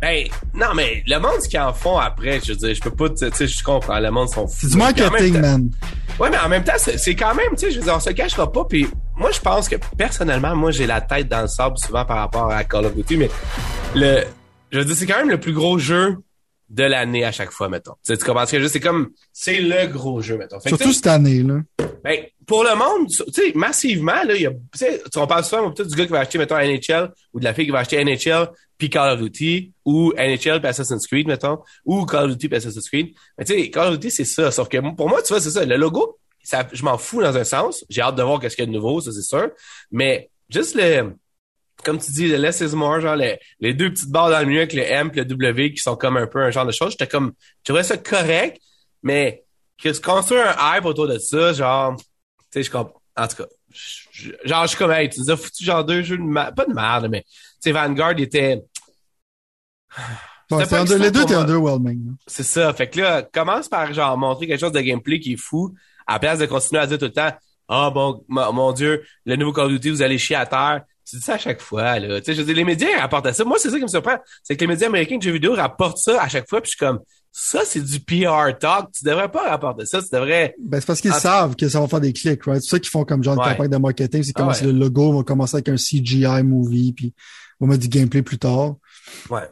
Ben, non, mais le monde, ce qu'ils en font après, je veux dire, je peux pas, tu sais, je comprends, le monde sont fous. C'est du marketing, man. Ouais, mais en même temps, c'est quand même, tu sais, je veux dire, on se cachera pas, puis moi, je pense que, personnellement, moi, j'ai la tête dans le sable souvent par rapport à Call of Duty, mais le, je veux dire, c'est quand même le plus gros jeu de l'année à chaque fois, mettons. Tu, sais, tu comprends ce que je? C'est comme, c'est le gros jeu, mettons. Fait Surtout cette année, là. Ben, pour le monde, tu sais, massivement, là, il y a, tu sais, on parle souvent, peut-être du gars qui va acheter, mettons, NHL, ou de la fille qui va acheter NHL, puis Call of Duty, ou NHL puis Assassin's Creed, mettons, ou Call of Duty puis Assassin's Creed. Mais tu sais, Call of Duty, c'est ça. Sauf que pour moi, tu vois, c'est ça. Le logo, ça, je m'en fous dans un sens. J'ai hâte de voir qu'est-ce qu'il y a de nouveau, ça, c'est sûr. Mais juste le, comme tu dis, le less is more, genre les, les deux petites barres dans le milieu avec le M et le W qui sont comme un peu un genre de choses. J'étais comme, je trouvais ça correct, mais que se construire un hype autour de ça, genre, tu sais, je comprends. En tout cas, genre, je suis comme, hey, tu nous as foutu genre deux jeux de pas de merde, mais, tu sais, Vanguard était, Bon, les deux étaient underwhelming. C'est ça. Fait que là, commence par genre montrer quelque chose de gameplay qui est fou, à la place de continuer à dire tout le temps Ah oh, bon, mon Dieu, le nouveau Call of Duty, vous allez chier à terre. Tu dis ça à chaque fois, là. Tu sais, je dis, les médias rapportent ça. Moi, c'est ça qui me surprend. C'est que les médias américains de jeux vidéo rapportent ça à chaque fois, puis je suis comme ça, c'est du PR talk. Tu devrais pas rapporter ça. Tu devrais. Ben, c'est parce qu'ils savent que ça va faire des clics, right? C'est ça qu'ils font comme genre de campagne de marketing. C'est comme ah le logo va commencer avec un CGI movie, puis on va mettre du gameplay plus tard. Ouais.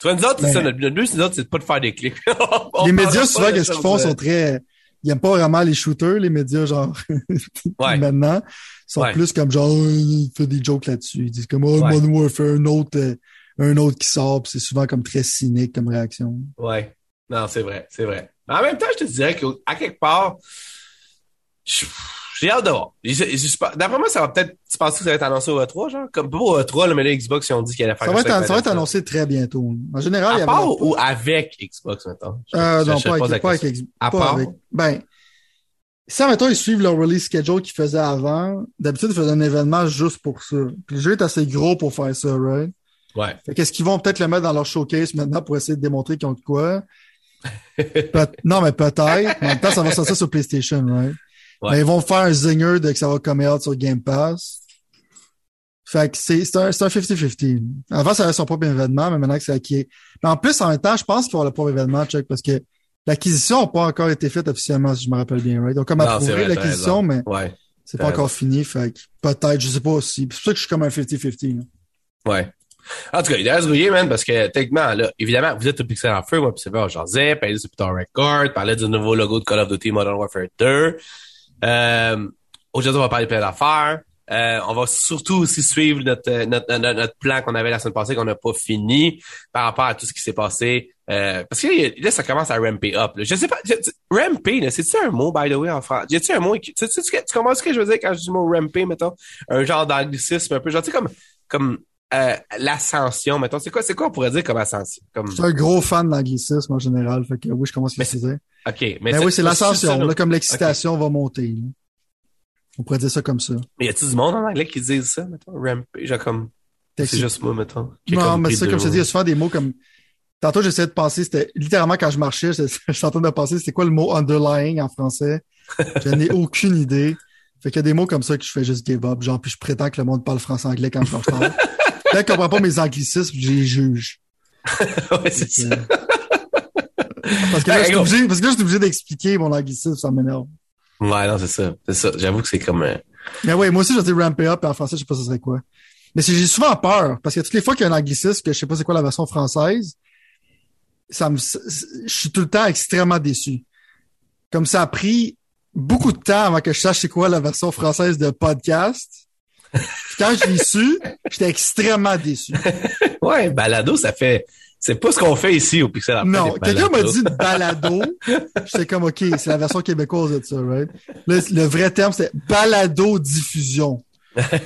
Tu vois, nous autres, c'est ça, notre, but, c'est c'est pas de faire des clics. les médias, souvent, qu'est-ce qu'ils font, sont très, ils aiment pas vraiment les shooters, les médias, genre, maintenant. Ils sont plus comme genre, ils font des jokes là-dessus. Ils disent comme, oh, Modern Warfare, un autre, euh, un autre qui sort, c'est souvent comme très cynique comme réaction. Ouais. Non, c'est vrai, c'est vrai. Mais en même temps, je te dirais qu'à quelque part, j'ai hâte de voir. D'après moi, ça va peut-être. Tu penses que ça va être annoncé au E3, genre? Comme pas au E3, mais là, Xbox, ils ont dit qu'il allait faire ça. Va être, ça va être annoncé très bientôt. En général, à il y a part ou avec Xbox, maintenant? Euh, non, pas, avec, pas avec Xbox. À part? Avec, ben, si, mettons, ils suivent leur release schedule qu'ils faisaient avant, d'habitude, ils faisaient un événement juste pour ça. Puis le jeu est assez gros pour faire ça, right? Ouais. qu'est-ce qu'ils vont peut-être le mettre dans leur showcase maintenant pour essayer de démontrer qu'ils ont de quoi? non, mais peut-être. En même temps, ça va sortir sur PlayStation, right? Mais ils vont faire un zinger de que ça va come out sur Game Pass. Fait que c'est, c'est un, c'est un 50-50. Avant, ça avait son propre événement, mais maintenant que c'est acquis. Mais en plus, en même temps, je pense qu'il va avoir le propre événement, check, parce que l'acquisition n'a pas encore été faite officiellement, si je me rappelle bien, right? Donc, comme approuvé l'acquisition, mais ouais, c'est pas encore fini. Fait peut-être, je sais pas aussi. C'est pour ça que je suis comme un 50-50. Ouais. En tout cas, il a rouiller, man, parce que techniquement, là, évidemment, vous êtes au Pixel en feu, moi, puis c'est vrai, j'en sais, parler Peter Record, parler du nouveau logo de Call of Duty Modern Warfare 2. Euh, aujourd'hui, on va parler de plein d'affaires. Euh, on va surtout aussi suivre notre, euh, notre, notre, plan qu'on avait la semaine passée qu'on n'a pas fini par rapport à tout ce qui s'est passé. Euh, parce que là, ça commence à ramper up. Là. Je sais pas, ramper, c'est-tu un mot, by the way, en France? Y a-tu un mot, tu, tu, tu, tu comprends ce que je veux dire quand je dis le mot ramper, mettons? Un genre d'anglicisme un peu, genre, tu sais, comme, comme euh, l'ascension, mettons. C'est quoi, c'est quoi on pourrait dire comme ascension? Comme... Je suis un gros fan d'anglicisme en général, fait que oui, je commence à dire. OK. Mais, oui, c'est l'ascension, là, comme l'excitation va monter. On pourrait dire ça comme ça. Mais y a-tu du monde en anglais qui disent ça, mettons? Rampage, genre comme. C'est juste moi, mettons. Non, mais c'est comme je te dis, il y a souvent des mots comme. Tantôt, j'essayais de penser, c'était littéralement quand je marchais, je suis en train de penser, c'était quoi le mot underlying en français? Je n'ai aucune idée. Fait qu'il y a des mots comme ça que je fais juste give up. Genre, puis je prétends que le monde parle français-anglais quand je parle. Quand je comprends pas mes anglicismes, je les juge. ouais, c'est ça. Parce que là, je suis obligé, parce que là, je suis obligé d'expliquer mon anglicisme, ça m'énerve. Ouais, non, c'est ça. C'est ça. J'avoue que c'est comme un... Mais ouais, moi aussi, j'ai dit ramper up, et en français, je sais pas ce serait quoi. Mais j'ai souvent peur, parce que toutes les fois qu'il y a un anglicisme, que je sais pas c'est quoi la version française, ça me, je suis tout le temps extrêmement déçu. Comme ça a pris beaucoup de temps avant que je sache c'est quoi la version française de podcast. Quand je l'ai su, j'étais extrêmement déçu. ouais, balado, ça fait. C'est pas ce qu'on fait ici au Pixel Non, quelqu'un m'a dit balado. J'étais comme, OK, c'est la version québécoise de ça, right? Le, vrai terme, c'est balado-diffusion.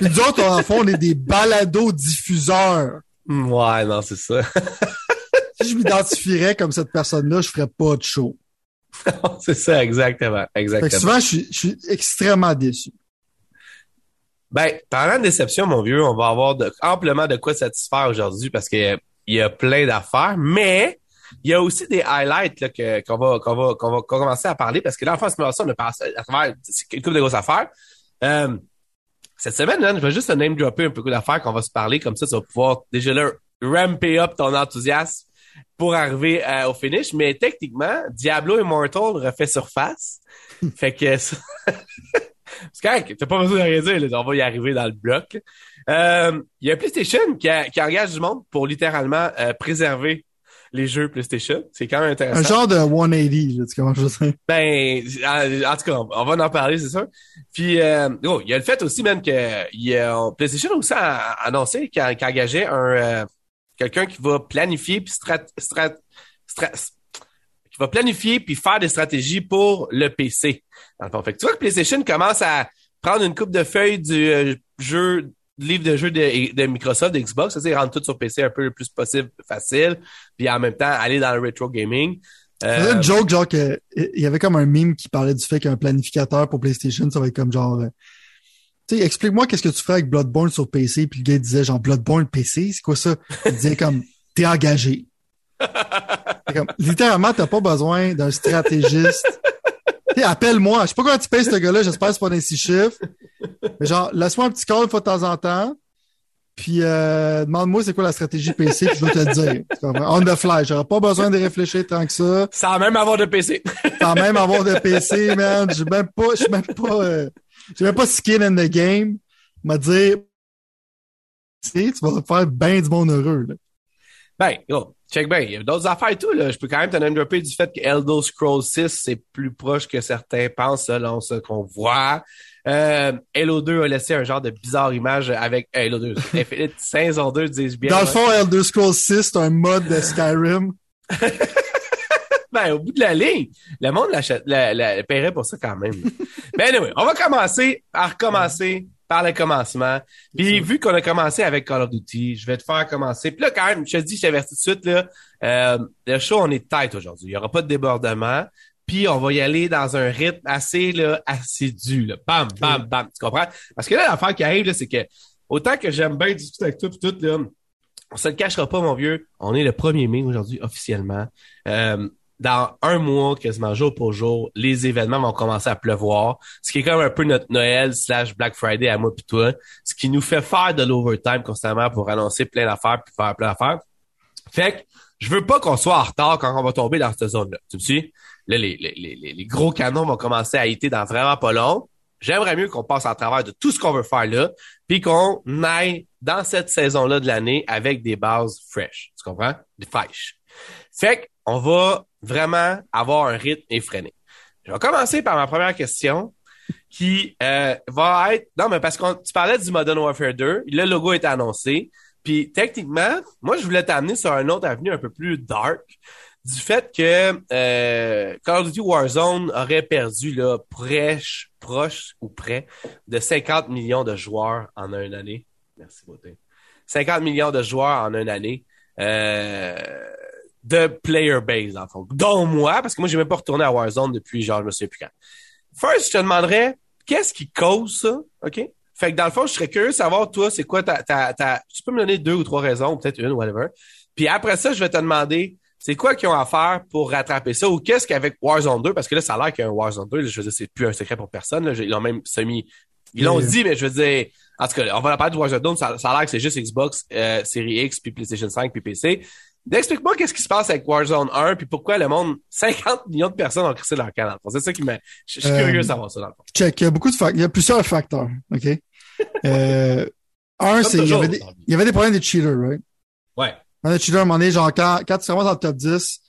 nous autres, en fond, on est des balado-diffuseurs. Ouais, non, c'est ça. si je m'identifierais comme cette personne-là, je ferais pas de show. c'est ça, exactement. exactement. souvent, je suis, je suis extrêmement déçu. Ben, parlant de déception, mon vieux, on va avoir amplement de quoi satisfaire aujourd'hui parce qu'il y, a plein d'affaires, mais il y a aussi des highlights là, que, qu'on va, qu'on va, qu'on va commencer à parler parce que là, en face, on a passé à travers une couple de grosses affaires. Euh, cette semaine, je vais juste name dropper un peu d'affaires qu'on va se parler, comme ça, tu vas pouvoir déjà là ramper up ton enthousiasme pour arriver au finish. Mais techniquement, Diablo Immortal refait surface. fait que ça... c'est correct, t'as pas besoin de rien dire, on va y arriver dans le bloc. Euh, il y a PlayStation qui, qui, engage du monde pour littéralement euh, préserver les jeux PlayStation. C'est quand même intéressant. Un genre de 180, là, tu comprends je sais. Ben, en, tout cas, on, va en parler, c'est sûr. Puis, euh, oh, il y a le fait aussi même que il y a, PlayStation aussi a annoncé qu'il engageait un euh, quelqu'un qui va planifier puis strat, strat, strat, qui va planifier puis faire des stratégies pour le PC. Dans le fond. Fait que tu vois que PlayStation commence à prendre une coupe de feuilles du euh, jeu livre de jeu de, de Microsoft, de Xbox, ça, rendre tout sur PC un peu le plus possible facile, puis en même temps aller dans le retro gaming. Euh, une joke genre que il y avait comme un meme qui parlait du fait qu'un planificateur pour PlayStation, ça va être comme genre euh, explique-moi qu'est-ce que tu fais avec Bloodborne sur PC, puis le gars disait genre Bloodborne PC, c'est quoi ça? Il disait comme t'es engagé. comme, littéralement, t'as pas besoin d'un stratégiste appelle-moi. Je sais pas comment tu payes ce gars-là, j'espère que c'est pas dans six chiffres. Mais genre, laisse-moi un petit call une fois de temps en temps. Puis euh, demande-moi c'est quoi la stratégie PC, puis je vais te le dire. On the fly. J'aurais pas besoin de réfléchir tant que ça. Sans même avoir de PC. Sans même avoir de PC, man. J'ai même pas, je suis même pas, euh, j'ai même pas skin in the game. M'a dit, tu vas faire bien du monde heureux, là. Ben, yo, check bien. Il y a d'autres affaires et tout, là. Je peux quand même te dropper du fait que Elder Scrolls 6, c'est plus proche que certains pensent, selon ce qu'on voit. Euh, Halo 2 a laissé un genre de bizarre image avec euh, Halo 2. Infinite saison 2, disent bien. Dans le fond, Elder Scrolls 6, c'est un mode de Skyrim. ben, au bout de la ligne, le monde l'achète, la, la, paierait pour ça quand même. Mais anyway, on va commencer à recommencer par le commencement. Puis vu qu'on a commencé avec Call of Duty, je vais te faire commencer. Puis là, quand même, je te dis, je t'avertis tout de suite, là, euh, le show, on est tête aujourd'hui. Il n'y aura pas de débordement. Puis on va y aller dans un rythme assez là, assidu. Là. Bam, bam, bam. Tu comprends? Parce que là, l'affaire qui arrive, là, c'est que autant que j'aime bien discuter avec toi puis tout, là, on se le cachera pas, mon vieux. On est le 1er mai aujourd'hui, officiellement. Euh, dans un mois, quasiment jour pour jour, les événements vont commencer à pleuvoir, ce qui est comme un peu notre Noël slash Black Friday à moi puis toi, ce qui nous fait faire de l'overtime constamment pour annoncer plein d'affaires puis faire plein d'affaires. Fait que je veux pas qu'on soit en retard quand on va tomber dans cette zone-là. Tu me suis? Là, les, les, les, les, gros canons vont commencer à hitter dans vraiment pas long. J'aimerais mieux qu'on passe à travers de tout ce qu'on veut faire là, puis qu'on aille dans cette saison-là de l'année avec des bases fresh. Tu comprends? Des fraîches. Fait qu'on va vraiment avoir un rythme effréné. Je vais commencer par ma première question qui euh, va être... Non, mais parce que tu parlais du Modern Warfare 2, le logo est annoncé, puis techniquement, moi, je voulais t'amener sur un autre avenue un peu plus dark du fait que euh, Call of Duty Warzone aurait perdu là, proche, proche ou près de 50 millions de joueurs en une année. Merci, beauté. 50 millions de joueurs en une année. Euh, de player base, en fond. Dont moi, parce que moi, j'ai même pas retourné à Warzone depuis, genre, je me souviens plus quand. First, je te demanderais, qu'est-ce qui cause ça? OK? Fait que dans le fond, je serais curieux de savoir, toi, c'est quoi ta, ta, ta, tu peux me donner deux ou trois raisons, peut-être une, whatever. Puis après ça, je vais te demander, c'est quoi qu'ils ont à faire pour rattraper ça, ou qu'est-ce qu'avec Warzone 2, parce que là, ça a l'air qu'il y a un Warzone 2, je veux dire, c'est plus un secret pour personne, là, ils l'ont même semi, ils l'ont dit, mais je veux dire, en tout cas, on va parler de Warzone 2, ça, ça a l'air que c'est juste Xbox, euh, Series X, puis PlayStation 5, puis PC. Explique-moi qu'est-ce qui se passe avec Warzone 1 puis pourquoi le monde, 50 millions de personnes ont crissé leur canal. C'est ça qui m'a, je suis curieux de savoir ça dans le fond. Check, il y a beaucoup de facteurs, il y a plusieurs facteurs, ok? euh, un, c'est, il y avait des, il y avait des problèmes de cheaters, right? Ouais. Un des cheaters, à un moment donné, genre, quand, quand tu commences dans le top 10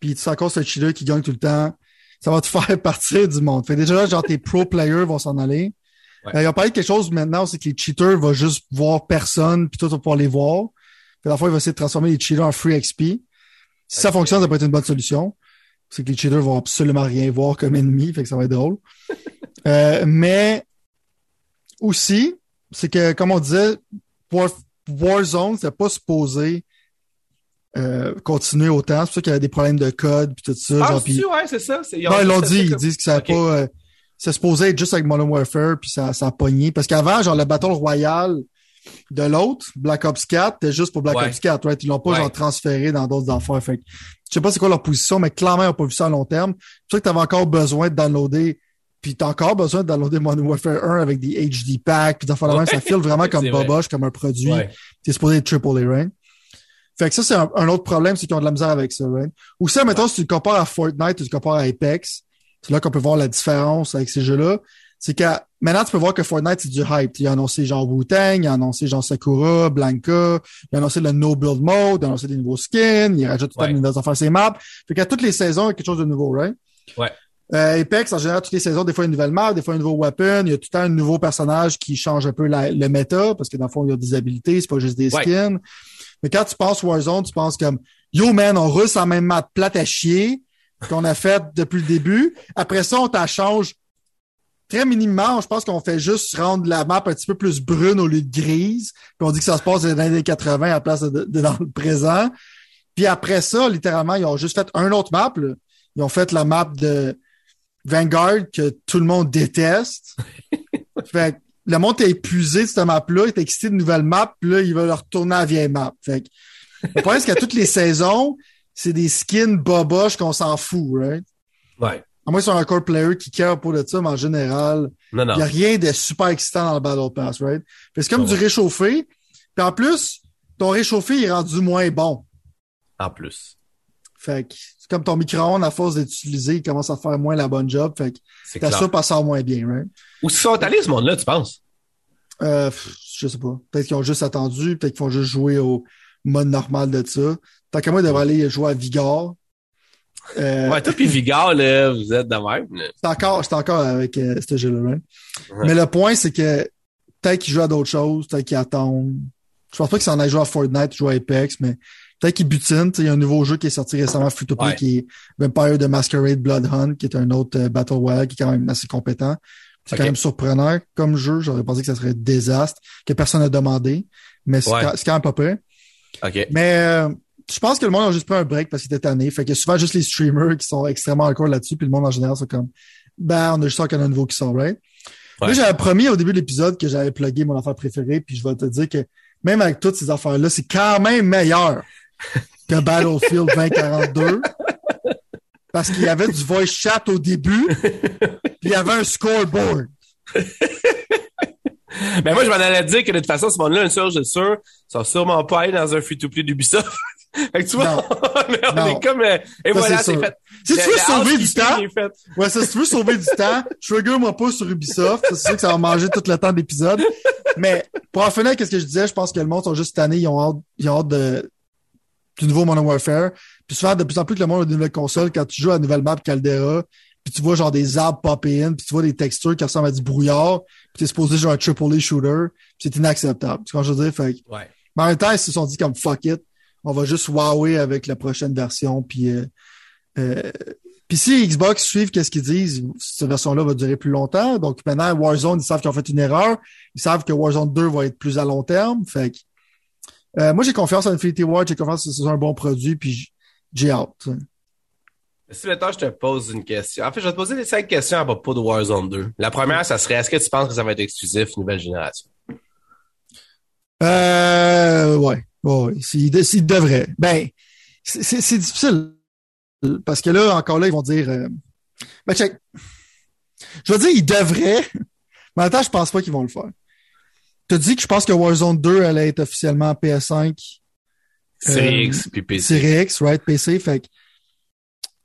puis tu cause d'un cheater qui gagne tout le temps, ça va te faire partir du monde. Fait déjà, genre, tes pro players vont s'en aller. Ouais. Euh, il a parlé de quelque chose maintenant, c'est que les cheaters vont juste voir personne puis toi, tu vas pouvoir les voir. Puis la fois, il va essayer de transformer les cheaters en free XP. Si ça fonctionne, ça peut être une bonne solution. C'est que les cheaters vont absolument rien voir comme ennemi, fait que ça va être drôle. euh, mais aussi, c'est que, comme on disait, War, Warzone, c'est pas supposé euh, continuer autant. C'est pour ça qu'il y a des problèmes de code puis tout ça. Ah, genre, pis... ouais, c'est ça. Non, ils l'ont dit. Ils disent que ça okay. pas... Euh, c'est supposé être juste avec Modern Warfare puis ça, ça a pogné. Parce qu'avant, genre, le Battle Royale, de l'autre, Black Ops 4, c'était juste pour Black ouais. Ops 4, right? Ils l'ont pas ouais. genre transféré dans d'autres affaires. Fait que, je sais pas c'est quoi leur position, mais clairement, ils n'ont pas vu ça à long terme. C'est sûr que tu avais encore besoin de downloader, puis t'as encore besoin de downloader Modern Warfare 1 avec des HD packs, puis ouais. ça file vraiment comme boboche, comme un produit. T'es supposé être triple A, right? Fait que ça, c'est un, autre problème, c'est qu'ils ont de la misère avec ça, right? Ou ça, mettons, si tu compares à Fortnite ou tu compares à Apex, c'est là qu'on peut voir la différence avec ces jeux-là. C'est que maintenant, tu peux voir que Fortnite, c'est du hype. Il a annoncé genre Wu-Tang, il a annoncé genre Sakura, Blanca, il a annoncé le No Build Mode, il a annoncé des nouveaux skins, il rajoute tout le temps de nouvelles affaires ses maps. Fait qu'à toutes les saisons, il y a quelque chose de nouveau, right? Ouais. Euh, Apex, en général, toutes les saisons, des fois une nouvelle map, des fois un nouveau weapon, il y a tout le temps un nouveau personnage qui change un peu le méta, parce que dans le fond, il y a des habilités, c'est pas juste des skins. Mais quand tu penses Warzone, tu penses comme Yo man, on russe en même map plate à chier qu'on a fait depuis le début. Après ça, on t'en change très minimement. Je pense qu'on fait juste rendre la map un petit peu plus brune au lieu de grise. Puis on dit que ça se passe dans les années 80 à la place de, dans le présent. Puis après ça, littéralement, ils ont juste fait un autre map. Ils ont fait la map de Vanguard que tout le monde déteste. fait le monde est épuisé de cette map-là, il est excité de nouvelles maps, puis là, il va leur retourner à la vieille map. Fait que, le problème, c'est qu'à toutes les saisons, c'est des skins boboches qu'on s'en fout, right? Ouais. À moins sur un core player qui care pour le ça, mais en général, il n'y a rien de super excitant dans le Battle Pass, right? C'est comme du réchauffé. Puis en plus, ton réchauffé est rendu moins bon. En plus. Fait que c'est comme ton micro-ondes, à force d'être utilisé, il commence à faire moins la bonne job. Fait que ta soupe sort moins bien, right? Où sont allés ce monde-là, tu penses? Euh, je sais pas. Peut-être qu'ils ont juste attendu, peut-être qu'ils vont juste jouer au mode normal de ça. Tant qu'à moi, ils devraient aller jouer à Vigor. Euh, ouais, toi puis Vigor, là, vous êtes de même. C'est encore, encore avec euh, ce jeu-là, Mais le point, c'est que peut-être qu'ils jouent à d'autres choses, peut-être qu'ils attendent. Je pense pas qu'ils s'en aillent jouer à Fortnite, jouer à Apex, mais peut-être qu'ils butinent. Il y a un nouveau jeu qui est sorti récemment, free to play, qui est Vampire de Masquerade Blood Hunt, qui est un autre euh, Battle Royale qui est quand même assez compétent. C'est quand même surprenant comme jeu. J'aurais pensé que ça serait un désastre, que personne n'a demandé. Mais c'est quand, même pas prêt. Mais euh, je pense que le monde a juste pris un break parce qu'il était tanné. Fait que souvent juste les streamers qui sont extrêmement encore là-dessus, puis le monde en général c'est comme ben on a juste qu'il y en a un nouveau qui sort, right? Moi, j'avais promis au début de l'épisode que j'avais plugué mon affaire préférée, puis je vais te dire que même avec toutes ces affaires-là, c'est quand même meilleur que Battlefield 2042. Parce qu'il y avait du voice chat au début, puis il y avait un scoreboard. Mais moi, je m'en allais dire que de toute façon, ce monde-là, une chose, je suis sûr, ça va sûrement pas aller dans un free-to-play d'Ubisoft. Fait que tu vois, on est comme, euh, et voilà, c'est fait. Si tu veux sauver du temps, ouais, si tu veux sauver du temps, trigger-moi pas sur Ubisoft. C'est sûr que ça va manger tout le temps d'épisode. Mais, pour en finir, qu'est-ce que je disais? Je pense que le monde sont juste tannés, ils ont hâte, ils ont hâte de, du nouveau Modern Warfare. Puis souvent, de plus en plus que le monde a de nouvelles consoles, quand tu joues à la nouvelle map Caldera, puis tu vois genre des arbres popper in, puis tu vois des textures qui ressemblent à du brouillard, puis t'es supposé jouer un triple A shooter, c'est inacceptable. Tu vois ce que je veux dire? Fait ouais. Mais en même temps, ils se sont dit comme fuck it, on va juste wower avec la prochaine version, puis euh, euh, puis si Xbox suivent qu'est-ce qu'ils disent, cette version-là va durer plus longtemps. Donc maintenant, Warzone, ils savent qu'ils ont fait une erreur. Ils savent que Warzone 2 va être plus à long terme. Fait que euh, moi, j'ai confiance en Infinity Ward, j'ai confiance que c'est un bon produit, puis j'ai hâte. Si maintenant je te pose une question. En fait, je vais te poser les cinq questions à propos de Warzone 2. La première, ça serait est-ce que tu penses que ça va être exclusif nouvelle génération? Euh ouais. Ouais, s'il devrait. Ben, c'est difficile. Parce que là, encore là, ils vont dire euh... Ben check. Je veux dire, ils devraient. Mais en même temps, je pense pas qu'ils vont le faire te dis que je pense que Warzone 2 allait être officiellement PS5. Série X puis PC. Série X, right, PC. Fait que,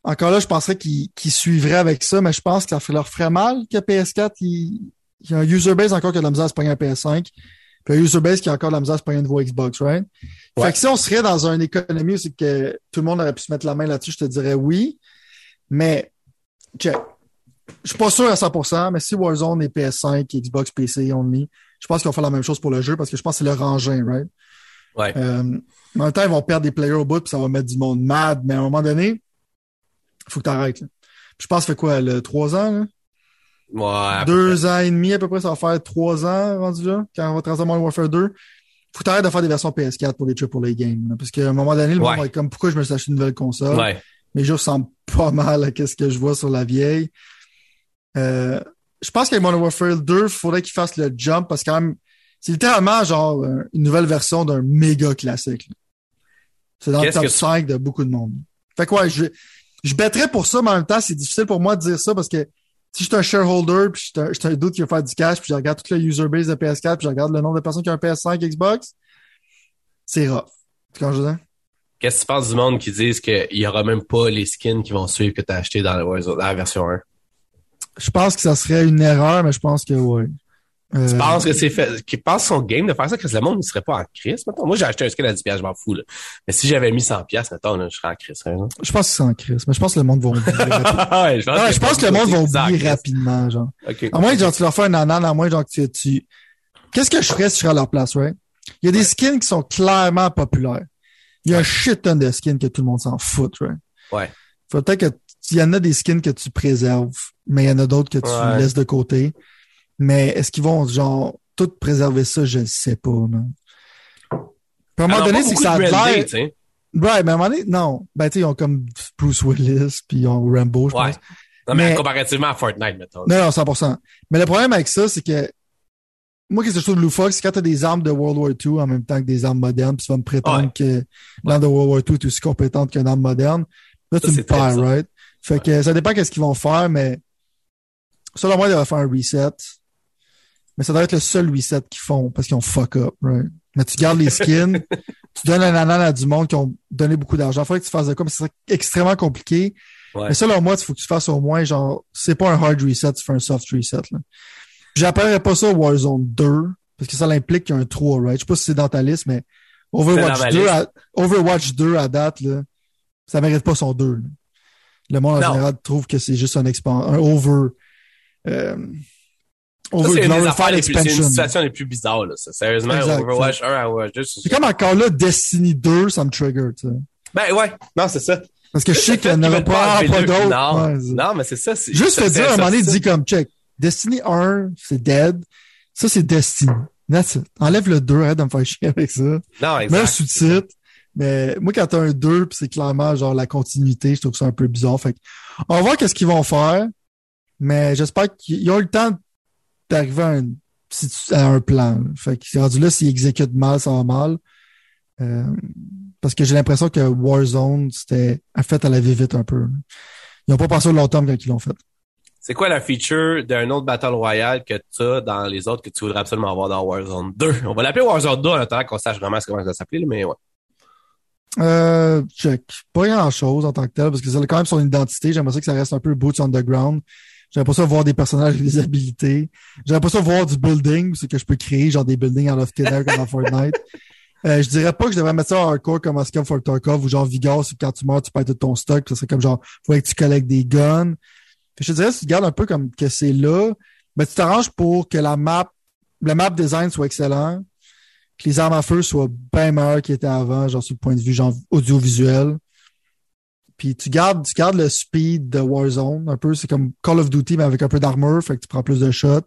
encore là, je penserais qu'ils suivraient avec ça, mais je pense que ça leur ferait mal que PS4, il, y a un user base encore qui a de la misère à se prendre un PS5. Puis un user base qui a encore de la misère à se prendre un nouveau Xbox, right? Fait que si on serait dans une économie où c'est que tout le monde aurait pu se mettre la main là-dessus, je te dirais oui. Mais, check. Je suis pas sûr à 100%, mais si Warzone est PS5, Xbox, PC only, je pense qu'ils vont faire la même chose pour le jeu parce que je pense que c'est leur engin, right? Ouais. Euh, en même temps, ils vont perdre des players au bout puis ça va mettre du monde mad, mais à un moment donné, il faut que tu arrêtes. Je pense que ça fait quoi, le, trois ans? Là? Ouais. Deux ans et demi à peu près, ça va faire trois ans rendu là, quand on va transformer Modern Warfare 2. Faut que de faire des versions PS4 pour les AAA games. parce qu'à un moment donné, le monde va être comme pourquoi je me suis acheté une nouvelle console? Ouais. Mais je ressemble pas mal à ce que je vois sur la vieille. Euh, je pense qu'avec Modern Warfare 2, il faudrait qu'il fasse le jump parce que quand même, c'est littéralement genre euh, une nouvelle version d'un méga classique. C'est dans le top 5 de beaucoup de monde. Fait que ouais, je, je bêterais pour ça, mais en même temps, c'est difficile pour moi de dire ça parce que si je suis un shareholder, puis je suis un, doute qui va faire du cash, puis je regarde toute le user base de PS4, puis je regarde le nombre de personnes qui ont un PS5 Xbox, c'est rough. Tu comprends dire? Qu'est-ce que tu penses du monde qui disent qu'il y aura même pas les skins qui vont suivre que tu as acheté dans la version 1? Je pense que ça serait une erreur, mais je pense que oui. Euh, tu penses que c'est fait, qui pense son game de faire ça, que le monde ne serait pas en crise, maintenant? Moi, j'ai acheté un skin à 10 je m'en fous, là. Mais si j'avais mis 100 pièces mettons, là, je serais en crise, hein, Je pense que c'est en crise, mais je pense que le monde va oublier rapidement. ouais, je pense, que, je pense que, le monde va oublier rapidement, genre. À moins, genre, tu leur fais un anan, à moins, genre, que tu, tu... Qu'est-ce que je ferais si je serais à leur place, right? Il y a des skins qui sont clairement populaires. Il y a un shit ton de skins que tout le monde s'en fout, right? Ouais. Faut peut-être que, il y en a des skins que tu préserves, mais il y en a d'autres que tu laisses de côté. Mais est-ce qu'ils vont, genre, tout préserver ça, je ne sais pas, man. à un moment donné, c'est que ça a l'air. Ouais, mais à un moment donné, non. Ben, tu sais, ils ont comme Bruce Willis, puis ils ont Rambo, je ouais. pense. Non, mais, comparativement à Fortnite, mettons. Non, non, 100%. Mais le problème avec ça, c'est que moi, qu'est-ce que je trouve loufoque, c'est quand t'as des armes de World War II en même temps que des armes modernes, puis tu vas me prétendre que l'arme de World War II est aussi compétente qu'une arme moderne. Là, tu me perds, right? Fait que ça dépend qu'est-ce qu'ils vont faire, mais selon moi, ils vont faire un reset mais ça doit être le seul reset qu'ils font parce qu'ils ont fuck up, right? Mais tu gardes les skins, tu donnes un anan à du monde qui ont donné beaucoup d'argent. Il faudrait que tu fasses de quoi, mais c'est extrêmement compliqué. Ouais. Mais selon moi, il faut que tu fasses au moins, genre, c'est pas un hard reset, tu fais un soft reset, là. J'appellerais pas ça Warzone 2, parce que ça implique qu'il y a un 3, right? Je sais pas si c'est dans ta liste, mais Overwatch 2 à, Overwatch 2 à date, là, ça mérite pas son 2, Le monde en général trouve que c'est juste un, un over, euh, c'est une, situation les plus bizarres, là, Sérieusement, Overwatch 1 à Overwatch 2. C'est comme encore là, Destiny 2, ça me trigger, tu sais. Ben ouais, non, c'est ça. Parce que je sais qu'il n'y en aura pas, pas d'autres. Non, non, mais c'est ça. Juste te dire, à un moment donné, dit comme, check, Destiny 1, c'est dead. Ça, c'est Destiny. That's it. Enlève le 2, arrête de me faire chier avec ça. Non, exact. Mets un sous-titre. Mais moi, quand t'as un 2, puis c'est clairement genre la continuité, je trouve ça un peu bizarre. Fait on va voir qu'est-ce qu'ils vont faire. Mais j'espère qu'ils ont eu le temps d'arriver à un, à un plan. Fait que c'est rendu là, s'il exécute mal, ça va mal. Euh, parce que j'ai l'impression que Warzone, c'était fait à la vite un peu. Ils n'ont pas pensé au long terme quand ils l'ont fait. C'est quoi la feature d'un autre Battle Royale que tu as dans les autres que tu voudrais absolument avoir dans Warzone 2? On va l'appeler Warzone 2 en attendant qu'on sache vraiment comment ça va s'appeler, mais ouais. Euh, check. Pas grand chose en tant que tel, parce que c'est quand même son identité. J'aimerais ça que ça reste un peu boots on the ground. J'aimerais pas ça voir des personnages avec des habilités. J'aimerais pas ça voir du building, c'est que je peux créer genre des buildings en Loft comme dans Fortnite. Euh, je dirais pas que je devrais mettre ça en hardcore comme Scum for Tarkov ou genre Vigor, c'est quand tu meurs, tu perds tout ton stock. Ça serait comme genre, faudrait que tu collectes des guns. je te dirais, si tu gardes un peu comme que c'est là, mais tu t'arranges pour que la map, le map design soit excellent, que les armes à feu soient bien meilleures qu'ils étaient avant, genre sur le point de vue genre audiovisuel. Puis tu gardes, tu gardes le speed de Warzone un peu. C'est comme Call of Duty, mais avec un peu d'armure, fait que tu prends plus de shots.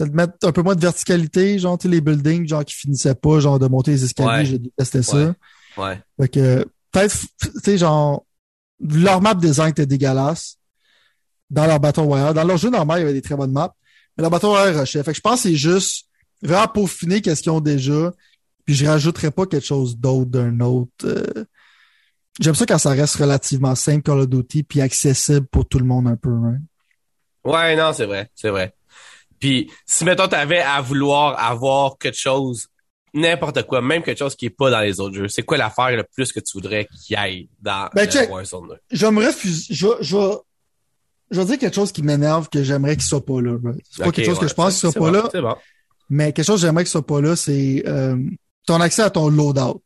Tu te mettre un peu moins de verticalité, genre, tu sais, les buildings, genre, qui finissaient pas, genre, de monter les escaliers, j'ai détesté ça. Ouais. Fait que, peut-être, tu sais, genre, leur map design était dégueulasse dans leur Battle Royale. Dans leur jeu normal, il y avait des très bonnes maps. Mais leur Battle Royale rushait. Fait que je pense que c'est juste vraiment peaufiner qu'est-ce qu'ils ont déjà. Puis je rajouterais pas quelque chose d'autre d'un autre. Euh, J'aime ça quand ça reste relativement simple Call of Duty puis accessible pour tout le monde un peu, hein? Ouais, non, c'est vrai, c'est vrai. Puis si mettons t'avais à vouloir avoir quelque chose, n'importe quoi, même quelque chose qui est pas dans les autres jeux, c'est quoi l'affaire le plus que tu voudrais qu'il y aille dans ben, euh, Warzone Je vais me refuser, je je je vais dire quelque chose qui m'énerve que j'aimerais qu'il soit pas là. C'est pas quelque chose que je pense qu'il soit pas là. Bon. Mais quelque chose que j'aimerais qu'il soit pas là, c'est euh, ton accès à ton loadout.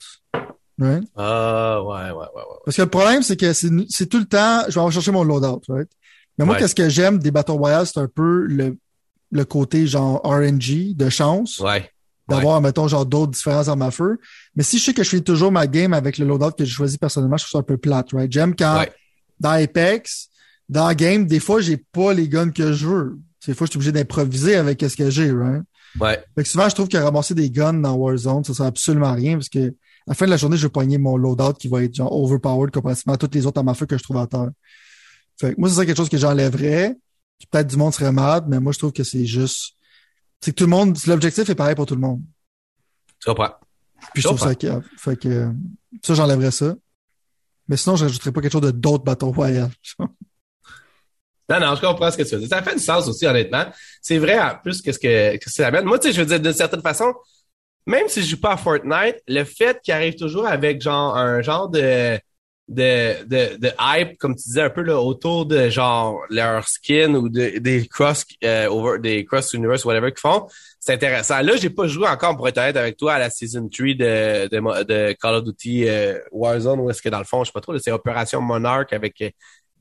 Ah, ouais, ouais, ouais, ouais. Parce que le problème, c'est que c'est tout le temps, je vais aller chercher mon loadout, right? Mais moi, qu'est-ce que j'aime des Battle Royale, c'est un peu le, le côté genre RNG, de chance. Ouais. D'avoir, mettons, genre d'autres différences armes à feu. Mais si je sais que je fais toujours ma game avec le loadout que j'ai choisi personnellement, je trouve ça un peu plate, right? J'aime quand, dans Apex, dans la game, des fois, j'ai pas les guns que je veux. Des fois, je suis obligé d'improviser avec ce que j'ai, right? Ouais. Fait que souvent, je trouve que ramasser des guns dans Warzone, ça sert absolument rien parce que à la fin de la journée, je vais poigner mon loadout qui va être genre overpowered comparativement à toutes les autres armes à feu que je trouve à terre. Fait que moi, c'est ça quelque chose que j'enlèverais. Peut-être du monde serait mad, mais moi, je trouve que c'est juste. C'est que tout le monde. L'objectif est pareil pour tout le monde. Tu comprends. Puis je trouve ça Fait que ça, j'enlèverais ça. Mais sinon, je rajouterais pas quelque chose de d'autres bâtons royal. Non, non, je comprends ce que tu veux dire. Ça fait du sens aussi, honnêtement. C'est vrai, en plus, qu'est-ce que, que c'est la Moi, tu sais, je veux dire, d'une certaine façon, même si je joue pas à Fortnite, le fait qu'il arrive toujours avec genre un genre de de, de, de hype, comme tu disais un peu là, autour de genre leur skin ou de, des cross euh, over des cross universe whatever qu'ils font, c'est intéressant. Là, j'ai pas joué encore pour être honnête avec toi à la season 3 de, de, de Call of Duty euh, Warzone où est-ce que dans le fond, je sais pas trop, c'est Opération Monarch avec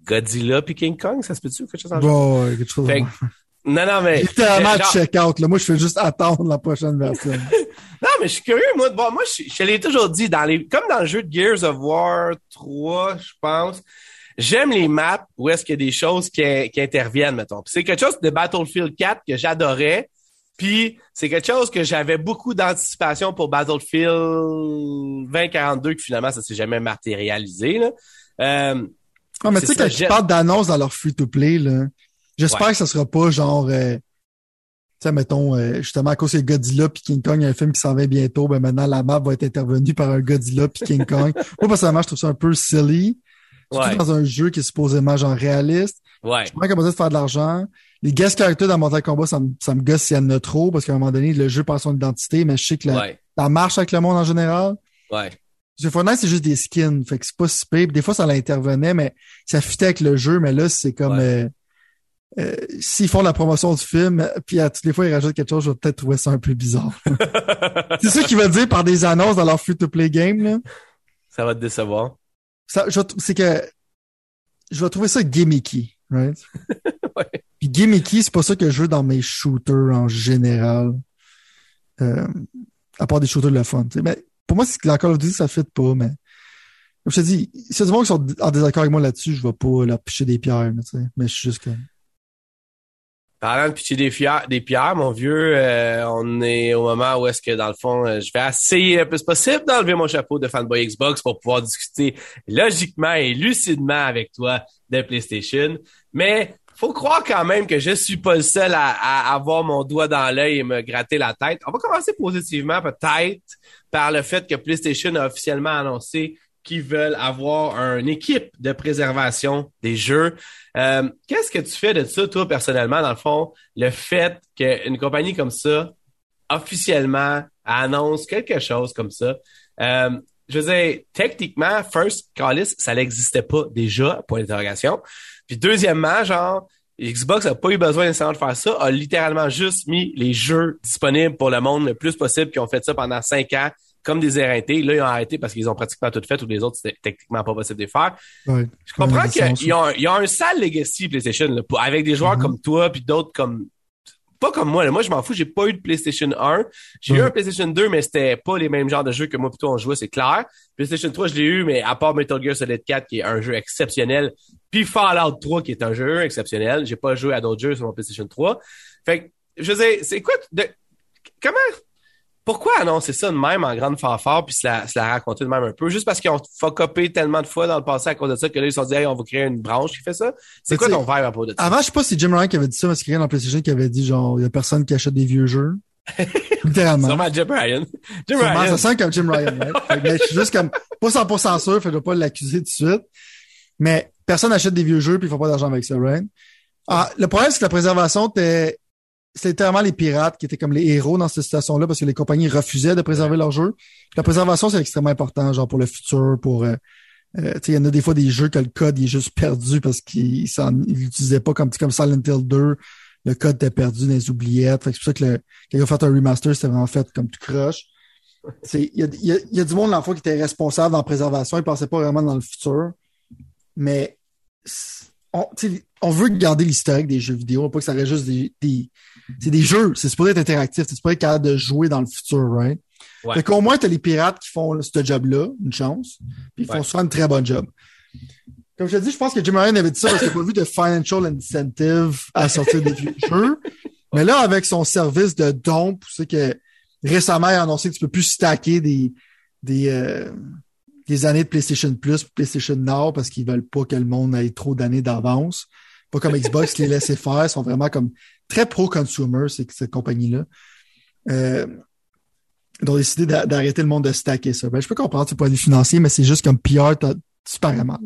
Godzilla puis King Kong, ça se peut-tu quelque chose en genre? Ouais, quelque chose. Fait, non, non, mais. Littéralement genre... check-out, là. Moi, je fais juste attendre la prochaine version. non, mais je suis curieux, moi. Bon, moi, je, je l'ai toujours dit, dans les, comme dans le jeu de Gears of War 3, je pense, j'aime les maps où est-ce qu'il y a des choses qui, qui interviennent, mettons. c'est quelque chose de Battlefield 4 que j'adorais. Puis c'est quelque chose que j'avais beaucoup d'anticipation pour Battlefield 2042, qui finalement, ça s'est jamais matérialisé, là. Euh, ah, mais tu sais, quand ils parlent d'annonce dans leur free-to-play, là, j'espère que ça sera pas genre, euh, tu sais, mettons, euh, justement, à cause de Godzilla puis King Kong, il y a un film qui s'en va bientôt, ben maintenant, la map va être intervenue par un Godzilla puis King Kong. Moi, personnellement, je trouve ça un peu silly. Surtout dans un jeu qui est supposément genre réaliste. Ouais. Je pas capable de faire de l'argent. Les guest characters dans Mortal Kombat, ça me, ça me gosse s'il y en a trop, parce qu'à un moment donné, le jeu perd son identité, mais je sais que la, la marche avec le monde en général. Ouais. Fortnite, c'est juste des skins. Fait que c'est pas si pire. Des fois, ça l'intervenait, mais ça fitait avec le jeu. Mais là, c'est comme... Euh, euh, s'ils font la promotion du film, puis à toutes les fois, ils rajoutent quelque chose, je vais peut-être trouver ça un peu bizarre. c'est ça qu'ils veulent dire par des annonces dans leur free-to-play game. Là. Ça va te décevoir. Ça, c'est que je vais trouver ça gimmicky, right? ouais. Puis gimmicky, c'est pas ça que je veux dans mes shooters en général. Euh, à part des shooters de le fun. Mais pour moi, c'est que la Call of Duty, ça fit pas, mais comme je te dis, s'il y a du monde qui sont en désaccord avec moi là-dessus, je vais pas leur picher des pierres, sais. mais je suis juste comme. Parlant de pitcher des, pierres, des pierres, mon vieux, euh, on est au moment où est-ce que, dans le fond, euh, je vais essayer le plus possible d'enlever mon chapeau de fanboy Xbox pour pouvoir discuter logiquement et lucidement avec toi de PlayStation. Mais faut croire quand même que je suis pas le seul à avoir mon doigt dans l'œil et me gratter la tête. On va commencer positivement, peut-être, par le fait que PlayStation a officiellement annoncé qu'ils veulent avoir une équipe de préservation des jeux. Euh, Qu'est-ce que tu fais de ça, toi, personnellement, dans le fond, le fait qu'une compagnie comme ça, officiellement, annonce quelque chose comme ça? Euh, je veux dire, techniquement, First Callis, ça n'existait pas déjà, point d'interrogation. Puis deuxièmement, genre, Xbox n'a pas eu besoin nécessairement de faire ça, a littéralement juste mis les jeux disponibles pour le monde le plus possible, qui ont fait ça pendant cinq ans, comme des éreintés. Là, ils ont arrêté parce qu'ils ont pratiquement tout fait, ou les autres, c'était techniquement pas possible de les faire. Ouais, je comprends qu'il y, a un sale legacy PlayStation, là, avec des joueurs mm-hmm. comme toi, puis d'autres comme pas comme moi. Là. Moi, je m'en fous. J'ai pas eu de PlayStation 1. J'ai eu un PlayStation 2, mais c'était pas les mêmes genres de jeux que moi plutôt on jouait, c'est clair. PlayStation 3, je l'ai eu, mais à part Metal Gear Solid 4, qui est un jeu exceptionnel, puis Fallout 3, qui est un jeu exceptionnel. J'ai pas joué à d'autres jeux sur mon PlayStation 3. Fait que, je sais, c'est quoi de, comment pourquoi annoncer ça de même en grande fanfare puis se la, se la raconter de même un peu? Juste parce qu'ils ont fuckopé tellement de fois dans le passé à cause de ça que là, ils se sont dit, hey, on va créer une branche qui fait ça. C'est quoi ton vibe à propos de ça? Avant, je sais pas si Jim Ryan qui avait dit ça, mais c'est quelqu'un dans PlayStation qui avait dit, genre, il y a personne qui achète des vieux jeux. Littéralement. Sûrement Jim Ryan. Jim Sûrement, Ryan. Ça sent comme Jim Ryan, right? mais je suis juste comme, pas 100% sûr, fait que je vais pas l'accuser tout de suite. Mais personne n'achète des vieux jeux puis ils font pas d'argent avec ça, right? Ah, le problème, c'est que la préservation était c'était littéralement les pirates qui étaient comme les héros dans cette situation-là parce que les compagnies refusaient de préserver leurs jeux. La préservation, c'est extrêmement important, genre pour le futur, pour euh, euh il y en a des fois des jeux que le code est juste perdu parce qu'ils l'utilisaient pas comme comme Silent Hill 2. Le code était perdu dans les oubliettes. C'est pour ça que le, quand ils ont fait un remaster, c'était vraiment fait comme tu croches. Il y a, y, a, y a du monde dans qui était responsable dans la préservation. Ils pensaient pas vraiment dans le futur. Mais on, on veut garder l'historique des jeux vidéo, pas que ça reste juste des, des c'est des jeux, c'est supposé être interactif, c'est supposé être capable de jouer dans le futur, right? Ouais. Fait qu'au moins, t'as les pirates qui font ce job-là, une chance, puis ils font souvent une très bonne job. Comme je te dis, je pense que Jim Ryan avait dit ça parce qu'il n'a pas vu de financial incentive à sortir des vieux jeux. Mais là, avec son service de don, c'est que récemment, il a annoncé que tu peux plus stacker des, des, euh, des années de PlayStation Plus, PlayStation Now, parce qu'ils veulent pas que le monde ait trop d'années d'avance. Pas comme Xbox les laissait faire, ils sont vraiment comme très pro-consumer, cette compagnie-là. Euh, ils ont décidé d'arrêter le monde de stacker ça. Ben, je peux comprendre ce point de vue financier, mais c'est juste comme PR, super mal.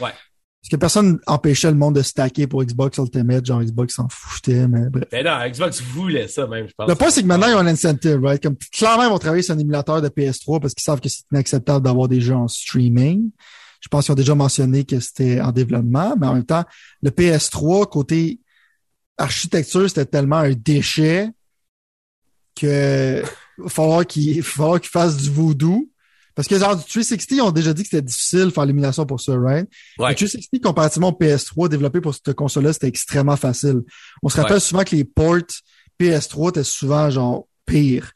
Ouais. Parce que personne empêchait le monde de stacker pour Xbox Ultimate, genre Xbox s'en foutait, mais bref. Mais non, Xbox voulait ça même, je pense. Le point, c'est que maintenant, ils ont un incentive, right? Comme, clairement, ils vont travailler sur un émulateur de PS3 parce qu'ils savent que c'est inacceptable d'avoir des jeux en streaming. Je pense qu'ils ont déjà mentionné que c'était en développement, mais en même temps, le PS3, côté architecture, c'était tellement un déchet que il va falloir qu'ils fassent du voodoo. Parce que genre du 360, ils ont déjà dit que c'était difficile de faire l'émulation pour ça, right? Ouais. Le 360, comparativement au PS3, développé pour cette console-là, c'était extrêmement facile. On se rappelle Ouais. souvent que les ports PS3 étaient souvent genre pires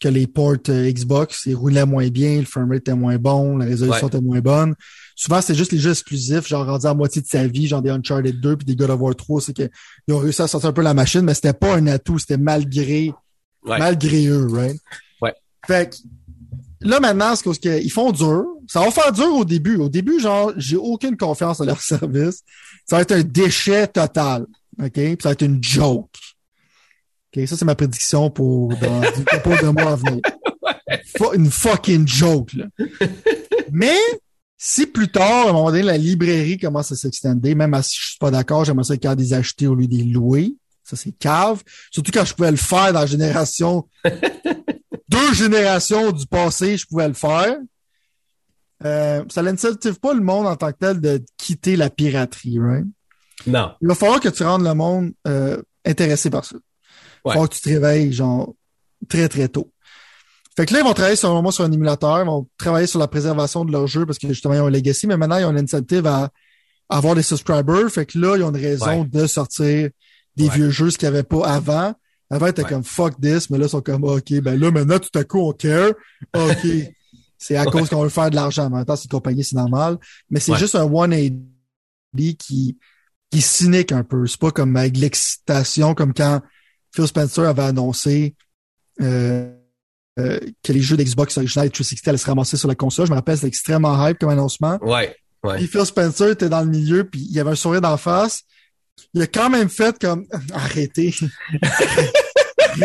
que les ports euh, Xbox. Ils roulaient moins bien, le framerate était moins bon, la résolution Ouais. était moins bonne. Souvent, c'était juste les jeux exclusifs, genre rendus à moitié de sa vie, genre des Uncharted 2 puis des God of War 3, c'est qu'ils ont réussi à sortir un peu la machine, mais c'était pas un atout, c'était malgré Ouais. malgré eux, right? Ouais. Fait que, là, maintenant, c'est parce qu'ils font dur. Ça va faire dur au début. Au début, genre, j'ai aucune confiance en leur service. Ça va être un déchet total. OK? Puis ça va être une joke. OK? Ça, c'est ma prédiction pour dans du couple de mois à venir. Une fucking joke, là. Mais, si plus tard, à un moment donné, la librairie commence à s'extender, même si je suis pas d'accord, j'aimerais ça qu'il y ait des acheter au lieu des louer. Ça, c'est cave. Surtout quand je pouvais le faire dans la génération, deux générations du passé, je pouvais le faire. Euh, ça n'incentive pas le monde en tant que tel de quitter la piraterie, right? Non. Il va falloir que tu rendes le monde euh, intéressé par ça. Que tu te réveilles, genre, très, très tôt. Fait que là, ils vont travailler sur, sur un émulateur, ils vont travailler sur la préservation de leur jeu parce que justement, ils ont un legacy, mais maintenant, ils ont incentive à, à avoir des subscribers. Fait que là, ils ont une raison Ouais. de sortir des Ouais. vieux jeux, ce qu'il n'y avait pas avant. Avant, ils étaient Ouais. comme fuck this, mais là, ils sont comme OK, ben là, maintenant, tout à coup, on care. OK. c'est à cause qu'on veut faire de l'argent. En même temps, c'est une compagnie, c'est normal. Mais c'est Ouais. juste un 180 qui, qui est cynique un peu. C'est pas comme avec l'excitation, comme quand Phil Spencer avait annoncé euh, euh, que les jeux d'Xbox original et 360 allaient se ramasser sur la console. Je me rappelle, c'était extrêmement hype comme annoncement. Ouais. Ouais. Puis Phil Spencer était dans le milieu, puis il y avait un sourire d'en face. Il a quand même fait comme arrêtez.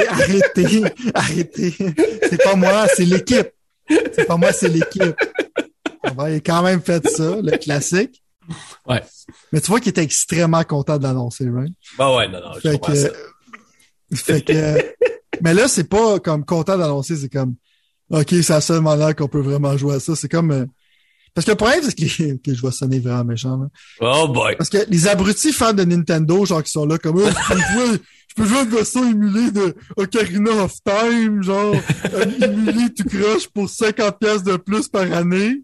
arrêtez, arrêtez. C'est pas moi, c'est l'équipe. C'est pas moi, c'est l'équipe. Il a quand même fait ça, le classique. Ouais. Mais tu vois qu'il était extrêmement content de l'annoncer, right? Bah ouais, non, non, je Fait comprends que, ça. Fait que, mais là, c'est pas comme content d'annoncer, c'est comme, OK, c'est la seule manière qu'on peut vraiment jouer à ça. C'est comme, euh, parce que le problème, c'est que, que je vais sonner vraiment méchant, là. Oh boy. Parce que les abrutis fans de Nintendo, genre, qui sont là comme, oh, je peux jouer, je peux jouer une version émulée de Ocarina of Time, genre, un émulé tout croche pour 50 pièces de plus par année.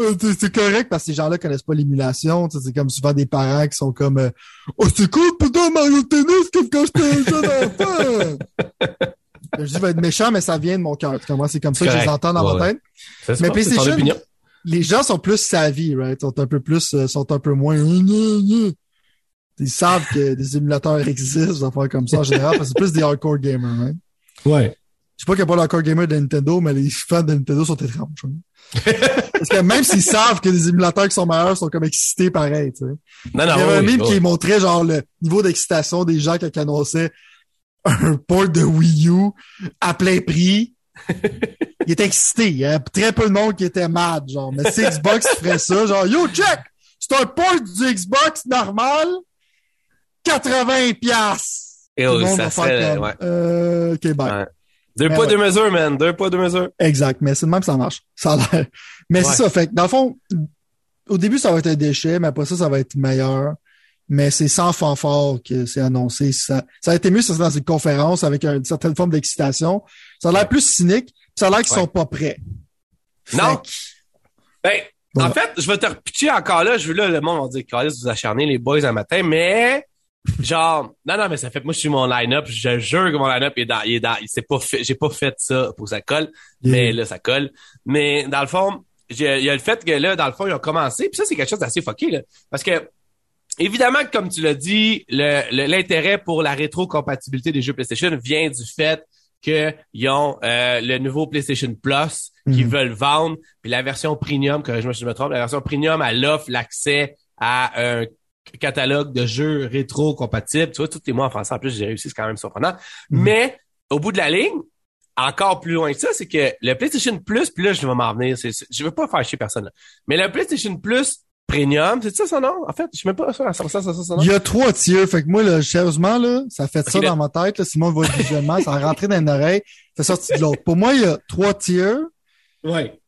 Euh, c'est- correct parce que ces gens-là connaissent pas l'émulation. C'est comme souvent des parents qui sont comme euh, Oh, c'est cool, putain, Mario Tennis comme quand j'étais un jeune enfant! je dis, vais être méchant, mais ça vient de mon cœur. C'est comme ça que je les entends dans Ouais, ma ouais. tête. C'est Mais PlayStation, les gens sont plus savvy, right? Sont un peu plus, euh, sont un peu moins. Ils savent que des émulateurs existent, des affaires comme ça en général, parce que c'est plus des hardcore gamers, right? Ouais. Je sais pas qu'il n'y a pas d'hardcore gamers de Nintendo, mais les fans de Nintendo sont étranges. hein. Parce que même s'ils savent que des émulateurs qui sont meilleurs sont comme excités pareil, tu sais. Non, non, Il y avait un meme oui. qui montrait genre le niveau d'excitation des gens qui annonçaient un port de Wii U à plein prix. Il était excité. Il y avait très peu de monde qui était mad, genre. Mais si Xbox ferait ça, genre, yo, check! C'est un port du Xbox normal, 80 piastres. Et Tout le oh, ça serait, ouais. euh, ok, bye. Ouais. Deux Mais poids, ouais. deux mesures, man. Deux poids, deux mesures. Exact, mais c'est de même que ça marche. Ça a l'air. Mais Ouais. c'est ça, fait que dans le fond, au début, ça va être un déchet, mais après ça, ça va être meilleur. Mais c'est sans fanfare que c'est annoncé. Ça, ça a été mieux si c'était dans une conférence avec une certaine forme d'excitation. Ça a l'air plus cynique, ça a l'air qu'ils sont pas prêts. Non. Fait que- Ben, Voilà. en fait, je vais te repitcher encore là. Je veux là, le monde va dire, vous acharnez les boys un matin, mais, genre, non, non, mais ça fait, moi, je suis mon line-up. Je jure que mon line-up est dans, il est dans, il s'est pas fait, j'ai pas fait ça pour que ça colle, mais là, ça colle. Mais, dans le fond, il y a le fait que là, dans le fond, ils ont commencé, puis ça, c'est quelque chose d'assez fucké, là. Parce que, évidemment, comme tu l'as dit, le- le- l'intérêt pour la rétrocompatibilité des jeux PlayStation vient du fait qu'ils ont euh, le nouveau PlayStation Plus qu'ils Mhm. veulent vendre, puis la version premium, corrige-moi si je me trompe, la version premium, elle offre l'accès à un catalogue de jeux rétro-compatibles. Tu vois, tout est moi en français. En plus, j'ai réussi, c'est quand même surprenant. Mhm. Mais, au bout de la ligne, encore plus loin que ça, c'est que le PlayStation Plus, puis là, je vais m'en revenir, c'est- c'est- je veux pas faire chier personne, là. mais le PlayStation Plus Premium, c'est ça son nom? En fait, je suis même pas sûr à ça, ça, ça, son nom. Il y a trois tiers. Fait que moi, là, sérieusement, là, ça fait ça dans ma tête. Là, Simon voit visuellement, ça a rentré dans une oreille, ça sorti de l'autre. Pour moi, il y a trois tiers. Ouais.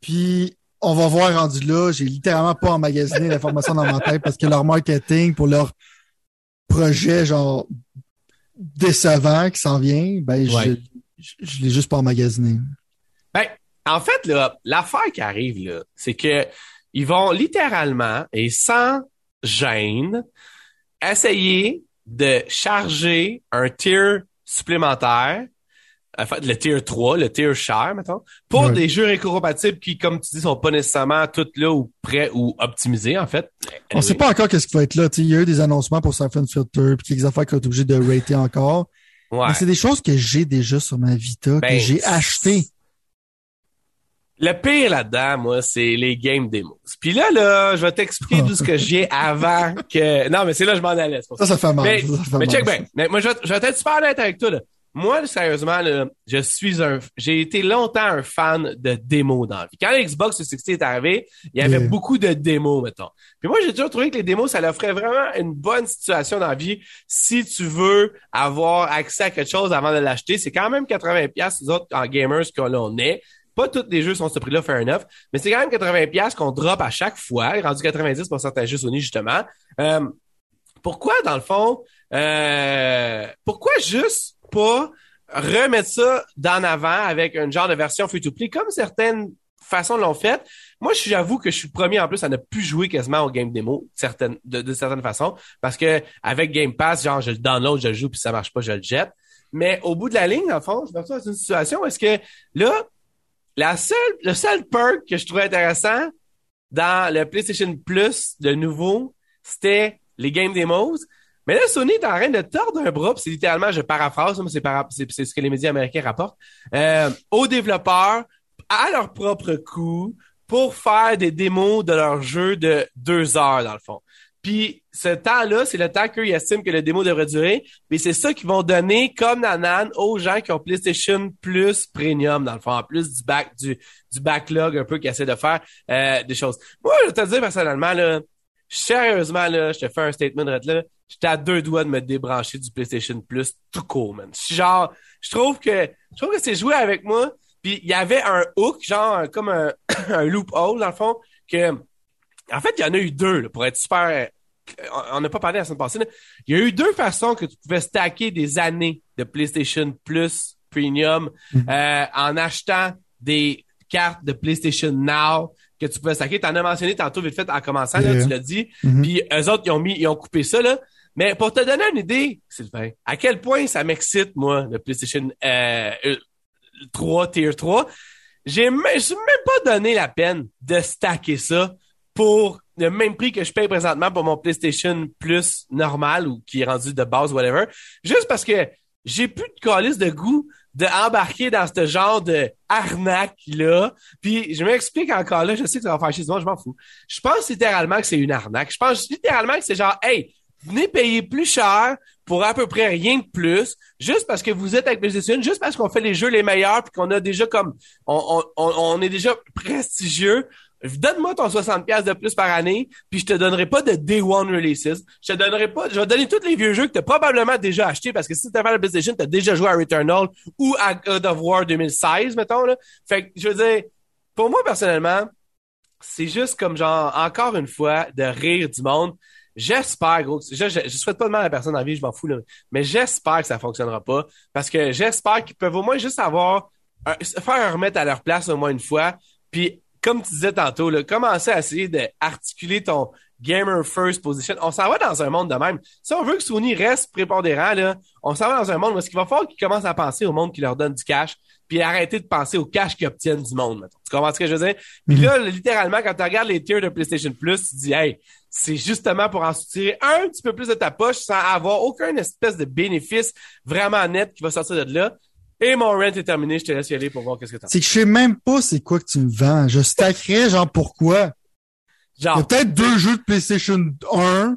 Puis, on va voir rendu là. J'ai littéralement pas emmagasiné l'information dans ma tête parce que leur marketing pour leur projet, genre, décevant qui s'en vient, ben, je, je, l'ai juste pas emmagasiné. Ben, en fait, là, l'affaire qui arrive, là, c'est que ils vont littéralement et sans gêne essayer de charger un tier supplémentaire fait, le tier 3, le tier cher, mettons, pour des jeux récompatibles qui, comme tu dis, sont pas nécessairement toutes là ou prêts ou optimisés, en fait. On sait pas encore qu'est-ce qui va être là. il y a eu des annoncements pour Siphon Filter, puis quelques affaires qu'on est obligé de rater encore. Ouais. Mais c'est des choses que j'ai déjà sur ma Vita, que ben, j'ai acheté. Le pire là-dedans, moi, c'est les game demos. Puis là, là, je vais t'expliquer tout ce que j'ai avant que... Non, mais c'est là que je m'en allais. Ça, ça fait mal. Mais, ça, mais check bien. Mais moi, je vais, je vais être super honnête avec toi, là. Moi, sérieusement, là, je suis un, j'ai été longtemps un fan de démos dans la vie. Quand l'Xbox 360 est arrivé, il y avait beaucoup de démos, mettons. Puis moi, j'ai toujours trouvé que les démos, ça leur ferait vraiment une bonne situation dans la vie si tu veux avoir accès à quelque chose avant de l'acheter. C'est quand même 80 pièces autres en gamers qu'on est. Pas tous les jeux sont à ce prix-là, fair enough, mais c'est quand même 80 pièces qu'on drop à chaque fois, rendu 90 pour certains jeux Sony, justement. Euh, pourquoi, dans le fond, euh, pourquoi juste pas remettre ça d'en avant avec une genre de version free-to-play comme certaines façons l'ont fait. Moi, j'avoue que je suis premier en plus à ne plus jouer quasiment au game démo certaines, de, de certaines façons parce que avec Game Pass, genre je le download, je le joue puis ça marche pas, je le jette. Mais au bout de la ligne, en fond, je me retrouve dans une situation où est-ce que là, la seule, le seul perk que je trouvais intéressant dans le PlayStation Plus de nouveau, c'était les game demos. Mais là, Sony est en train de tordre un bras, c'est littéralement, je paraphrase, mais c'est, ce que les médias américains rapportent, euh, aux développeurs à leur propre coût pour faire des démos de leur jeu de deux heures, dans le fond. Puis ce temps-là, c'est le temps qu'ils estiment que le démo devrait durer. Mais c'est ça qu'ils vont donner comme nanan aux gens qui ont PlayStation Plus Premium, dans le fond, en plus du back du, du backlog un peu qui essaient de faire euh, des choses. Moi, je te dire personnellement, là, sérieusement, là, je te fais un statement là, j'étais à deux doigts de me débrancher du PlayStation Plus tout court, man. Genre, je trouve que je trouve que c'est joué avec moi. Puis il y avait un hook, genre comme un, un loophole, dans le fond, que en fait, il y en a eu deux, là, pour être super. On n'a pas parlé la semaine passée. Il y a eu deux façons que tu pouvais stacker des années de PlayStation Plus Premium mm-hmm. euh, en achetant des cartes de PlayStation Now que tu pouvais stacker. T'en as mentionné tantôt vite fait en commençant, là, tu l'as dit. Mm-hmm. Puis eux autres, ils ont mis, ils ont coupé ça, là. Mais pour te donner une idée, Sylvain, à quel point ça m'excite, moi, le PlayStation euh, 3, Tier 3, j'ai même, même pas donné la peine de stacker ça pour le même prix que je paye présentement pour mon PlayStation Plus normal ou qui est rendu de base, whatever. Juste parce que j'ai plus de calice de goût de embarquer dans ce genre de arnaque-là. Puis je m'explique encore là, je sais que ça va faire chier je m'en fous. Je pense littéralement que c'est une arnaque. Je pense littéralement que c'est genre, hey, venez payer plus cher pour à peu près rien de plus, juste parce que vous êtes avec PlayStation, juste parce qu'on fait les jeux les meilleurs, puis qu'on a déjà comme, on, on, on est déjà prestigieux. Donne-moi ton 60$ de plus par année, puis je te donnerai pas de Day One Releases. Je te donnerai pas, je vais donner tous les vieux jeux que tu as probablement déjà achetés, parce que si tu as fait la PlayStation, tu as déjà joué à Returnal ou à God of War 2016, mettons, là. Fait que, je veux dire, pour moi, personnellement, c'est juste comme genre, encore une fois, de rire du monde. J'espère, gros, je, je, souhaite pas de mal à la personne la vie, je m'en fous, là, mais j'espère que ça fonctionnera pas parce que j'espère qu'ils peuvent au moins juste avoir, faire un remettre à leur place au moins une fois, puis comme tu disais tantôt, là, commencer à essayer d'articuler ton gamer first position. On s'en va dans un monde de même. Si on veut que Sony reste prépondérant, là, on s'en va dans un monde où est-ce qu'il va falloir qu'ils commencent à penser au monde qui leur donne du cash, puis arrêter de penser au cash qu'ils obtiennent du monde. Maintenant. Tu comprends ce que je veux dire? Puis mhm. là, littéralement, quand tu regardes les tiers de PlayStation Plus, tu te dis, hey, c'est justement pour en soutirer un petit peu plus de ta poche sans avoir aucun espèce de bénéfice vraiment net qui va sortir de là. Et mon rent est terminé, je te laisse y aller pour voir qu'est-ce que t'as. C'est que je sais même pas c'est quoi que tu me vends. Je stackerais genre pourquoi? Genre. Peut-être deux jeux de PlayStation 1,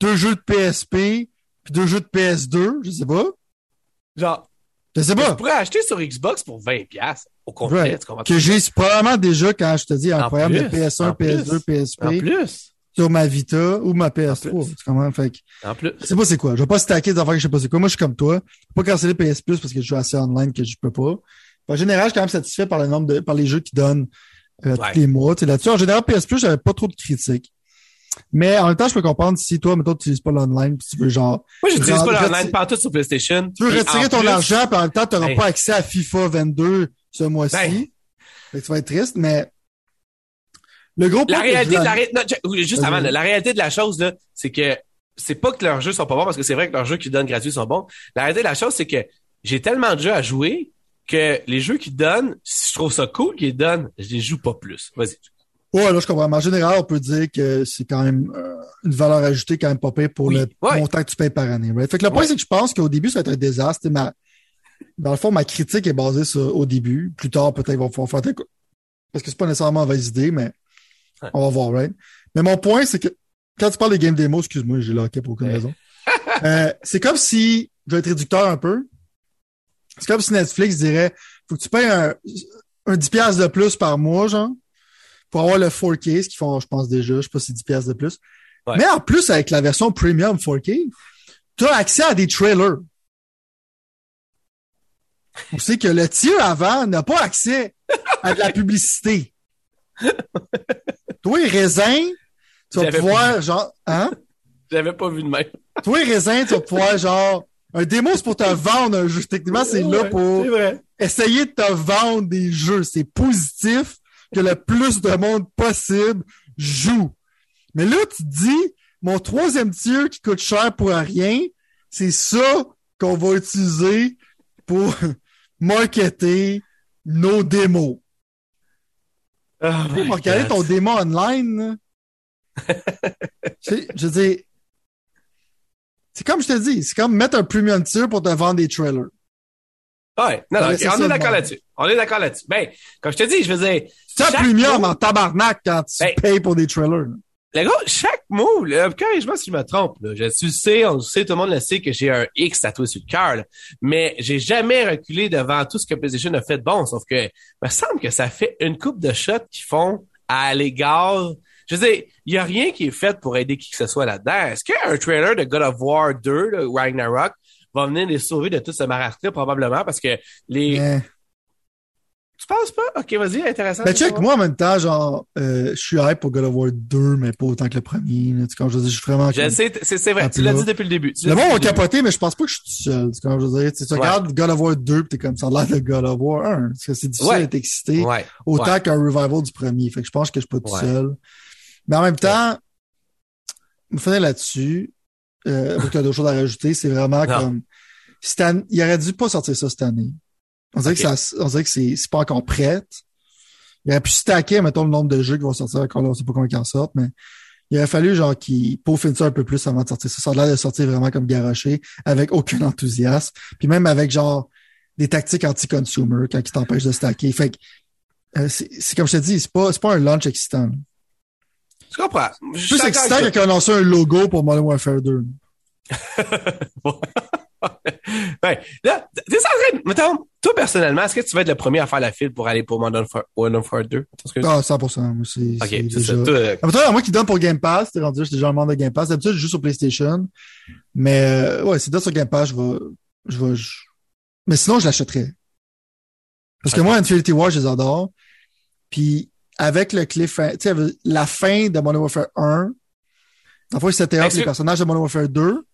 deux jeux de PSP, puis deux jeux de PS2, je sais pas. Genre, Je sais pas. Tu pourrais acheter sur Xbox pour 20$ au complet. Ouais. Tu comprends? Que j'ai probablement déjà quand je te dis de plus, PS1, en PS2, PSP En plus. sur ma Vita ou ma PS3. plus. Tu comprends? Fait que, En plus. je sais pas c'est quoi. Je vais pas stacker des affaires que je sais pas c'est quoi. Moi, je suis comme toi. Je peux pas canceller PS Plus parce que je joue assez online que je peux pas. En général, je suis quand même satisfait par le nombre de, par les jeux qui donnent euh, Ouais. tous les mois. Tu sais, Là-dessus, en général, PS Plus, j'avais pas trop de critiques. Mais en même temps, je peux comprendre si toi, mettons, tu n'utilises pas l'online, puis tu veux genre, Moi, j'utilise pas l'online partout sur PlayStation. tu veux Et retirer ton plus- argent, puis en même temps, tu n'auras Ben. pas accès à FIFA 22 ce mois-ci. Ben. Fait que tu vas être triste, mais le gros La réalité, de la ré- non, juste avant, là, la réalité de la chose, là, c'est que c'est pas que leurs jeux sont pas bons parce que c'est vrai que leurs jeux qu'ils donnent gratuits sont bons. La réalité de la chose, c'est que j'ai tellement de jeux à jouer que les jeux qu'ils donnent, si je trouve ça cool qu'ils donnent, je les joue pas plus. Vas-y. Ouais, là, je comprends. Mais en général, on peut dire que c'est quand même euh, une valeur ajoutée quand même pas payée pour Oui, le ouais. montant que tu payes par année. Right? Fait que le point, Ouais. c'est que je pense qu'au début, ça va être un désastre. Ma... Dans le fond, ma critique est basée sur au début. Plus tard, peut-être, ils vont pouvoir faire Parce que c'est pas nécessairement une mauvaise idée, mais Ouais. on va voir, right? Mais mon point, c'est que quand tu parles des game démos, excuse-moi, j'ai locké pour aucune raison. Euh, c'est comme si, je vais être réducteur un peu. C'est comme si Netflix dirait, faut que tu payes un, un 10 piastres de plus par mois, genre, pour avoir le 4K, ce qu'ils font, je pense déjà, je sais pas si c'est 10 piastres de plus. Ouais. Mais en plus, avec la version premium 4K, tu as accès à des trailers. On sait que le tiers avant n'a pas accès à de la publicité. Toi, raisin, tu vas pouvoir, genre, hein? J'avais pas vu de même. Toi, raisin, tu vas pouvoir, genre, un démo, c'est pour te vendre un jeu. Techniquement, c'est là pour essayer de te vendre des jeux. C'est positif que le plus de monde possible joue. Mais là, tu te dis, mon troisième tier qui coûte cher pour rien, c'est ça qu'on va utiliser pour marketer nos démos. Oh Tu regarder ton démo online. je veux dire, c'est comme je te dis, c'est comme mettre un premium tier pour te vendre des trailers. Ouais, non, non, on ça, est d'accord là-dessus. On est d'accord là-dessus. Ben, comme je te dis, je veux dire, premium mot- en tabarnak quand tu Ben- payes pour des trailers. le gars, chaque mot, là, corrige-moi si je me trompe, là. Je tu le sais, on le sait, tout le monde le sait que j'ai un X tatoué sur le cœur. Mais j'ai jamais reculé devant tout ce que PlayStation a fait de bon, sauf que, il me semble que ça fait une coupe de shots qu'ils font à l'égard je veux dire, il y a rien qui est fait pour aider qui que ce soit là-dedans. Est-ce qu'un trailer de God of War 2, de Ragnarok, va venir les sauver de tout ce marasme Probablement, parce que les... Mais, Tu penses pas? Ok, vas-y, intéressant. ben, check, moi, en même temps, genre, euh, je suis hype pour God of War 2, mais pas autant que le premier. là. Tu sais, Quand je veux dire, je suis vraiment... Je comme- sais, c'est vrai, tu l'as dit depuis le début. Tu Le monde début. capoter, mais je pense pas que je suis tout seul. Tu sais, Quand je veux dire, tu sais, tu Ouais. regardes God of War 2 pis t'es comme ça a l'air de God of War 1. Parce que c'est difficile Ouais. d'être excité Ouais. autant qu'un revival du premier. Fait que je pense que je suis pas tout seul. Mais en même temps, me finir là-dessus, euh, avec d'autres choses à rajouter, c'est vraiment Non. comme, il aurait dû pas sortir ça cette année. On dirait que ça, on dirait que c'est, pas encore prête. Il aurait pu stacker, mettons, le nombre de jeux qui vont sortir encore là, on sait pas combien ils en sortent, mais il aurait fallu, genre, qu'ils peaufinent ça un peu plus avant de sortir ça. Ça a l'air de sortir vraiment comme garoché, avec aucun enthousiasme. Puis même avec, genre, des tactiques anti-consumer quand ils t'empêchent de stacker. Fait que, euh, c'est, comme je te dis, c'est pas, c'est pas un launch excitant. Je comprends. Je Plus excitant avec que annoncer un logo pour Modern Warfare 2. ben, là, t'es en train de, mettons, toi, personnellement, est-ce que tu vas être le premier à faire la file pour aller pour Modern Warfare, Modern Warfare 2? Parce que- Ah, 100%. moi, c'est, ok, c'est déjà... ça. Toi, toi, à moi qui donne pour Game Pass, t'es rendu, j'étais déjà un membre de Game Pass. D'habitude, je joue sur PlayStation. Mais, euh, ouais, c'est donne sur Game Pass, je vais, je vais, je- mais sinon, je l'achèterais. Parce que moi, Infinity War, je les adore. Puis, avec le cliff, tu sais, la fin de Modern Warfare 1, en fait, c'était Est-ce les que- personnages de Modern Warfare 2.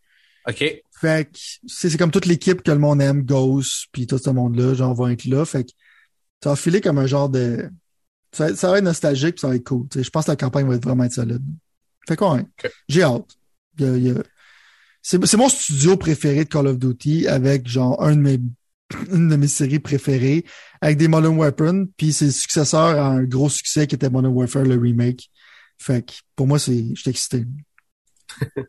OK. Fait que c'est comme toute l'équipe que le monde aime, Ghost, puis tout ce monde-là, genre, va être là. Fait que ça va filer comme un genre de... Ça, va- ça va être nostalgique, puis ça va être cool. Je pense que la campagne va être vraiment être solide. Fait quoi. J'ai hâte. Il y a- il y a- C'est c'est mon studio préféré de Call of Duty, avec genre un de mes une de mes séries préférées, avec des Modern Weapons, puis c'est le successeur à un gros succès qui était Modern Warfare, le remake. Fait que pour moi, c'est. Je suis excité.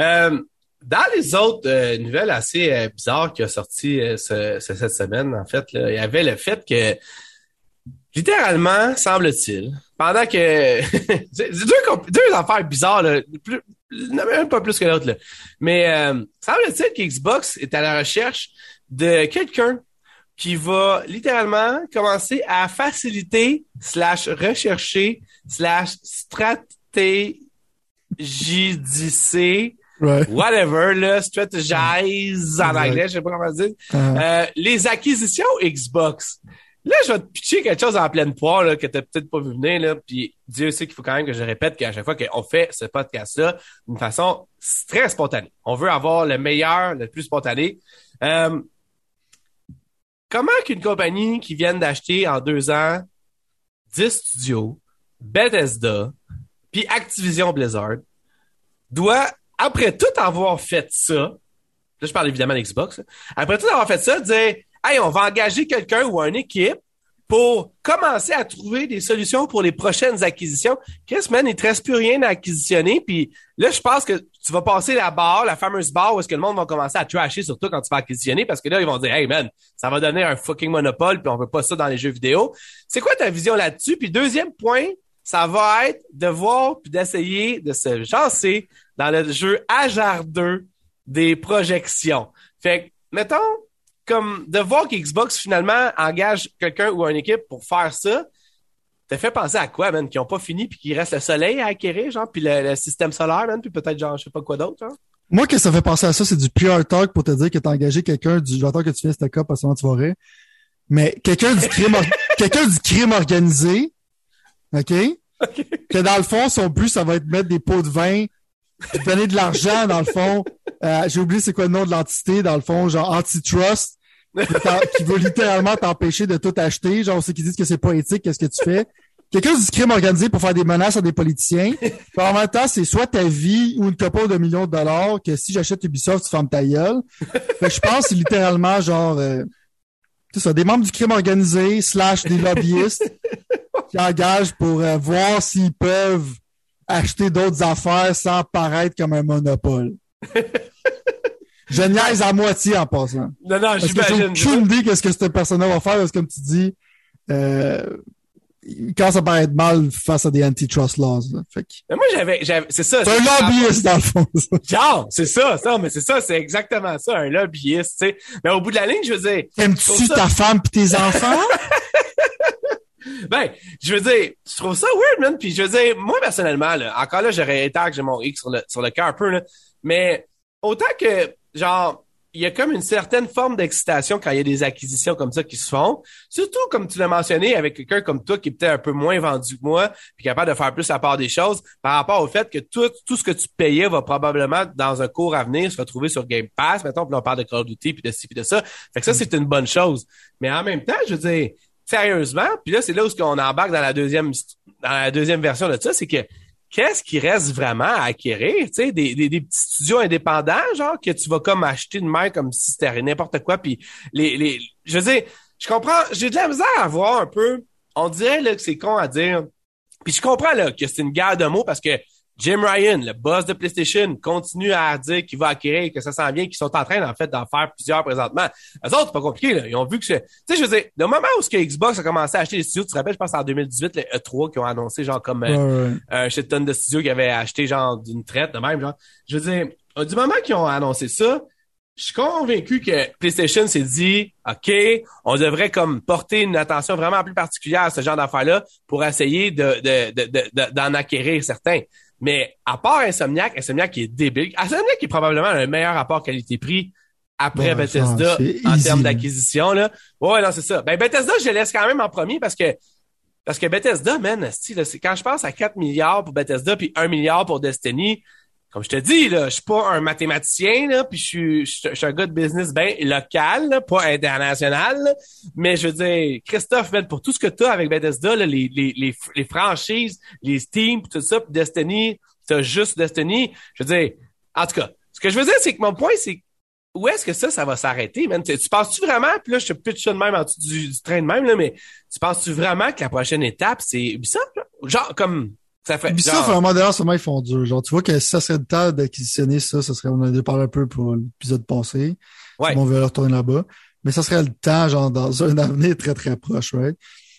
Euh, dans les autres euh, nouvelles assez euh, bizarres qui ont sorti euh, ce- ce- cette semaine, en fait, là, il y avait le fait que, littéralement, semble-t-il, pendant que... deux, deux affaires bizarres, là, plus, pas plus que l'autre, mais euh, semble-t-il qu'Xbox est à la recherche de quelqu'un qui va littéralement commencer à faciliter, slash rechercher, slash stratégiser, whatever, là, strategize en anglais, je sais pas comment dire, uh-huh. euh, les acquisitions Xbox. Là, je vais te pitcher quelque chose en pleine poire là, que t'as peut-être pas vu venir. Là, puis Dieu sait qu'il faut quand même que je répète qu'à chaque fois qu'on fait ce podcast-là, d'une façon très spontanée. On veut avoir le meilleur, le plus spontané. Euh, comment qu'une compagnie qui vient d'acheter en deux ans 10 studios, Bethesda, puis Activision Blizzard, doit, après tout avoir fait ça, là je parle évidemment d'Xbox, après tout avoir fait ça, dire hey, on va engager quelqu'un ou une équipe pour commencer à trouver des solutions pour les prochaines acquisitions. Chris, man, il te reste plus rien à acquisitionner. Puis là, je pense que tu vas passer la barre, la fameuse barre où est-ce que le monde va commencer à trasher sur toi quand tu vas acquisitionner parce que là, ils vont dire, hey, man, ça va donner un fucking monopole puis on veut pas ça dans les jeux vidéo. C'est quoi ta vision là-dessus? Puis deuxième point, ça va être de voir puis d'essayer de se chancer dans le jeu hasardeux des projections. Fait que, mettons, comme de voir qu'Xbox finalement engage quelqu'un ou une équipe pour faire ça, t'as fait penser à quoi, man? Qui ont pas fini puis qu'il reste le soleil à acquérir, genre, puis le, système solaire, man, puis peut-être genre, je sais pas quoi d'autre, genre? Moi, que ça fait penser à ça, c'est du PR talk pour te dire que t'as engagé quelqu'un du j'entends que tu fais cette parce que tu vas Mais quelqu'un du crime, quelqu'un du crime organisé, OK? Que dans le fond, son but, ça va être de mettre des pots de vin, puis donner de l'argent, dans le fond. Euh, j'ai oublié c'est quoi le nom de l'entité, dans le fond, genre antitrust qui veut littéralement t'empêcher de tout acheter. Genre, ceux qui disent que c'est pas éthique, qu'est-ce que tu fais? Quelqu'un du crime organisé pour faire des menaces à des politiciens. en même temps, c'est soit ta vie ou une couple de millions de dollars que si j'achète Ubisoft, tu fermes ta gueule. je pense c'est littéralement genre euh, ça, des membres du crime organisé slash des lobbyistes qui engagent pour euh, voir s'ils peuvent acheter d'autres affaires sans paraître comme un monopole. Je niaise à moitié en passant. Non, non, j'imagine. J'ai aucune idée qu'est-ce que cette personne va faire, parce que comme tu dis, euh, il commence à paraître mal face à des antitrust laws. Fait Mais moi, j'avais, c'est ça. C'est un lobbyiste, dans le fond. Genre, c'est ça, ça, mais c'est ça, c'est exactement ça, un lobbyiste, tu sais. Mais au bout de la ligne, je veux dire. Aimes-tu ta femme pis tes enfants? Ben, je veux dire, je trouve ça weird, man. Puis je veux dire, moi, personnellement, là, encore là, j'aurais été que j'ai mon X sur le, sur le cœur un peu, là. Mais autant que genre, il y a comme une certaine forme d'excitation quand il y a des acquisitions comme ça qui se font. Surtout, comme tu l'as mentionné, avec quelqu'un comme toi qui est peut-être un peu moins vendu que moi, puis capable de faire plus la part des choses, par rapport au fait que tout, tout ce que tu payais va probablement, dans un court avenir, se retrouver sur Game Pass. Mettons, puis on parle de Call of Duty, puis de ci, puis de ça. Fait que ça, c'est une bonne chose. Mais en même temps, je veux dire, sérieusement, puis là, c'est là où on embarque dans la deuxième, dans la deuxième version de ça, c'est que qu'est-ce qui reste vraiment à acquérir? Tu sais, des, des, des, petits studios indépendants, genre, que tu vas comme acheter une main comme si c'était n'importe quoi. Puis les, les. Je veux dire, je comprends, j'ai de la misère à voir un peu. On dirait là, que c'est con à dire. Puis je comprends là, que c'est une guerre de mots parce que Jim Ryan, le boss de PlayStation, continue à dire qu'il va acquérir, que ça s'en vient, qu'ils sont en train, en fait, d'en faire plusieurs présentement. Les autres, c'est pas compliqué, là. Ils ont vu que c'est, tu sais, je veux dire, le moment où ce que Xbox a commencé à acheter les studios, tu te rappelles, je pense en 2018, les E3 qui ont annoncé, genre, comme, euh, un shit tonne de studios qui avaient acheté, genre, d'une traite, de même, genre. Je veux dire, du moment qu'ils ont annoncé ça, je suis convaincu que PlayStation s'est dit, OK, on devrait comme porter une attention vraiment plus particulière à ce genre d'affaires-là pour essayer de, de, de, d'en acquérir certains. Mais à part Insomniac, Insomniac qui est débile. Insomniac qui est probablement le meilleur rapport qualité-prix après Bethesda en termes d'acquisition. Là. Ouais, non, c'est ça. Ben, Bethesda, je laisse quand même en premier parce que parce que Bethesda, man, c'est quand je pense à 4 milliards pour Bethesda puis 1 milliard pour Destiny, comme je te dis, là, je suis pas un mathématicien, là, puis je suis, je, suis un gars de business bien local, pas international. mais je veux dire, Christophe, pour tout ce que tu as avec Bethesda, là, les, les, les, les, franchises, les Steam, tout ça, puis Destiny, t'as juste Destiny. Je veux dire, en tout cas, ce que je veux dire, c'est que mon point, c'est où est-ce que ça, ça va s'arrêter, man? Tu, penses-tu vraiment, puis là, je te pitch ça de même en dessous du, train de même, là, mais tu penses-tu vraiment que la prochaine étape, c'est ça? Genre, comme, ça fait. Ubisoft, à un moment donné, ils font dur. Genre, tu vois que ça serait le temps d'acquisitionner ça, ça serait, on a parlé un peu pour l'épisode passé. Ouais. On veut retourner là-bas. Mais ça serait le temps, genre, dans un avenir très, très proche, right?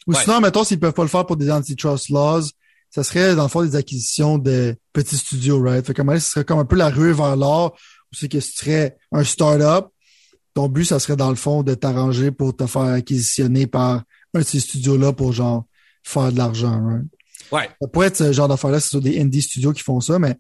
Ou sinon, mettons, s'ils peuvent pas le faire pour des antitrust laws, ça serait, dans le fond, des acquisitions de petits studios, right? Fait que, ce serait comme un peu la rue vers l'or, où c'est que ce serait un start-up, ton but, ça serait dans le fond de t'arranger pour te faire acquisitionner par un de ces studios-là pour genre faire de l'argent. Right? Ouais. Ça pourrait être ce genre d'affaires-là, c'est sur des indie studios qui font ça, mais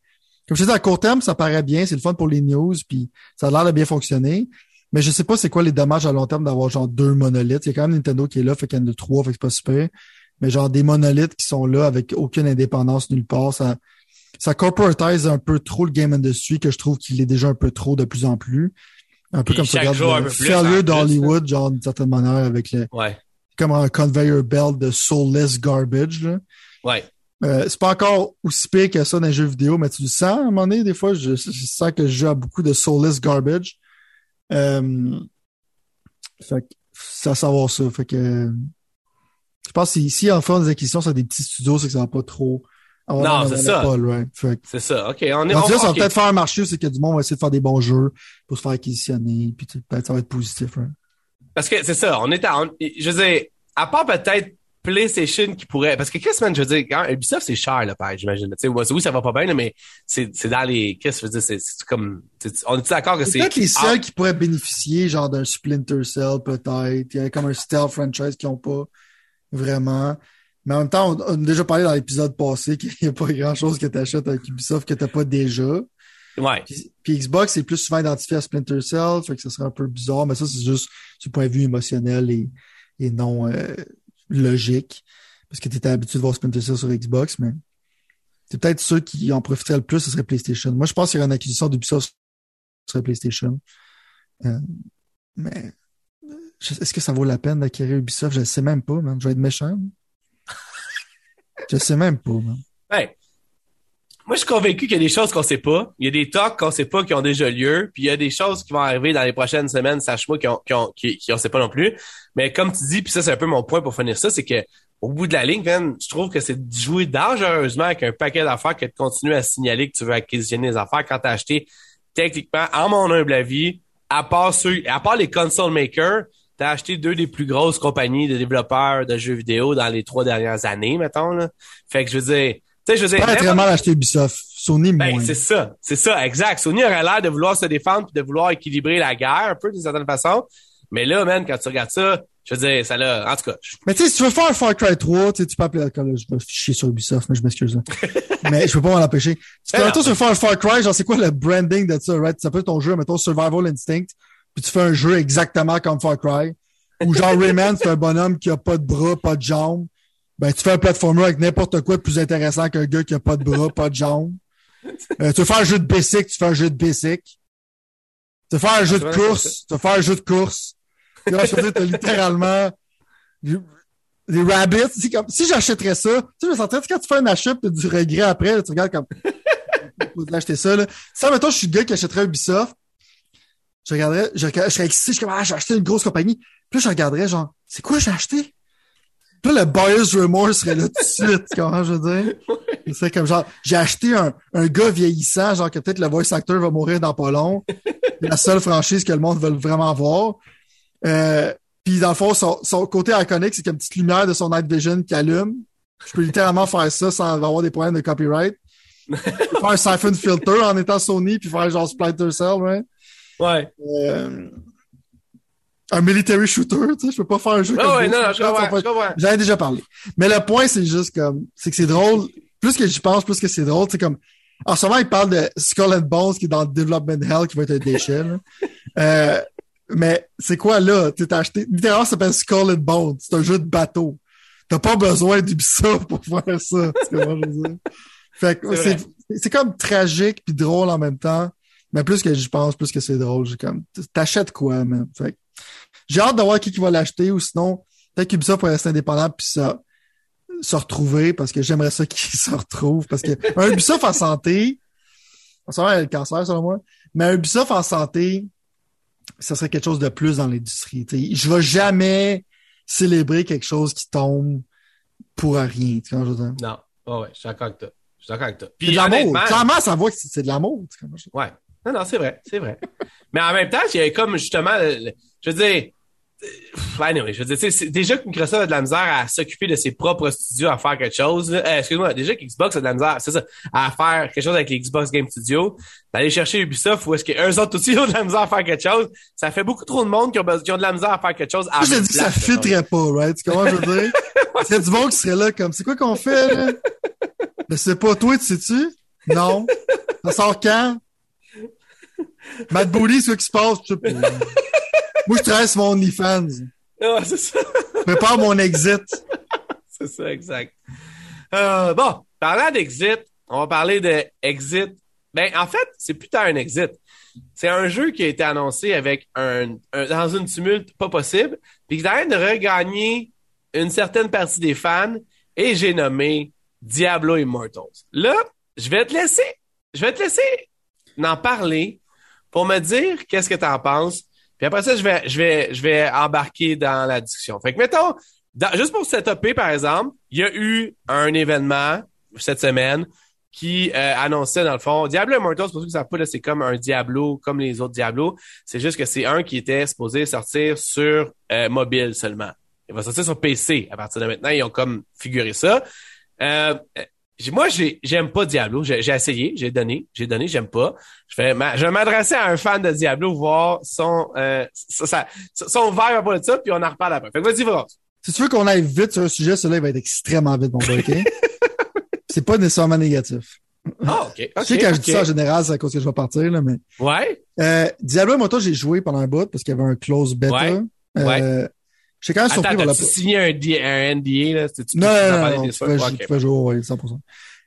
comme je disais, à court terme, ça paraît bien, c'est le fun pour les news, puis ça a l'air de bien fonctionner. Mais je sais pas c'est quoi les dommages à long terme d'avoir genre deux monolithes. Il y a quand même Nintendo qui est là, fait qu'il y en a trois, fait que c'est pas super. Mais genre des monolithes qui sont là avec aucune indépendance nulle part, ça, ça corporatise un peu trop le game industry que je trouve qu'il est déjà un peu trop de plus en plus. Un peu comme ça regarde le Failure en d'Hollywood, genre d'une certaine manière, avec le Ouais. comme un conveyor belt de soulless garbage. Là. Ouais. Euh, c'est pas encore aussi pire que ça dans les jeux vidéo, mais tu le sens à un moment donné, des fois, je, je sens que je joue à beaucoup de soulless garbage. Euh, fait que à savoir ça. Fait que je pense que si, si en fait des acquisitions sur des petits studios, c'est que ça va pas trop Non, c'est ça. right? C'est ça. OK. On est, on, ça va peut-être faire un marché, c'est que du monde va essayer de faire des bons jeux pour se faire acquisitionner, puis peut-être ça va être positif. right? Parce que c'est ça. On est à, on- je veux dire, à part peut-être PlayStation qui pourrait, parce que qu'est-ce man, je veux dire, quand Ubisoft, c'est cher, là, pareil, j'imagine. Tu sais, oui, ça va pas bien, là, mais c'est, c'est dans les, qu'est-ce que je veux dire, c'est, c'est comme, c'est- on est d'accord que C'est peut-être les Ah, seuls qui pourraient bénéficier, genre d'un Splinter Cell, peut-être. Il y a comme un stealth franchise qui n'ont pas vraiment. Mais en même temps, on, on a déjà parlé dans l'épisode passé qu'il n'y a pas grand-chose que tu achètes avec Ubisoft que tu n'as pas déjà. Ouais. Puis, puis Xbox est plus souvent identifié à Splinter Cell, fait que ça serait un peu bizarre, mais ça, c'est juste du point de vue émotionnel et, et non euh, logique. Parce que tu étais habitué de voir Splinter Cell sur Xbox, mais c'est peut-être ceux qui en profiteraient le plus, ce serait PlayStation. Moi, je pense qu'il y aurait une acquisition d'Ubisoft, ce serait PlayStation. Euh, mais est-ce que ça vaut la peine d'acquérir Ubisoft? Je ne sais même pas, man. Je vais être méchant. Je sais même pas, man. Ouais. Moi, je suis convaincu qu'il y a des choses qu'on sait pas. Il y a des talks qu'on sait pas qui ont déjà lieu. Puis il y a des choses qui vont arriver dans les prochaines semaines, sache-moi, qui ont, qui sait pas non plus. Mais comme tu dis, puis ça, c'est un peu mon point pour finir ça, c'est que au bout de la ligne, je trouve que c'est de jouer dangereusement avec un paquet d'affaires que de continuer à signaler que tu veux acquisitionner des affaires quand t'as acheté techniquement, en mon humble avis, à part ceux, à part les console makers, t'as acheté deux des plus grosses compagnies de développeurs de jeux vidéo dans les trois dernières années, mettons. Fait que je veux dire, tu sais, je veux dire, Pas très mal acheter Ubisoft. Sony, ben, c'est ça. C'est ça, exact. Sony aurait l'air de vouloir se défendre puis de vouloir équilibrer la guerre un peu d'une certaine façon. Mais là, man, quand tu regardes ça, je veux dire, ça l'a, en tout cas, je- Mais tu sais, si tu veux faire un Far Cry 3, tu tu peux appeler là, je vais chier sur Ubisoft, mais je m'excuse. mais je peux pas m'en empêcher. Tu Ben peux toi, tu veux faire un Far Cry, genre c'est quoi le branding de ça, right? Ça peut être ton jeu, mettons Survival Instinct, puis tu fais un jeu exactement comme Far Cry. Ou genre Rayman, c'est un bonhomme qui a pas de bras, pas de jambes. Ben, tu fais un platformer avec n'importe quoi de plus intéressant qu'un gars qui a pas de bras, pas de jambes. Euh, tu veux faire un jeu de basic, tu fais un jeu de basic. Tu veux faire un jeu de vrai, course, tu veux faire un jeu de course. Tu t'as littéralement des rabbits. C'est comme, si j'achèterais ça, tu sais, je me sentirais, tu quand tu fais un achat t'as du regret après, là, tu regardes comme, faut acheter ça, là. Ça, mettons, je suis le gars qui achèterait Ubisoft. Je regarderais, je, je serais excité, je suis comme, ah, j'ai acheté une grosse compagnie. Puis là, je regarderais, genre, c'est quoi j'ai acheté? Là, le buyer's remorse serait là tout de suite, comment je veux dire? C'est comme genre, j'ai acheté un, un gars vieillissant, genre que peut-être le voice actor va mourir dans pas long. La seule franchise que le monde veut vraiment voir. Euh, puis dans le fond, son, son côté iconique, c'est qu'il y a une petite lumière de son night vision qui allume. Je peux littéralement faire ça sans avoir des problèmes de copyright. Faire un siphon filter en étant Sony puis faire genre Splinter Cell, ouais. ouais. Euh, un military shooter, tu sais, je peux pas faire un jeu Ah comme ouais, non, non, je comprends, Pas- je comprends. J'en ai déjà parlé. Mais le point, c'est juste comme, c'est que c'est drôle. Plus que j'y pense, plus que c'est drôle. C'est comme, en ce moment, il parle de Skull and Bones qui est dans Development Hell qui va être un déchet, là. Euh, mais c'est quoi, là? Tu t'as acheté, littéralement, ça s'appelle Skull and Bones. C'est un jeu de bateau. T'as pas besoin d'Ubisoft pour faire ça. C'est comment je veux dire? Fait que C'est c'est, c'est comme tragique puis drôle en même temps. Mais plus que j'y pense, plus que c'est drôle. J'ai comme, t'achètes quoi, man? Fait que j'ai hâte de voir qui, qui va l'acheter ou sinon, peut-être qu'Ubisoft pourrait rester indépendant puis ça, se retrouver parce que j'aimerais ça qu'ils se retrouvent parce que un Ubisoft en santé, ça va le cancer selon moi, mais un Ubisoft en santé, ça serait quelque chose de plus dans l'industrie. Je vais jamais célébrer quelque chose qui tombe pour rien. Tu vois, je veux dire? Non. Oh, ouais, je suis d'accord avec toi. Je suis d'accord avec toi. C'est Puis, de l'amour. Clairement, ça voit que c'est c'est de l'amour. tu vois. Ouais. Non, non, c'est vrai, c'est vrai. Mais en même temps, il y a comme justement, le- je veux dire, Ouais, non, je veux dire, déjà que Microsoft a de la misère à s'occuper de ses propres studios à faire quelque chose. Euh, excuse-moi, déjà que Xbox a de la misère, c'est ça, à faire quelque chose avec les Xbox Game Studios, d'aller chercher Ubisoft ou est-ce qu'eux autres aussi ont de la misère à faire quelque chose. Ça fait beaucoup trop de monde qui ont, qui ont de la misère à faire quelque chose. À je dit que ça fitterait pas, right? Tu comment je veux dire? C'est du monde qui serait là comme, c'est quoi qu'on fait, là? Mais c'est pas toi, tu sais-tu? Non. Ça sort quand? Matt Booty, c'est quoi qui se passe? Je sais. Moi, je travaille sur mon OnlyFans. Ouais, c'est ça. Prépare mon exit. c'est ça, exact. Euh, bon, parlant d'exit, on va parler de exit. Ben, en fait, c'est plus tard un exit. C'est un jeu qui a été annoncé avec un, dans une tumulte pas possible, puis qui a de regagner une certaine partie des fans, et j'ai nommé Diablo Immortals. Là, je vais te laisser, je vais te laisser en parler pour me dire qu'est-ce que tu en penses. Puis après ça, je vais, je vais, je vais embarquer dans la discussion. Fait que mettons, juste pour setuper, par exemple, il y a eu un événement cette semaine qui euh, annonçait dans le fond Diablo Immortals, pour ceux qui savent pas, c'est comme un Diablo, comme les autres Diablo. C'est juste que c'est un qui était supposé sortir sur euh, mobile seulement. Il va sortir sur PC à partir de maintenant. Ils ont comme figuré ça. Euh, moi, j'aime pas Diablo. J'ai essayé, j'ai donné, j'ai donné, j'aime pas. Je fais, je vais m'adresser à un fan de Diablo, voir son, euh, ça, son vibe à propos de ça, puis on en reparle après. Fait que vas-y, vas Si tu veux qu'on aille vite sur un sujet, celui-là va être extrêmement vite, mon gars, OK? c'est pas nécessairement négatif. Ah, OK. je sais quand je dis ça en général, c'est à cause que je vais partir, là, mais. Ouais. Euh, Diablo, moi, toi, j'ai joué pendant un bout parce qu'il y avait un close beta. Ouais. Euh, ouais. Je suis quand même surpris par la... signé un, un NDA, là? Tu non, non, non, non, tu tu peux jouer, oui, 100%.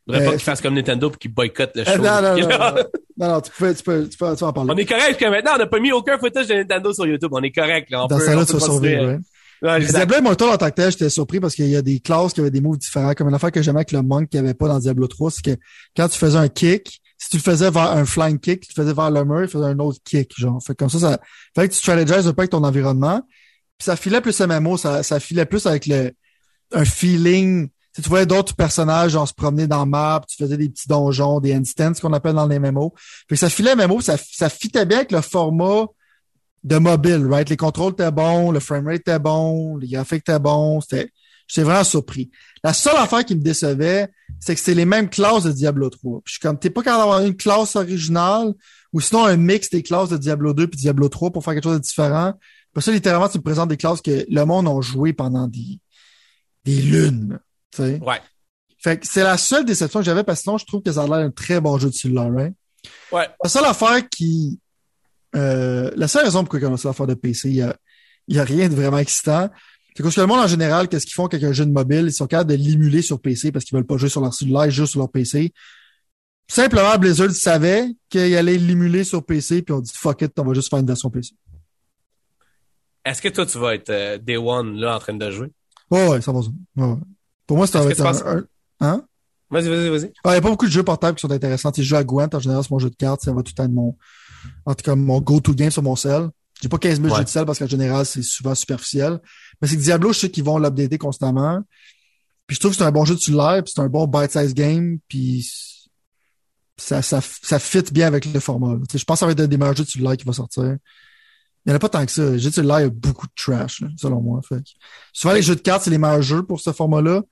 Faudrait euh, pas qu'il fasse comme Nintendo pour qu'il boycotte le show. Non, non, non, non, non, tu peux, tu peux, tu peux, tu peux en parler. On est correct que maintenant, on n'a pas mis aucun footage de Nintendo sur YouTube. On est correct, là. On Dans ça là, tu vas survivre, ouais. Ouais, Diablo Immortal en tant que tel, j'étais surpris parce qu'il y a des classes qui avaient des moves différents. Comme une affaire que j'aimais avec le monk qu'il n'y avait pas dans Diablo 3, c'est que quand tu faisais un kick, si tu le faisais vers un flying kick, tu le faisais vers le mur, il faisait un autre kick, genre. Fait comme ça, ça fait que tu strategises un peu avec ton environnement. Puis ça filait plus MMO, ça, ça filait plus avec le un feeling. Tu, tu voyais d'autres personnages genre se promener dans map, tu faisais des petits donjons, des instants qu'on appelle dans les MMO. Puis ça filait MMO, ça, ça fitait bien avec le format de mobile, right? Les contrôles étaient bons, le framerate était bon, les graphiques étaient bons, c'était. J'étais vraiment surpris. La seule affaire qui me décevait, c'est que c'était les mêmes classes de Diablo 3. Puis je suis comme, t'es pas capable d'avoir une classe originale ou sinon un mix des classes de Diablo 2 puis Diablo 3 pour faire quelque chose de différent. Parce que littéralement, tu me présentes des classes que le monde a joué pendant des, des lunes. Tu sais? Ouais. Fait que c'est la seule déception que j'avais parce que sinon, je trouve que ça a l'air un très bon jeu de cellulaire, right? Ouais. La seule affaire qui. Euh, la seule raison pourquoi on a ça affaire de PC, il y a, y a rien de vraiment excitant. C'est parce que le monde en général, qu'est-ce qu'ils font avec un jeu de mobile? Ils sont capables de l'émuler sur PC parce qu'ils veulent pas jouer sur leur cellulaire, juste sur leur PC. Simplement, Blizzard savait qu'il allait l'émuler sur PC, puis on dit fuck it, on va juste faire une version PC. Est-ce que toi, tu vas être euh, Day One là en train de jouer? Oh, ouais, ça va. Ouais. Pour moi, c'est un, un, Hein? Vas-y, vas-y, vas-y. Il n'y a pas beaucoup de jeux portables qui sont intéressants. Tu joues à Gwent, en général, c'est mon jeu de cartes. Ça va tout être mon, en tout cas, mon go-to game sur mon cell. J'ai pas 15 000 jeux de sel parce qu'en général, c'est souvent superficiel. Mais c'est que Diablo, je sais qu'ils vont l'updater constamment. Puis je trouve que c'est un bon jeu de cellulaire, puis c'est un bon bite-size game, puis ça, ça, ça fit bien avec le format. Je pense que ça va être un des meilleurs jeux de cellulaire qui va sortir. Il n'y en a pas tant que ça. Jeux de cellulaire, il y a beaucoup de trash, selon moi. Fait. Souvent, les jeux de cartes, c'est les meilleurs jeux pour ce format-là.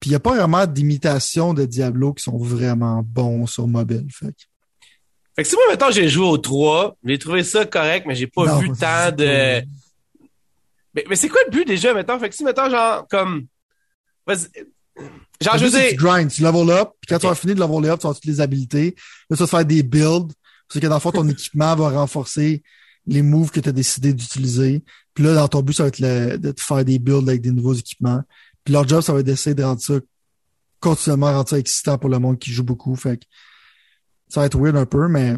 Puis il n'y a pas vraiment d'imitation de Diablo qui sont vraiment bons sur mobile. Fait. Fait que si moi, maintenant j'ai joué au 3, j'ai trouvé ça correct, mais j'ai pas vu tant de. Mais, mais c'est quoi le but déjà, maintenant? Fait que si, mettons, genre, comme. Genre, je dire. Tu grind, tu level up, puis quand tu vas finir de level up, tu as toutes les habilités. Là, tu vas faire des builds. C'est que dans le fond, ton équipement va renforcer les moves que tu as décidé d'utiliser. Puis là, dans ton but, ça va être de te faire des builds avec des nouveaux équipements. Puis leur job, ça va être d'essayer de rendre ça continuellement rendre ça excitant pour le monde qui joue beaucoup. Fait que ça va être weird un peu, mais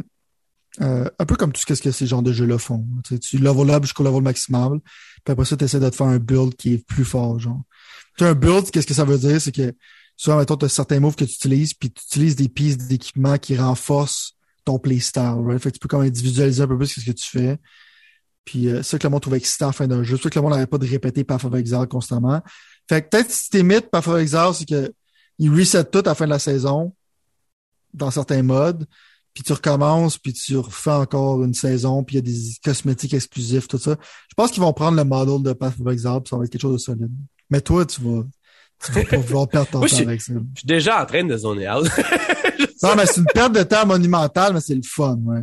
euh, un peu comme tout ce que ces genres de jeux-là font. Tu, tu level up jusqu'au level maximal, puis après ça, tu essaies de te faire un build qui est plus fort, genre. Tu un build, qu'est-ce que ça veut dire? C'est que souvent, mettons, tu as certains moves que tu utilises, puis tu utilises des pistes d'équipement qui renforcent ton playstyle, right? Fait que tu peux même individualiser un peu plus ce que tu fais. Puis euh, ça que le monde trouve excitant à la fin d'un jeu. C'est que le monde n'arrête pas de répéter Path of Exile constamment. Fait que peut-être si t'imites Path of Exile, c'est que il reset tout à la fin de la saison dans certains modes. puis tu recommences, puis tu refais encore une saison, puis il y a des cosmétiques exclusifs, tout ça. Je pense qu'ils vont prendre le model de Path of Exile, puis ça va être quelque chose de solide. Mais toi, tu vas, tu vas pas vouloir perdre ton temps avec ça. Je suis déjà en train de zoner out. non, mais c'est une perte de temps monumentale, mais c'est le fun, ouais.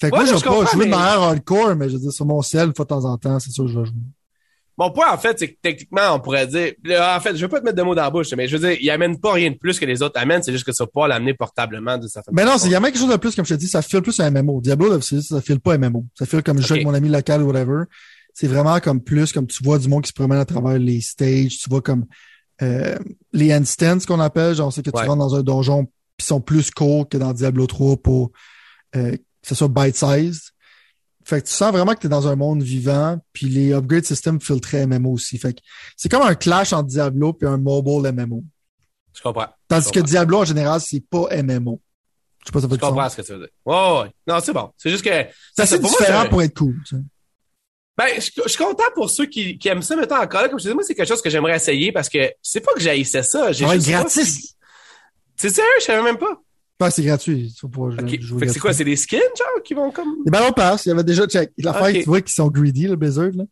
Fait que moi, je vais pas jouer de manière hardcore, mais je veux dire, sur mon ciel, une fois de temps en temps, c'est sûr que je vais jouer. Mon point, en fait, c'est que techniquement, on pourrait dire, en fait, je veux pas te mettre de mots dans la bouche, mais je veux dire, il amène pas rien de plus que les autres amènent, c'est juste que ça peut pas l'amener portablement de sa façon. Mais non, il y a même quelque chose de plus, comme je te dis, ça file plus un MMO. Diablo, ça file pas un MMO. Ça file comme je joue avec mon ami local ou whatever. C'est vraiment comme plus, comme tu vois du monde qui se promène à travers les stages, tu vois comme euh, les instants qu'on appelle, genre c'est que tu rentres dans un donjon qui sont plus courts que dans Diablo 3 pour euh, que ce soit bite-sized. Fait que tu sens vraiment que tu es dans un monde vivant, puis les upgrade systems filtrent MMO aussi. Fait que c'est comme un clash entre Diablo et un mobile MMO. Je comprends. Tandis que Diablo, en général, c'est pas MMO. Je sais pas ça Je comprends ce que tu veux dire. Ouais, ouais. Non, c'est bon. C'est juste que... C'est assez différent pour être cool. Ben, je, suis content pour ceux qui, qui aiment ça, mettons encore là. Comme je disais, moi, c'est quelque chose que j'aimerais essayer parce que c'est pas que j'haïssais ça. J'ai juste gratis. C'est sérieux, je savais même pas c'est gratuit. c'est quoi, c'est des skins, genre, qui vont comme. Les ballons pass, il y avait déjà, check. L'affaire, okay. tu vois qu'ils sont greedy, le Blizzard, là.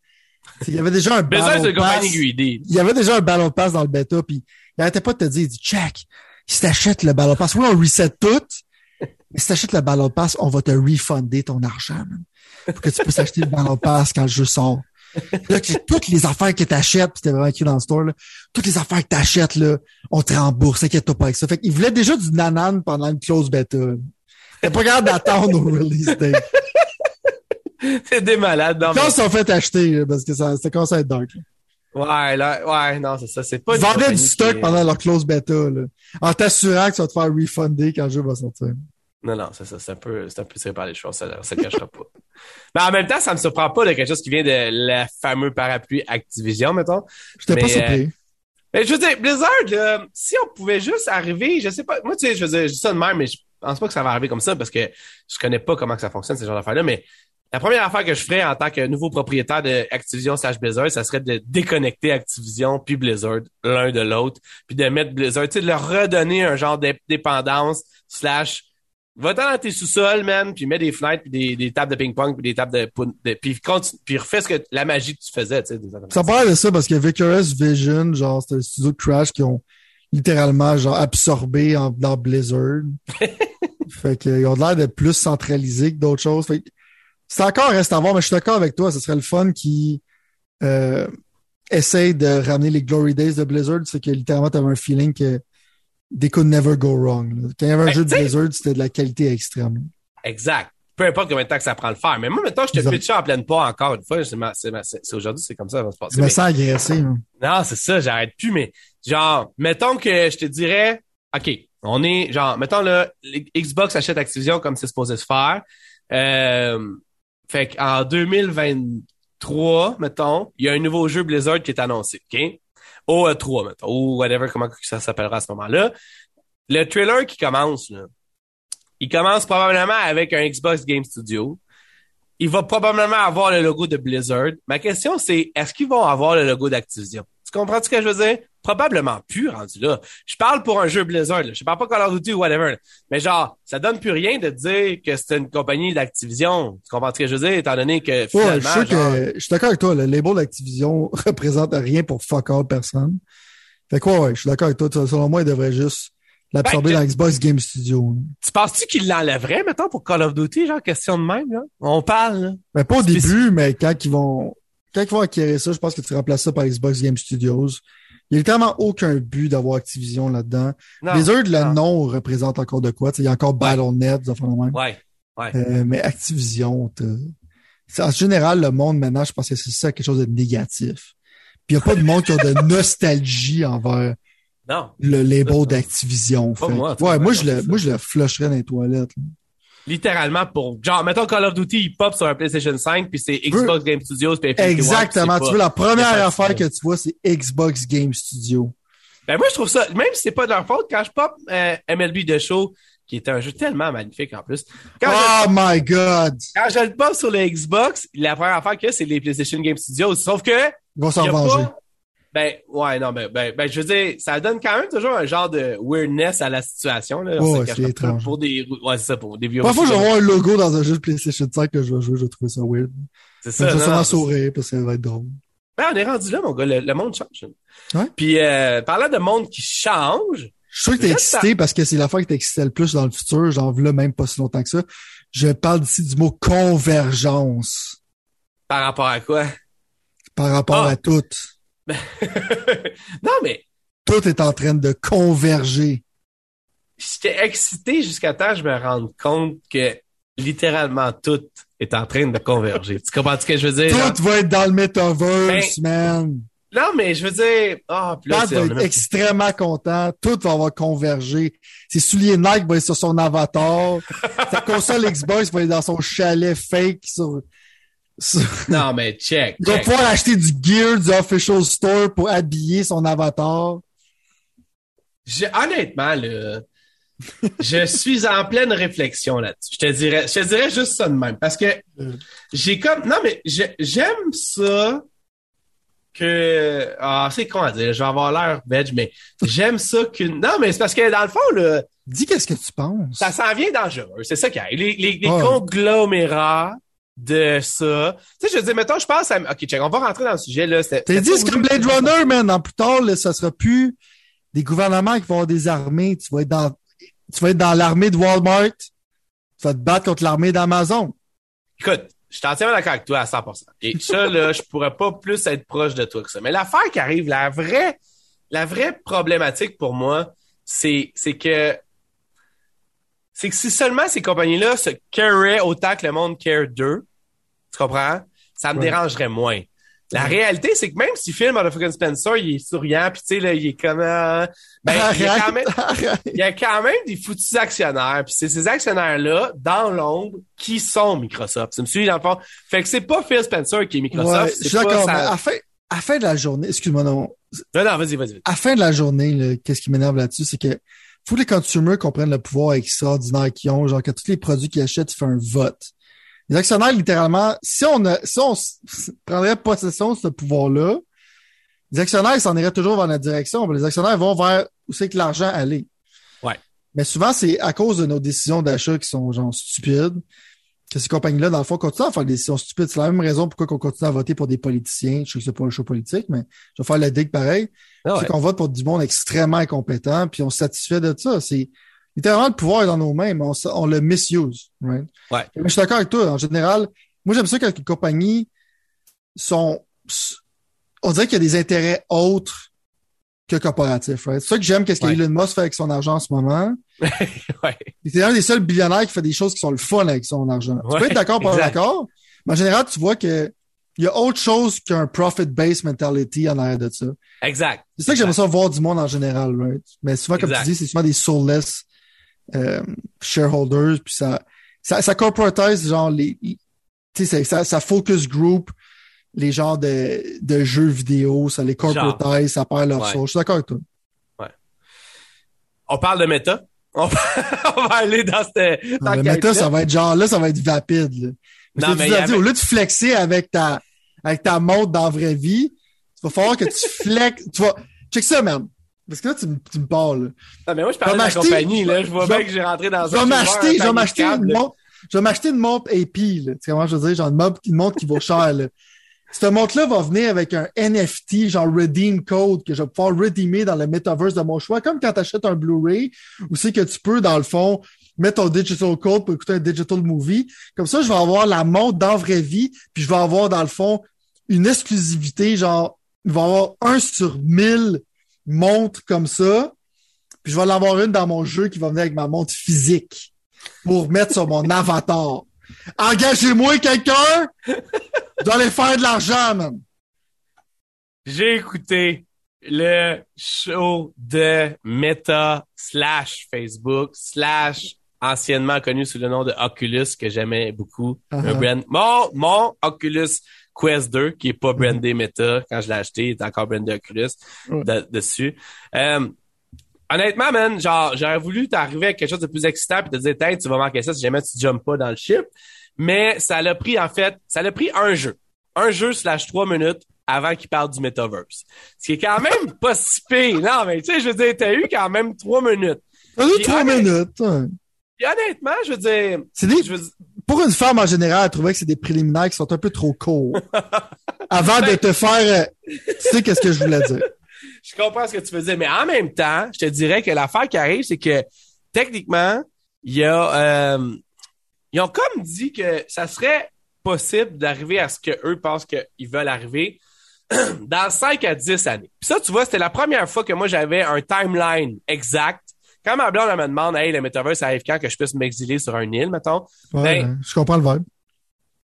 Il y avait déjà un ballon pass. compagnie greedy. Il y avait déjà un ballon pass dans le bêta, puis il arrêtait pas de te dire, il dit, check, si t'achètes le ballon pass, oui, on reset tout, mais si t'achètes le ballon pass, on va te refunder ton argent, man. Pour que tu puisses acheter le ballon pass quand le jeu sort. Là, toutes les affaires que t'achètes, puis c'était vraiment écrit dans le store, là, toutes les affaires que t'achètes, là, on te rembourse, inquiète-toi pas avec ça. Fait qu'il voulait déjà du nanan pendant une close beta. T'es pas capable d'attendre au release date. C'est des malades, non. Quand ils sont fait acheter, parce que ça, ça commence à être dark. Ouais, là, ouais, non, c'est ça, c'est pas Ils vendaient du stock pendant leur close beta, là. En t'assurant que ça va te faire refunder quand le jeu va sortir. Non, non, c'est ça, c'est un peu, c'est un peu tiré par les choses, ça, ça le cachera pas. Mais en même temps, ça me surprend pas de quelque chose qui vient de la fameux parapluie Activision, mettons. J'étais pas surpris. Euh, mais je veux dire, Blizzard, si on pouvait juste arriver, je sais pas, moi, tu sais, je veux dire, je dis ça de même, mais je pense pas que ça va arriver comme ça parce que je connais pas comment que ça fonctionne, ces genre d'affaires-là, mais la première affaire que je ferais en tant que nouveau propriétaire de Activision slash Blizzard, ça serait de déconnecter Activision puis Blizzard l'un de l'autre, puis de mettre Blizzard, tu sais, de leur redonner un genre d'indépendance slash Va-t'en dans tes sous-sols, man, puis mets des fenêtres, puis des, des tables de ping-pong, puis des tables de... de puis, puis refais ce que, la magie que tu faisais, tu sais. Ça parle de ça parce que Vicarious Vision, genre, c'était le studio de Crash qui ont littéralement, genre, absorbé en, dans Blizzard. fait qu'ils ont l'air d'être plus centralisés que d'autres choses. Fait c'est encore reste à voir, mais je suis d'accord avec toi. Ce serait le fun qui euh, essaye de ramener les Glory Days de Blizzard. C'est que littéralement, t'avais un feeling que they could never go wrong. Quand il y avait un ben, jeu de Blizzard, c'était de la qualité extrême. Exact. Peu importe combien de temps que ça prend le faire. Mais moi, maintenant, je te pitch en pleine pas encore une fois. C'est aujourd'hui, c'est comme ça, ça va se passer. Je me sens agressé. Hein. Non, c'est ça, j'arrête plus. Mais genre, mettons que je te dirais, OK, on est, genre, mettons là, Xbox achète Activision comme c'est supposé se faire. Euh, fait qu'en 2023, mettons, il y a un nouveau jeu Blizzard qui est annoncé, OK? Au E3, mettons, ou whatever, comment ça s'appellera à ce moment-là. Le trailer qui commence, il commence probablement avec un Xbox Game Studio. Il va probablement avoir le logo de Blizzard. Ma question, c'est est-ce qu'ils vont avoir le logo d'Activision? Tu comprends ce que je veux dire? Probablement plus rendu là. Je parle pour un jeu Blizzard. Là. Je parle pas Call of Duty ou whatever. Mais genre, ça donne plus rien de dire que c'est une compagnie d'Activision. Tu comprends ce que je veux dire? Étant donné que finalement... je, que, je suis d'accord avec toi. Le label d'Activision représente rien pour fuck all personne. Fait quoi, ouais, je suis d'accord avec toi. Selon moi, il devrait juste l'absorber ben, dans Xbox Game Studio. Tu penses-tu qu'il l'enlèverait, maintenant pour Call of Duty, genre, question de même, là? On parle, là. Ben, pas au début, mais quand ils vont, quand ils vont acquérir ça, je pense que tu remplaces ça par Xbox Game Studios. Il n'y a tellement aucun but d'avoir Activision là-dedans. Blizzard, le nom représente encore de quoi. il y a encore BattleNet, même. Ouais. ouais. Euh, mais Activision, en général, le monde maintenant, je pense que c'est ça quelque chose de négatif. Puis il n'y a pas de monde qui a de nostalgie envers le label d'Activision. ouais, moi, je le, moi, je le flusherais dans les toilettes littéralement pour genre mettons Call of Duty il pop sur un PlayStation 5 puis c'est Xbox Game Studios puis Exactement, tu veux la première affaire que tu vois c'est Xbox Game Studios. Ben moi je trouve ça même si c'est pas de leur faute quand je pop euh, MLB The Show qui était un jeu tellement magnifique en plus. oh my god. Quand je le pop sur le Xbox, la première affaire que c'est les PlayStation Game Studios sauf que ils vont s'en venger. Ben, ouais, non, ben, ben, ben, je veux dire, ça donne quand même toujours un genre de weirdness à la situation, là. Ouais, c'est étrange. Pour des, ouais, c'est ça, pour des vieux. Parfois, je vais voir un logo dans un jeu de PlayStation 5 que je vais jouer, je vais trouver ça weird. C'est ça. Je vais sûrement sourire parce que ça va être drôle. Ben, on est rendu là, mon gars. Le, monde change. Ouais. Puis, euh, parlant de monde qui change. Je suis sûr que t'es excité parce que c'est la fois que t'excitais le plus dans le futur. J'en veux là même pas si longtemps que ça. Je parle ici du mot convergence. Par rapport à quoi? Par rapport Ah. à tout. non, mais Tout est en train de converger. j'étais excité jusqu'à temps que je me rende compte que littéralement tout est en train de converger. tu comprends ce que je veux dire? genre? Tout va être dans le metaverse, man. Non, mais je veux dire, ah, là, Pat va être même- extrêmement content. Tout va avoir convergé. Ses souliers Nike vont être sur son avatar. Sa console Xbox va être dans son chalet fake sur- non, mais check. Il va check. pouvoir acheter du gear du official store pour habiller son avatar. Je- honnêtement, là, je suis en pleine réflexion là-dessus. Je te dirais, je te dirais juste ça de même. Parce que j'ai comme, non, mais j'aime ça que, ah, c'est con à dire, je vais avoir l'air veg, mais j'aime ça qu'une, non, mais c'est parce que dans le fond, là, Dis qu'est-ce que tu penses. ça s'en vient dangereux. C'est ça qui arrive. Les, les, les Ouais. conglomérats de ça. Tu sais, je veux dire, mettons, je pense à, ok, check, on va rentrer dans le sujet, là. C'était dit, pas c'est comme voulu- Blade Runner, man. Dans plus tard, là, ça sera plus des gouvernements qui vont avoir des armées. Tu vas être dans, tu vas être dans l'armée de Walmart. Tu vas te battre contre l'armée d'Amazon. Écoute, je suis entièrement d'accord avec toi à 100%. Et ça, là, je pourrais pas plus être proche de toi que ça. Mais l'affaire qui arrive, la vraie, la vraie problématique pour moi, c'est, c'est que, c'est que si seulement ces compagnies-là se careraient autant que le monde care d'eux, tu comprends? Ça me Ouais. dérangerait moins. La réalité, c'est que même si Phil Motherfucking Spencer, il est souriant, puis tu sais, là, il est comme, euh, ben, il y a quand même, Arrête. il y a quand même des foutus actionnaires, puis c'est ces actionnaires-là, dans l'ombre, qui sont Microsoft. Tu me suis dans le fond? Fait que c'est pas Phil Spencer qui est Microsoft. Ouais, je suis d'accord, mais à la fin, à fin de la journée, excuse-moi, non. Non, non, vas-y, vas-y. À fin de la journée, qu'est-ce qui m'énerve là-dessus, c'est que faut que les consommateurs comprennent le pouvoir extraordinaire qu'ils ont, genre que tous les produits qu'ils achètent, ils font un vote. Les actionnaires, littéralement, si on a, si on prendrait possession de ce pouvoir-là, les actionnaires, s'en iraient toujours vers notre direction. mais Les actionnaires vont vers où c'est que l'argent allait. Ouais. Mais souvent, c'est à cause de nos décisions d'achat qui sont, genre, stupides, que ces compagnies-là, dans le fond, continuent à faire des décisions stupides. C'est la même raison pourquoi on continue à voter pour des politiciens. Je sais que c'est pas un show politique, mais je vais faire le dig pareil. Ah ouais. C'est qu'on vote pour du monde extrêmement incompétent, puis on se satisfait de ça. C'est littéralement le pouvoir est dans nos mains, mais on, le misuse. Right? Ouais. Mais je suis d'accord avec toi. En général, moi j'aime ça quand les compagnies sont. On dirait qu'il y a des intérêts autres que corporatifs. Right? C'est ça que j'aime qu'est-ce Ouais. qu'Elon Musk fait avec son argent en ce moment. ouais. C'est un des seuls billionnaires qui fait des choses qui sont le fun avec son argent. tu peux être d'accord pas d'accord, mais en général, tu vois que il y a autre chose qu'un profit-based mentality en arrière de ça. Exact. C'est ça que j'aimerais ça voir du monde en général, right? Mais souvent, comme Exact. tu dis, c'est souvent des soulless euh, shareholders, puis ça, ça, ça corporatise genre les, sais, ça, ça, ça focus group les genres de, de jeux vidéo, ça les corporatise, ça perd leur Ouais. source. Je suis d'accord avec toi. On parle de méta. On va, on va aller dans cette, dans le le méta, ça va être genre, là, ça va être vapide, là. Non, mais tu avait- au lieu de flexer avec ta, avec ta montre dans la vraie vie, il va falloir que tu flexes, tu vas, check ça, man. Parce que là, tu, me- tu me parles. Non, mais moi, je parlais de la compagnie, là. Je vois bien que j'ai rentré dans Je vais un m'acheter, je vais un m'acheter une montre, je vais m'acheter une montre AP, là. Tu sais comment je veux dire? Genre une montre, une montre qui vaut cher, là. Cette montre-là va venir avec un NFT, genre redeem code, que je vais pouvoir redeemer dans le metaverse de mon choix, comme quand tu achètes un Blu-ray, où c'est que tu peux, dans le fond, mettre ton digital code pour écouter un digital movie. Comme ça, je vais avoir la montre dans la vraie vie, puis je vais avoir, dans le fond, une exclusivité, genre, il va y avoir un sur mille montres comme ça, puis je vais l'avoir une dans mon jeu qui va venir avec ma montre physique pour mettre sur mon avatar. Engagez-moi quelqu'un! Je dois aller faire de l'argent, man. J'ai écouté le show de Meta slash Facebook slash anciennement connu sous le nom de Oculus que j'aimais beaucoup. Uh-huh. brand. Mon, mon Oculus Quest 2 qui est pas brandé Meta quand je l'ai acheté, il est encore brandé Oculus de- dessus. Euh, honnêtement, man, genre, j'aurais voulu t'arriver avec quelque chose de plus excitant puis te dire, Tiens, tu vas manquer ça si jamais tu jumps pas dans le chip. Mais ça l'a pris, en fait, ça l'a pris un jeu. Un jeu slash trois minutes avant qu'il parle du metaverse. Ce qui est quand même pas si pire. Non, mais tu sais, je veux dire, t'as eu quand même trois minutes. T'as eu trois minutes. Puis honnêtement, je veux dire... C'est des... Pour une femme, en général, elle trouvait que c'est des préliminaires qui sont un peu trop courts. avant de te faire... Euh, tu sais qu'est-ce que je voulais dire. Je comprends ce que tu veux dire, mais en même temps, je te dirais que l'affaire qui arrive, c'est que techniquement, il y a... Euh, ils ont comme dit que ça serait possible d'arriver à ce que eux pensent qu'ils veulent arriver dans 5 à 10 années. Puis ça, tu vois, c'était la première fois que moi j'avais un timeline exact. Quand ma blonde elle me demande Hey, le metaverse arrive quand que je puisse m'exiler sur un île, mettons. Ouais, ben, je comprends le vibe.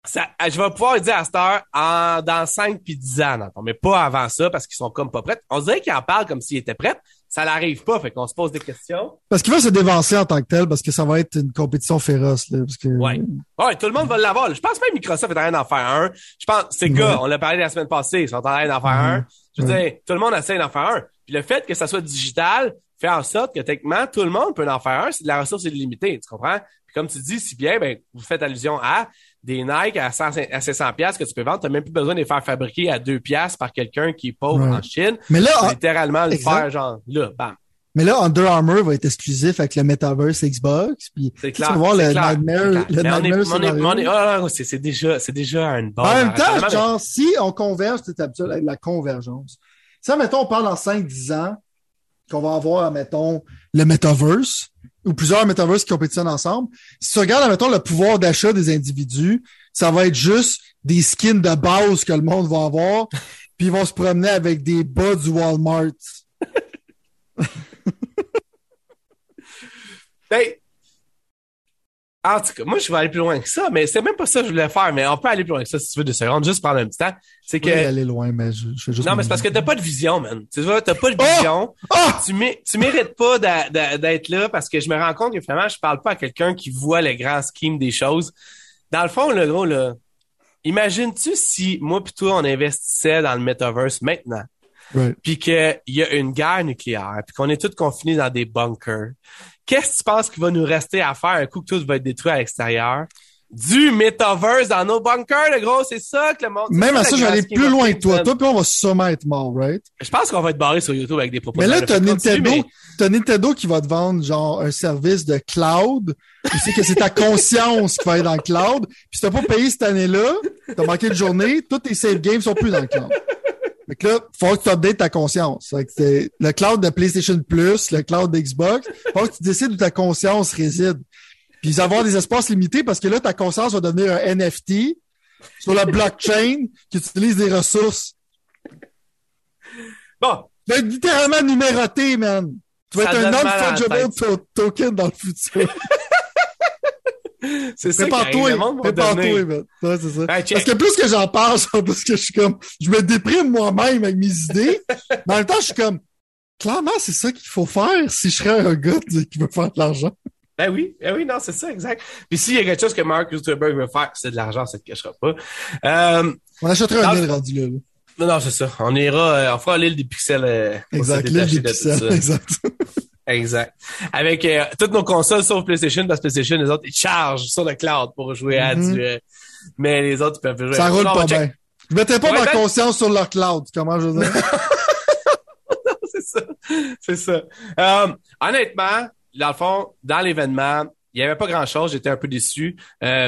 Ça, je vais pouvoir dire à cette heure en, dans 5 puis 10 ans, mais pas avant ça parce qu'ils sont comme pas prêts. On dirait qu'ils en parlent comme s'ils étaient prêts, ça n'arrive pas, fait qu'on se pose des questions. Parce qu'il va se dévancer en tant que tel, parce que ça va être une compétition féroce. Là, parce que... ouais. ouais, tout le monde va l'avoir. Je pense même Microsoft est en train d'en faire un. Je pense, ces gars, on l'a parlé la semaine passée, ils sont en train d'en faire un. Je veux dire, tout le monde essaie d'en faire un. Puis le fait que ça soit digital fait en sorte que techniquement, tout le monde peut en faire un si la ressource est limitée, tu comprends? Puis comme tu dis si bien, ben, vous faites allusion à des Nike à, 100, à 700 pièces que tu peux vendre, tu n'as même plus besoin de les faire fabriquer à 2 pièces par quelqu'un qui est pauvre en Chine. Mais là, littéralement le faire genre là, bam. Mais là, Under Armour va être exclusif avec le Metaverse Xbox. Puis c'est clair. Tu vas voir le Nightmare, le Nightmare c'est déjà, c'est déjà une bonne. En même temps, genre, si on converge, c'est avec la convergence. Ça, mettons, on parle en 5-10 ans qu'on va avoir, mettons, le Metaverse ou plusieurs Metaverse qui compétitionnent ensemble. Si tu regardes, mettons, le pouvoir d'achat des individus, ça va être juste des skins de base que le monde va avoir, puis ils vont se promener avec des bas du Walmart. ben, en tout cas, moi, je vais aller plus loin que ça, mais c'est même pas ça que je voulais faire, mais on peut aller plus loin que ça si tu veux deux secondes, juste prendre un petit temps. C'est que. aller loin, mais je, je juste. Non, mais c'est parce que t'as pas de vision, man. Tu vois, t'as pas de vision. Oh! Oh! Tu, tu mérites pas d'être là parce que je me rends compte que finalement, je parle pas à quelqu'un qui voit le grand scheme des choses. Dans le fond, le gros, là, imagines-tu si moi pis toi, on investissait dans le metaverse maintenant? Puis qu'il y a une guerre nucléaire, puis qu'on est tous confinés dans des bunkers. Qu'est-ce que tu penses qu'il va nous rester à faire? Un coup que tout va être détruit à l'extérieur? Du metaverse dans nos bunkers, le gros, c'est ça que le monde. Même à ça, je vais aller plus loin que toi. Toi, puis on va sûrement être mort, right? Je pense qu'on va être barré sur YouTube avec des propositions. Mais là, t'as Nintendo, t'as Nintendo qui va te vendre genre un service de cloud. Tu sais que c'est ta conscience qui va être dans le cloud. Puis si t'as pas payé cette année-là, t'as manqué de journée, tous tes save games sont plus dans le cloud. Fait que là, faut que tu updates ta conscience. Fait que c'est le cloud de PlayStation Plus, le cloud d'Xbox. Faut que tu décides où ta conscience réside. Puis avoir des espaces limités parce que là, ta conscience va devenir un NFT sur la blockchain qui utilise des ressources. Bon. Tu vas être littéralement numéroté, man. Tu vas être un non-fungible token dans le futur. c'est ça pas toi, c'est pas toi, man. Ouais, c'est ça. Parce que plus que j'en parle, plus que je suis comme, je me déprime moi-même avec mes idées. Mais en même temps, je suis comme, clairement, c'est ça qu'il faut faire si je serais un gars qui veut faire de l'argent. Ben oui, ben oui, non, c'est ça, exact. Puis s'il y a quelque chose que Mark Zuckerberg veut faire, c'est de l'argent, ça ne te cachera pas. Euh, on achèterait un île rendu là. Non, non, c'est ça. On ira, euh, on fera l'île des pixels. Euh, exact, l'île des pixels, exact. Exact. Avec euh, toutes nos consoles sauf PlayStation, parce que PlayStation, les autres, ils chargent sur le cloud pour jouer à mm-hmm. du... Euh, mais les autres, ils peuvent jouer. Ça roule pas bien. Je mettais pas ma conscience sur leur cloud, comment je veux dire? c'est ça. C'est ça. Euh, honnêtement, dans le fond, dans l'événement, il y avait pas grand-chose. J'étais un peu déçu.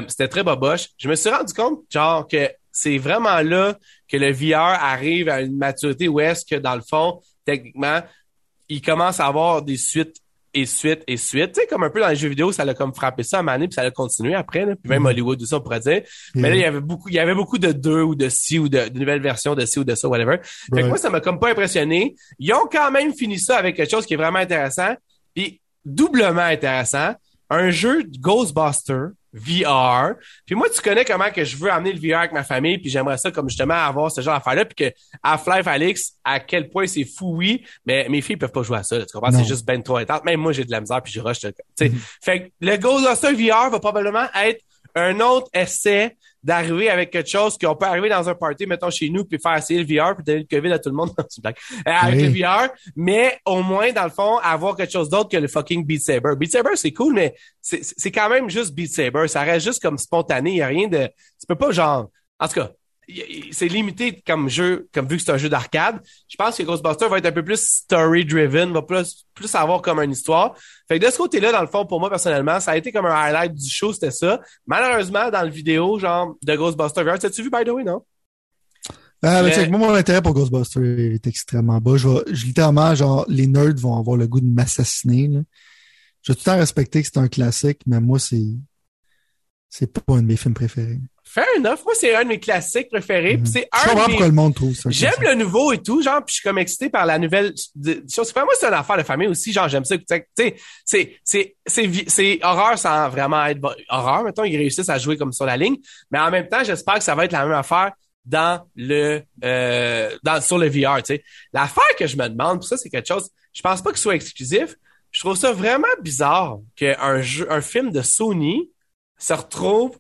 C'était très boboche. Je me suis rendu compte, genre, que c'est vraiment là que le VR arrive à une maturité où est-ce que, dans le fond, techniquement, il commence à avoir des suites et suites et suites. Tu sais, comme un peu dans les jeux vidéo, ça l'a comme frappé ça à Mané, puis ça a continué après. Puis même mm-hmm. Hollywood, tout ça, on pourrait dire. Mais là, il y avait beaucoup, il y avait beaucoup de deux ou de ci ou de, nouvelles versions de ci ou de ça, whatever. Fait que moi, ça m'a comme pas impressionné. Ils ont quand même fini ça avec quelque chose qui est vraiment intéressant, puis doublement intéressant. Un jeu de Ghostbuster VR. Puis moi, tu connais comment que je veux amener le VR avec ma famille, puis j'aimerais ça comme justement avoir ce genre d'affaire-là, puis que Half-Life Alix, à quel point c'est fou, oui, mais mes filles peuvent pas jouer à ça, tu comprends? C'est juste ben trop intense. Même moi, j'ai de la misère, puis je rush, tu sais. Mm-hmm. Fait que le Ghostbusters VR va probablement être un autre essai d'arriver avec quelque chose qu'on peut arriver dans un party, mettons chez nous, puis faire essayer le VR, puis donner le COVID à tout le monde. Euh, avec le VR, mais au moins, dans le fond, avoir quelque chose d'autre que le fucking Beat Saber. Beat Saber, c'est cool, mais c'est quand même juste Beat Saber. Ça reste juste comme spontané. Il y a rien de... Tu peux pas genre... En tout cas, c'est limité comme jeu, comme vu que c'est un jeu d'arcade. Je pense que Ghostbusters va être un peu plus story-driven, va plus, plus avoir comme une histoire. Fait que de ce côté-là, dans le fond, pour moi, personnellement, ça a été comme un highlight du show, c'était ça. Malheureusement, dans le vidéo, genre, de Ghostbusters t'as-tu vu, by the way, non? Ah, mais... moi, mon intérêt pour Ghostbusters est extrêmement bas. Je, vais, je, littéralement, genre, les nerds vont avoir le goût de m'assassiner, Je vais tout le temps respecter que c'est un classique, mais moi, c'est, c'est pas un de mes films préférés. Fair enough. Moi, c'est un de mes classiques préférés. Mm c'est un je comprends pourquoi le monde trouve ça. J'aime le nouveau et tout, genre, puis je suis comme excité par la nouvelle chose. Moi, c'est une affaire de famille aussi. Genre, j'aime ça. Tu sais, c'est, c'est, c'est, c'est horreur sans vraiment être horreur. Mettons, ils réussissent à jouer comme sur la ligne. Mais en même temps, j'espère que ça va être la même affaire dans le, euh, dans, sur le VR, tu sais. L'affaire que je me demande, ça, c'est quelque chose, je pense pas que ce soit exclusif. Je trouve ça vraiment bizarre qu'un jeu, un film de Sony se retrouve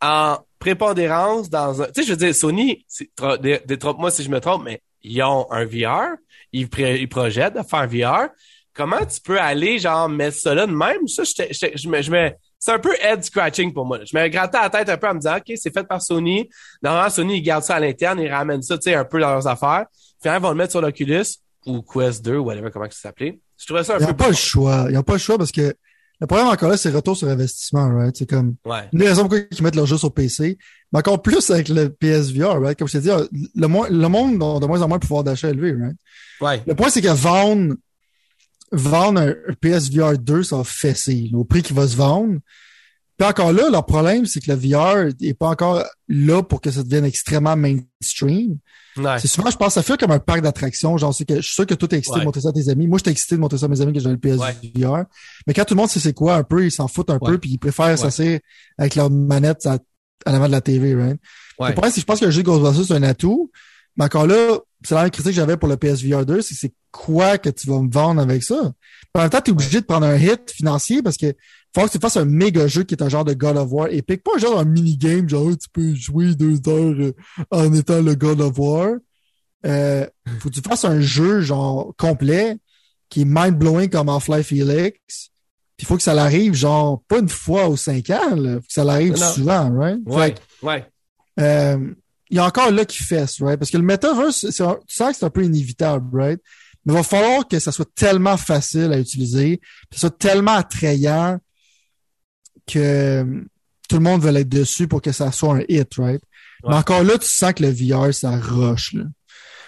en prépondérance dans un... Tu sais, je veux dire, Sony, détrompe-moi si je me trompe, mais ils ont un VR, ils, ils projettent de faire un VR. Comment tu peux aller, genre, mettre ça là de même? Ça, je, me, je me, c'est un peu head scratching pour moi. Je me grattais la tête un peu en me disant, OK, c'est fait par Sony. Normalement, Sony, ils gardent ça à l'interne, ils ramènent ça, tu sais, un peu dans leurs affaires. Finalement, ils vont le mettre sur l'Oculus ou Quest 2 ou whatever, comment ça s'appelait. Je trouvais ça un peu... Ils n'ont pas le choix. Ils n'ont pas le choix parce que le problème encore là, c'est retour sur investissement, right? C'est comme ouais. une des raisons pourquoi ils mettent leur jeu sur PC, mais encore plus avec le PSVR, right? Comme je t'ai dit, le, le monde a de moins en moins de pouvoir d'achat élevé, right? Ouais. Le point, c'est que vendre, vendre un PSVR 2, ça va fesser, au prix qu'il va se vendre. Puis encore là, leur problème, c'est que le VR est pas encore là pour que ça devienne extrêmement mainstream. C'est souvent, je pense, ça fait comme un parc d'attractions. Genre, que, je suis sûr que toi, t'es excité de montrer ça à tes amis. Moi, j'étais excité de montrer ça à mes amis que j'avais le PSVR. Mais quand tout le monde sait c'est quoi un peu, ils s'en foutent un peu, puis ils préfèrent s'asseoir avec leur manette à, à l'avant de la TV, right? Le problème, c'est je pense que le jeu Ghostbusters, c'est un atout. Mais encore là, c'est la même critique que j'avais pour le PSVR 2, c'est c'est quoi que tu vas me vendre avec ça? En même temps, tu es obligé de prendre un hit financier parce que faut que tu fasses un méga jeu qui est un genre de God of War épique. Pas un genre de mini-game, genre tu peux jouer deux heures euh, en étant le God of War. Euh, faut que tu fasses un jeu genre complet qui est mind-blowing comme Half-Life Felix. Il faut que ça l'arrive genre pas une fois aux cinq ans, là. faut que ça l'arrive souvent, right? Ouais, ouais. Euh, il y a encore là qui fesse, right? Parce que le metaverse, tu sens que c'est un peu inévitable, right? Mais il va falloir que ça soit tellement facile à utiliser, que ça soit tellement attrayant que tout le monde veut être dessus pour que ça soit un hit, right? Mais encore là, tu sens que le VR, ça rush, là.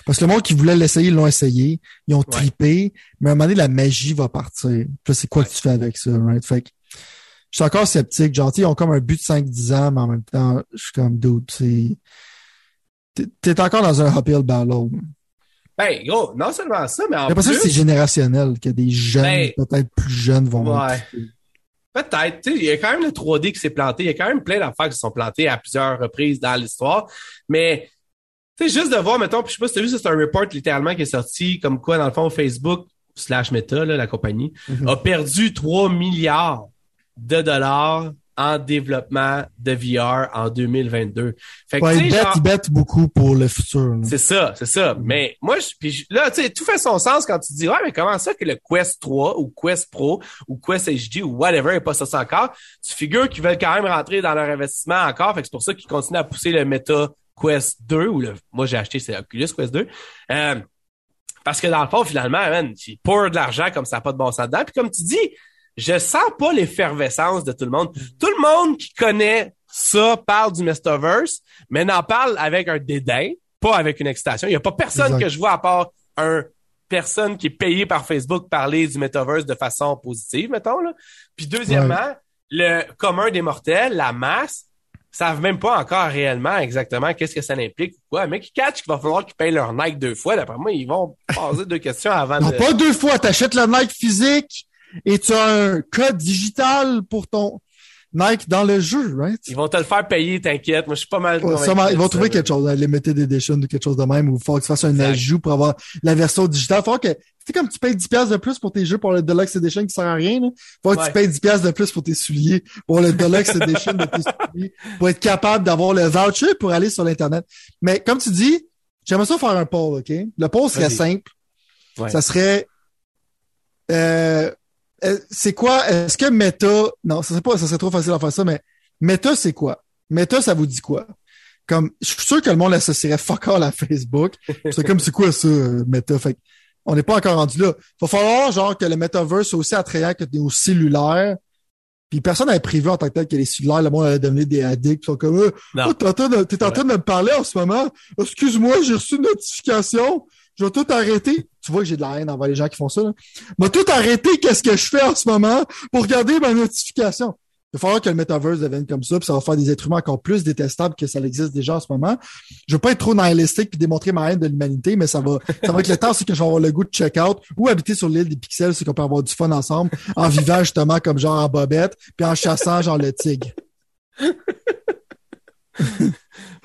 Parce que le monde qui voulait l'essayer, ils l'ont essayé. Ils ont tripé. Mais à un moment donné, la magie va partir. Puis c'est quoi que tu fais avec ça, right? Fait que, je suis encore sceptique. Genre, ils ont comme un but de 5-10 ans, mais en même temps, je suis comme, dude, c'est... T'es encore dans un uphill battle. Ben, gros, non seulement ça, mais en plus... C'est générationnel, que des jeunes, ben, peut-être plus jeunes, vont... Ouais. Peut-être. Il y a quand même le 3D qui s'est planté. Il y a quand même plein d'affaires qui sont plantées à plusieurs reprises dans l'histoire. Mais, tu sais, juste de voir, mettons, puis je sais pas si tu as vu, c'est un report littéralement qui est sorti, comme quoi, dans le fond, Facebook slash Meta, là, la compagnie, mm-hmm. a perdu 3 milliards de dollars en développement de VR en 2022. Fait que, ouais, ils, bêtent, beaucoup pour le futur. C'est ça, c'est ça. Mais moi, je, puis là, tu sais, tout fait son sens quand tu dis, ouais, mais comment ça que le Quest 3 ou Quest Pro ou Quest HD ou whatever n'est pas ça encore? Tu figures qu'ils veulent quand même rentrer dans leur investissement encore. Fait que c'est pour ça qu'ils continuent à pousser le Meta Quest 2 ou le, moi j'ai acheté c'est Oculus Quest 2. Euh, parce que dans le fond, finalement, man, ils pour de l'argent comme ça n'a pas de bon sens dedans. Puis comme tu dis, je sens pas l'effervescence de tout le monde. Tout le monde qui connaît ça parle du Metaverse, mais n'en parle avec un dédain, pas avec une excitation. Il n'y a pas personne que je vois à part un personne qui est payé par Facebook parler du Metaverse de façon positive, mettons. Là. Puis deuxièmement, le commun des mortels, la masse, savent même pas encore réellement exactement qu'est-ce que ça implique ou quoi. Mais qui catch qu'il va falloir qu'ils payent leur Nike deux fois. D'après moi, ils vont poser deux questions avant non, de... pas deux fois. T'achètes le Nike physique et tu as un code digital pour ton Nike dans le jeu, right? Ils vont te le faire payer, t'inquiète. Moi, je suis pas mal. ils vont trouver quelque chose, limited edition ou quelque chose de même, ou il faut que tu fasses un ajout pour avoir la version digitale. Faut que, c'est comme tu payes 10 pièces de plus pour tes jeux pour le Deluxe Edition qui sert à rien, là. Faut que tu payes 10 pièces de plus pour tes souliers, pour le Deluxe Edition de tes souliers, pour être capable d'avoir le voucher pour aller sur l'Internet. Mais comme tu dis, j'aimerais ça faire un poll, OK? Le poll serait simple. Ça serait, euh, c'est quoi, est-ce que Meta, non, ça serait pas, ça serait trop facile à faire ça, mais Meta, c'est quoi? Meta, ça vous dit quoi? comme, je suis sûr que le monde associerait fuck all à Facebook. C'est comme, c'est quoi ça, Meta? Fait on n'est pas encore rendu là. Il va falloir, genre, que le metaverse soit aussi attrayant que au cellulaire. Puis personne n'avait prévu en tant que tel que les cellulaires, le monde allait devenir des addicts. Ils sont comme, oh, t'es en, train de, es en train de me parler en ce moment? Excuse-moi, j'ai reçu une notification. Je vais tout arrêter. Tu vois que j'ai de la haine envers les gens qui font ça. Je vais tout arrêter qu'est-ce que je fais en ce moment pour regarder ma notification. Il va falloir que le metaverse devienne comme ça, puis ça va faire des êtres humains encore plus détestables que ça existe déjà en ce moment. Je veux pas être trop nihilistique puis démontrer ma haine de l'humanité, mais ça va, ça va être le temps, c'est que je vais avoir le goût de check-out ou habiter sur l'île des pixels, c'est qu'on peut avoir du fun ensemble en vivant justement comme genre en bobette puis en chassant genre le tigre.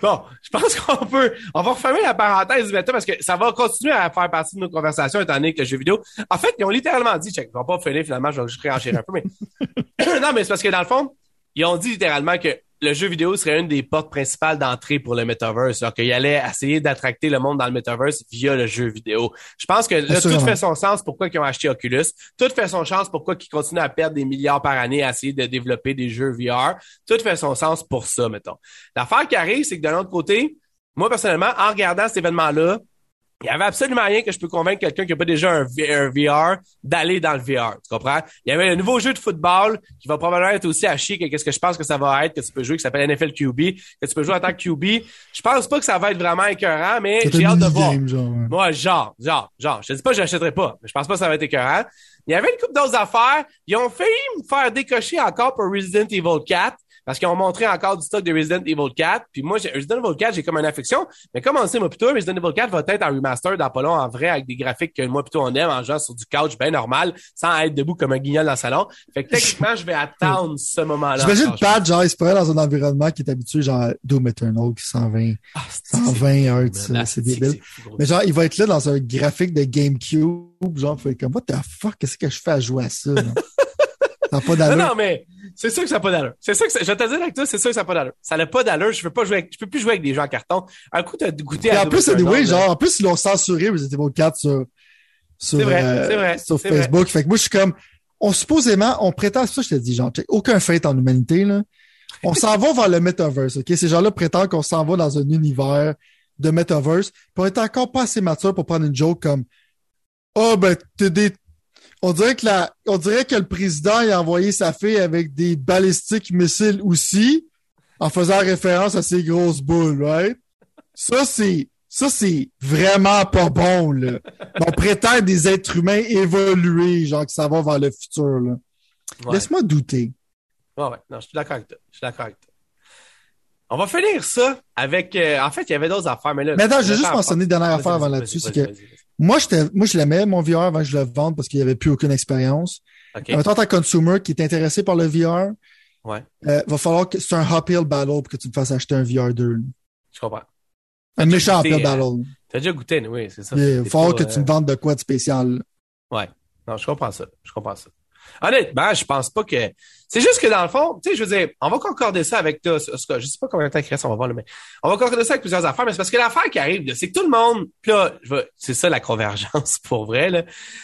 Bon, je pense qu'on peut, on va refermer la parenthèse du méta parce que ça va continuer à faire partie de nos conversations étant donné que le jeu vidéo. En fait, ils ont littéralement dit, check, je vais pas finir finalement, je vais juste réenchérir un peu, mais non, mais c'est parce que dans le fond, ils ont dit littéralement que le jeu vidéo serait une des portes principales d'entrée pour le metaverse. Alors qu'il allait essayer d'attracter le monde dans le metaverse via le jeu vidéo. Je pense que là, tout fait son sens pourquoi ils ont acheté Oculus. Tout fait son sens pourquoi ils continuent à perdre des milliards par année à essayer de développer des jeux VR. Tout fait son sens pour ça, mettons. L'affaire qui arrive, c'est que de l'autre côté, moi, personnellement, en regardant cet événement-là, il y avait absolument rien que je peux convaincre quelqu'un qui n'a pas déjà un, VR d'aller dans le VR. Tu comprends? Il y avait un nouveau jeu de football qui va probablement être aussi à chier que qu'est-ce que je pense que ça va être, que tu peux jouer, qui s'appelle NFL QB, que tu peux jouer en tant que QB. Je pense pas que ça va être vraiment écœurant, mais j'ai hâte de voir. genre, Moi, genre, genre, genre. Je te dis pas que je l'achèterai pas, mais je pense pas que ça va être écœurant. Il y avait une couple d'autres affaires. Ils ont failli me faire décocher encore pour Resident Evil 4. Parce qu'ils ont montré encore du stock de Resident Evil 4. Puis moi, Resident Evil 4, j'ai comme une affection. Mais comme on sait, moi, plutôt, Resident Evil 4 va être en remaster d'Apollon en vrai avec des graphiques que moi, plutôt, on aime en jouant sur du couch bien normal, sans être debout comme un guignol dans le salon. Fait que techniquement, je vais attendre ce moment-là. J'imagine Pat, genre, il se pourrait dans un environnement qui est habitué, genre, Doom Eternal, qui 120, ah, 120 Hz, c'est débile. Mais genre, il va être là dans un graphique de GameCube, genre, fait comme, what the fuck, qu'est-ce que je fais à jouer à ça? N'a pas. Non, non, mais c'est sûr que ça n'a pas d'allure. C'est sûr que ça, je vais te dire avec toi, c'est sûr que ça n'a pas d'allure. Ça n'a pas d'allure. Je peux pas jouer avec, je peux plus jouer avec des gens en carton. Un coup, t'as goûté à. Et en plus, genre, en plus, ils l'ont censuré, vous étiez vos 4 sur, sur, vrai, euh, vrai, sur Facebook. Fait que moi, je suis comme, on supposément, on prétend, c'est ça je te dis, genre, aucun fait en humanité, là. On s'en va vers le metaverse, ok? Ces gens-là prétendent qu'on s'en va dans un univers de metaverse. Puis on est encore pas assez mature pour prendre une joke comme, oh, ben, t'es des, on dirait que la, on dirait que le président a envoyé sa fille avec des balistiques missiles aussi, en faisant référence à ses grosses boules, right? Ça, c'est, ça, c'est vraiment pas bon, là. On prétend des êtres humains évolués, genre que ça va vers le futur, là. Laisse-moi douter. Ouais, ouais. Non, je suis d'accord avec toi. Je suis d'accord avec toi. On va finir ça avec. Euh, en fait, il y avait d'autres affaires, mais là. Mais attends, je vais juste mentionner une dernière affaire avant là-dessus. C'est que moi, moi, je l'aimais, mon VR, avant que je le vende parce qu'il n'y avait plus aucune expérience. Okay. En tant que consumer qui est intéressé par le VR, ouais. euh, va falloir que c'est un uphill battle pour que tu me fasses acheter un VR 2. Je comprends. Un méchant uphill euh, battle. T'as déjà goûté, oui, c'est ça. Il va falloir que tu me vendes de quoi de spécial. Ouais. Non, je comprends ça. Je comprends ça. Honnêtement, je pense pas que. C'est juste que dans le fond, tu sais, je veux dire, on va concorder ça avec toi. Je sais pas combien de temps il reste, on va voir mais. On va concorder ça avec plusieurs affaires, mais c'est parce que l'affaire qui arrive, c'est que tout le monde, puis là, c'est ça la convergence pour vrai, là.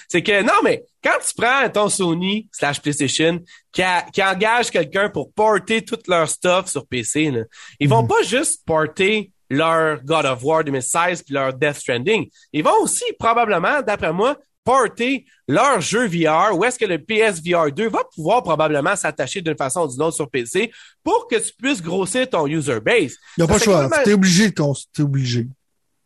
C'est que non, mais quand tu prends ton Sony slash PlayStation qui, qui engage quelqu'un pour porter tout leur stuff sur PC, là, ils vont mhm. pas juste porter leur God of War 2016 puis leur Death Stranding. Ils vont aussi probablement, d'après moi, porter leur jeu VR ou est-ce que le PSVR 2 va pouvoir probablement s'attacher d'une façon ou d'une autre sur PC pour que tu puisses grossir ton user base. Il n'y a pas le choix. T'es obligé t'es obligé.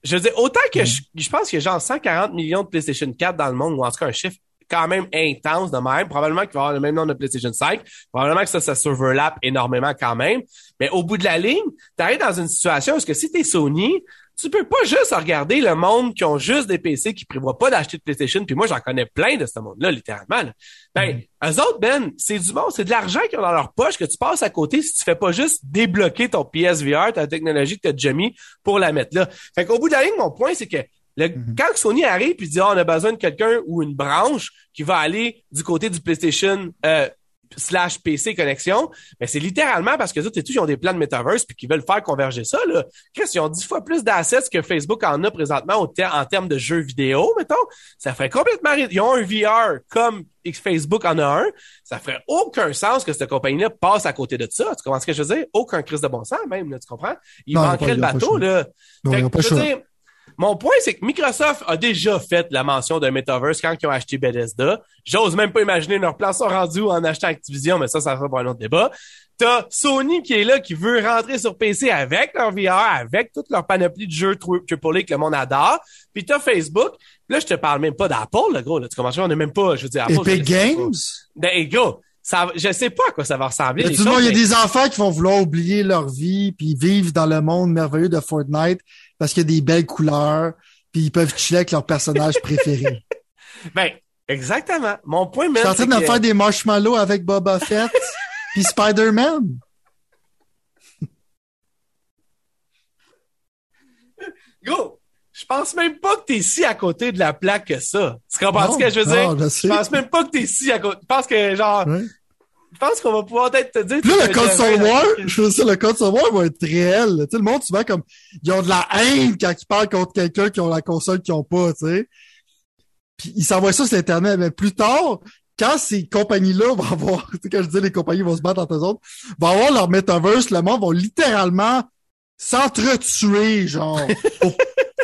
Je veux dire, autant que je, je, pense qu'il y a genre 140 millions de PlayStation 4 dans le monde, ou en tout cas un chiffre quand même intense de même. Probablement qu'il va y avoir le même nombre de PlayStation 5. Probablement que ça, ça s'overlap énormément quand même. Mais au bout de la ligne, tu arrives dans une situation où que si tu es Sony, tu peux pas juste regarder le monde qui ont juste des PC qui prévoient pas d'acheter de PlayStation. Puis moi, j'en connais plein de ce monde-là, littéralement. Ben, mm. eux autres, Ben, c'est du bon, c'est de l'argent qu'ils ont dans leur poche que tu passes à côté si tu fais pas juste débloquer ton PSVR, ta technologie que tu as déjà mis pour la mettre là. Fait qu'au bout de la ligne, mon point, c'est que le, mm-hmm. Quand Sony arrive et dit oh, on a besoin de quelqu'un ou une branche qui va aller du côté du PlayStation euh, slash PC connexion, mais c'est littéralement parce que eux, ils ont des plans de metaverse puis qu'ils veulent faire converger ça, là. Chris, ils ont dix fois plus d'assets que Facebook en a présentement en termes de jeux vidéo, mettons. Ça ferait complètement, ils ont un VR comme Facebook en a un. Ça ferait aucun sens que cette compagnie-là passe à côté de ça. Tu comprends ce que je veux dire? Aucun crise de bon sens, même, là, tu comprends? Ils manqueraient le bateau, là. Mon point, c'est que Microsoft a déjà fait la mention d'un metaverse quand ils ont acheté Bethesda. J'ose même pas imaginer leur plan sont rendus en achetant Activision, mais ça, ça sera pour un autre débat. T'as Sony qui est là, qui veut rentrer sur PC avec leur VR, avec toute leur panoplie de jeux AAA que le monde adore. Puis t'as Facebook. Là, je te parle même pas d'Apple, le gros. Là, tu commences, on est même pas, je veux dire, Apple. Epic Games? Ben, gros, ça, je sais pas à quoi ça va ressembler. il y a des enfants qui vont vouloir oublier leur vie puis vivre dans le monde merveilleux de Fortnite parce qu'il y a des belles couleurs, puis ils peuvent chiller avec leur personnage préféré. Ben, exactement. Mon point même. Je suis en train de faire des marshmallows avec Boba Fett puis Spider-Man. Go! Je pense même pas que t'es si à côté de la plaque que ça. Tu comprends ce que je veux dire? Je, pense même pas que t'es si à côté. Je pense que genre, je pense qu'on va pouvoir peut-être te dire. Là, le console war, je veux dire, le console war va être réel. Tu sais, le monde, souvent, comme, ils ont de la haine quand ils parlent contre quelqu'un qui ont la console qu'ils ont pas, tu sais. Puis ils s'envoient ça sur Internet. Mais plus tard, quand ces compagnies-là vont avoir, tu sais, quand je dis les compagnies vont se battre entre eux autres, vont avoir leur metaverse, le monde va littéralement s'entretuer, genre, pour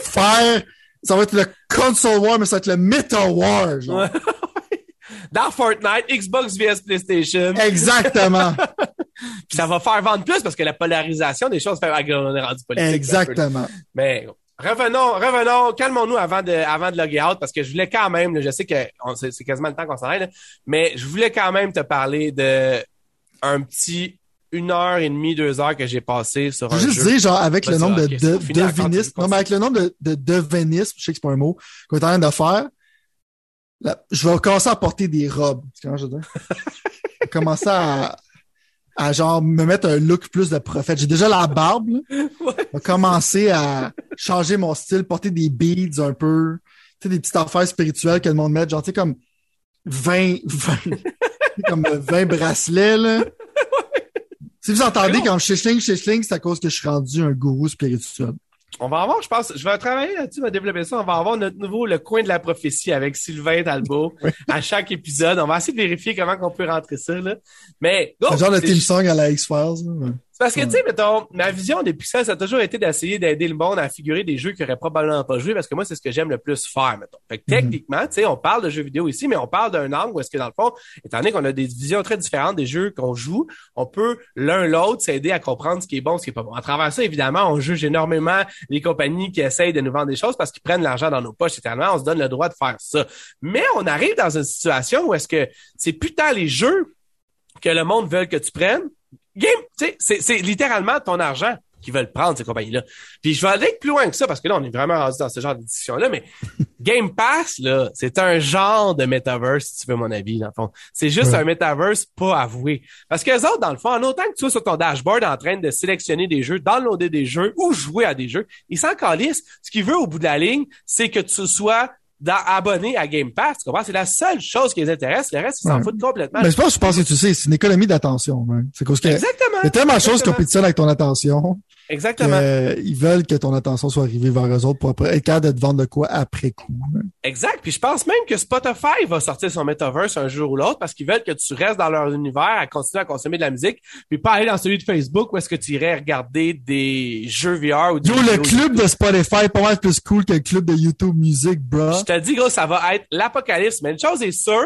faire, ça va être le console war, mais ça va être le meta war, genre dans Fortnite, Xbox vs PlayStation. Exactement. Puis ça va faire vendre plus parce que la polarisation des choses fait on est rendu politique. Exactement. Mais revenons, revenons, calmons-nous avant de, avant de loguer out parce que je voulais quand même, je sais que c'est quasiment le temps qu'on s'en aille, mais je voulais quand même te parler de un petit une heure et demie, deux heures que j'ai passé sur un juste jeu. dire, genre, avec le nombre de, de devinistes, non, mais avec le nombre de, de devinistes, je sais que c'est pas un mot, qu'on est en train de faire, je vais commencer à porter des robes. je veux dire? je vais commencer à, à genre me mettre un look plus de prophète. J'ai déjà la barbe. Je vais commencer à changer mon style, porter des beads un peu, tu sais, des petites affaires spirituelles que le monde met, genre, tu sais, comme 20, 20 comme 20 bracelets, là. Si vous entendez quand je chichling, chichling, c'est à cause que je suis rendu un gourou spirituel. On va avoir, je pense, je vais travailler là-dessus, on va développer ça. On va avoir notre nouveau Le Coin de la prophétie avec Sylvain Talbot à chaque épisode. On va essayer de vérifier comment on peut rentrer ça, là. Mais, genre le team song à la X-Files, parce que, tu sais, mettons, ma vision depuis ça, ça a toujours été d'essayer d'aider le monde à figurer des jeux qu'il aurait probablement pas joué parce que moi, c'est ce que j'aime le plus faire, mettons. Fait que, mhm. techniquement, tu sais, on parle de jeux vidéo ici, mais on parle d'un angle où est-ce que, dans le fond, étant donné qu'on a des visions très différentes des jeux qu'on joue, on peut, l'un l'autre, s'aider à comprendre ce qui est bon, ce qui est pas bon. À travers ça, évidemment, on juge énormément les compagnies qui essayent de nous vendre des choses parce qu'ils prennent l'argent dans nos poches, éternellement. On se donne le droit de faire ça. Mais on arrive dans une situation où est-ce que c'est putain les jeux que le monde veut que tu prennes game, tu sais, c'est littéralement ton argent qu'ils veulent prendre, ces compagnies-là. Puis je vais aller plus loin que ça, parce que là, on est vraiment rendu dans ce genre de discussion-là, mais Game Pass, là, c'est un genre de metaverse, si tu veux mon avis, dans le fond. C'est juste un metaverse pas avoué. Parce que les autres, dans le fond, en autant que tu sois sur ton dashboard en train de sélectionner des jeux, downloader des jeux ou jouer à des jeux, ils s'en calissent. Ce qu'ils veulent au bout de la ligne, c'est que tu sois d'abonner à Game Pass. Tu comprends? C'est la seule chose qui les intéresse. Le reste, ils s'en foutent complètement. Mais je pense, je pense que tu sais, c'est une économie d'attention. Hein. C'est parce que Exactement. Il y a tellement de choses qui compétitionnent avec ton attention. Exactement. ils veulent que ton attention soit arrivée vers eux autres pour après, être capable de te vendre de quoi après coup. Exact. Puis je pense même que Spotify va sortir son metaverse un jour ou l'autre parce qu'ils veulent que tu restes dans leur univers à continuer à consommer de la musique, puis pas aller dans celui de Facebook où est-ce que tu irais regarder des jeux VR ou des Yo, le club de Spotify est pas mal plus cool que le club de YouTube Music, bro. Je te dis, gros, ça va être l'apocalypse. Mais une chose est sûre,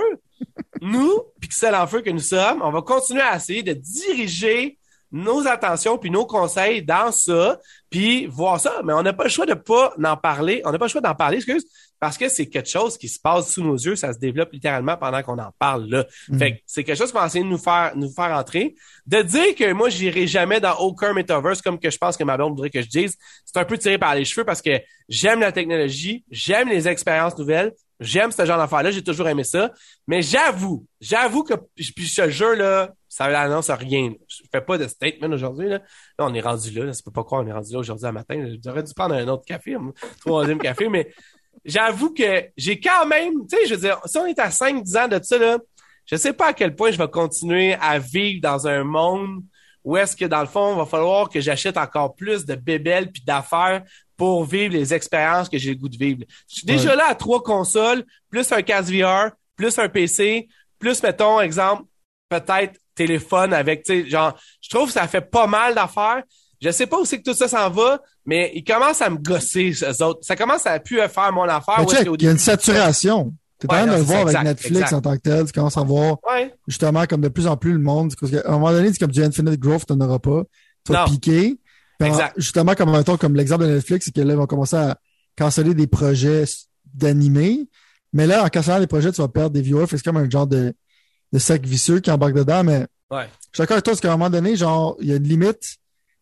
nous, Pixel en feu que nous sommes, on va continuer à essayer de diriger nos attentions puis nos conseils dans ça, puis voir ça. Mais on n'a pas le choix de pas en parler. On n'a pas le choix d'en parler, excuse, parce que c'est quelque chose qui se passe sous nos yeux. Ça se développe littéralement pendant qu'on en parle là. Mm. Fait que c'est quelque chose qu'on va essayer de nous faire, nous faire entrer. De dire que moi, j'irai jamais dans aucun metaverse comme que je pense que ma blonde voudrait que je dise, c'est un peu tiré par les cheveux parce que j'aime la technologie, j'aime les expériences nouvelles, J'aime ce genre d'affaires-là, j'ai toujours aimé ça. Mais j'avoue, j'avoue que puis ce jeu-là, ça n'annonce rien. Je fais pas de statement aujourd'hui. Là. là, on est rendu là. là ça peut pas croire on est rendu là aujourd'hui à matin. J'aurais dû prendre un autre café, un troisième café, mais j'avoue que j'ai quand même, tu sais, je veux dire, si on est à 5-10 ans de ça, là, je sais pas à quel point je vais continuer à vivre dans un monde où est-ce que, dans le fond, il va falloir que j'achète encore plus de bébelles puis d'affaires pour vivre les expériences que j'ai le goût de vivre. Je suis déjà là à trois consoles, plus un casque VR, plus un PC, plus, mettons, exemple, peut-être téléphone avec, tu sais, genre, je trouve que ça fait pas mal d'affaires. Je sais pas où c'est que tout ça s'en va, mais ils commencent à me gosser, eux autres. Ça commence à plus faire mon affaire. il y a une saturation. Tu es en train de le voir avec Netflix en tant que tel. Tu commences à voir justement comme de plus en plus le monde. Parce qu'à un moment donné, c'est comme du Infinite Growth, tu n'en auras pas. Tu vas piquer. Justement, comme, comme l'exemple de Netflix, c'est que là, ils vont commencer à canceller des projets d'animés. Mais là, en cancellant des projets, tu vas perdre des viewers. C'est comme un genre de, de sac vicieux qui embarque dedans. Mais ouais. je suis d'accord avec toi, parce qu'à un moment donné, genre, il y a une limite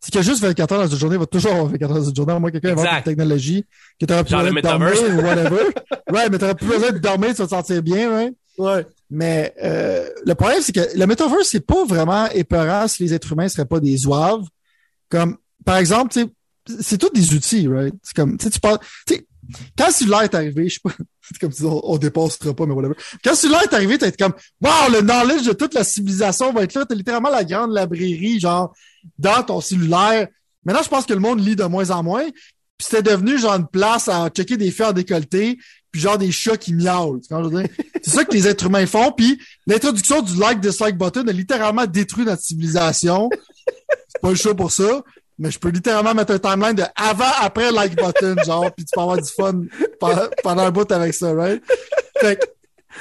si qu'il y a juste 24 heures dans une journée, il va toujours avoir 24 heures dans une journée. Moi, quelqu'un invente une technologie que t'aurais plus besoin de dormir ou whatever. ouais, mais t'aurais plus besoin de dormir, tu vas te sentir bien, ouais. Ouais. Mais euh, le problème, c'est que le metaverse, c'est pas vraiment épeurant si les êtres humains seraient pas des zouaves. Comme, par exemple, c'est tous des outils, right? C'est comme, tu sais, tu parles, tu sais, quand celui-là est arrivé, je sais pas, c'est comme dis, on, on, dépassera pas, mais whatever. Quand celui-là est arrivé, t'as été comme, wow, le knowledge de toute la civilisation va être là. T'as littéralement la grande librairie, genre, dans ton cellulaire. Maintenant, je pense que le monde lit de moins en moins. Puis c'était devenu genre une place à checker des faits en décolleté, puis genre des chats qui miaulent. C'est ça que les êtres humains font. Puis l'introduction du like dislike button a littéralement détruit notre civilisation. C'est pas le choix pour ça. Mais je peux littéralement mettre un timeline de avant, après like button, genre, puis tu peux avoir du fun pendant un bout avec ça, right? Fait que,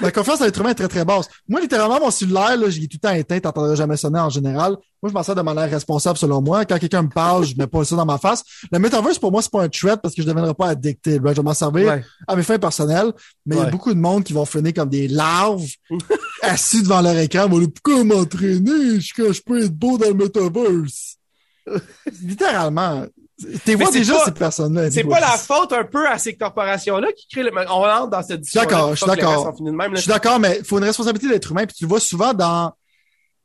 la confiance dans l'être humain est très, très basse. Moi, littéralement, mon cellulaire, là, j'ai tout le temps éteint, t'entendrais jamais sonner en général. Moi, je m'en sers de manière responsable, selon moi. Quand quelqu'un me parle, je mets pas ça dans ma face. Le metaverse, pour moi, c'est pas un threat parce que je ne deviendrai pas addicté. Je vais m'en servir à mes fins personnelles. Mais il y a beaucoup de monde qui vont finir comme des larves assis devant leur écran. Bon, pourquoi m'entraîner? Quand je peux être beau dans le metaverse? Littéralement. T'es vois déjà ces personnes-là. C'est pas la faute un peu à ces corporations-là qui créent le... On rentre dans cette discussion. D'accord, je suis d'accord. Je suis d'accord, mais il faut une responsabilité d'être humain. Puis tu le vois souvent dans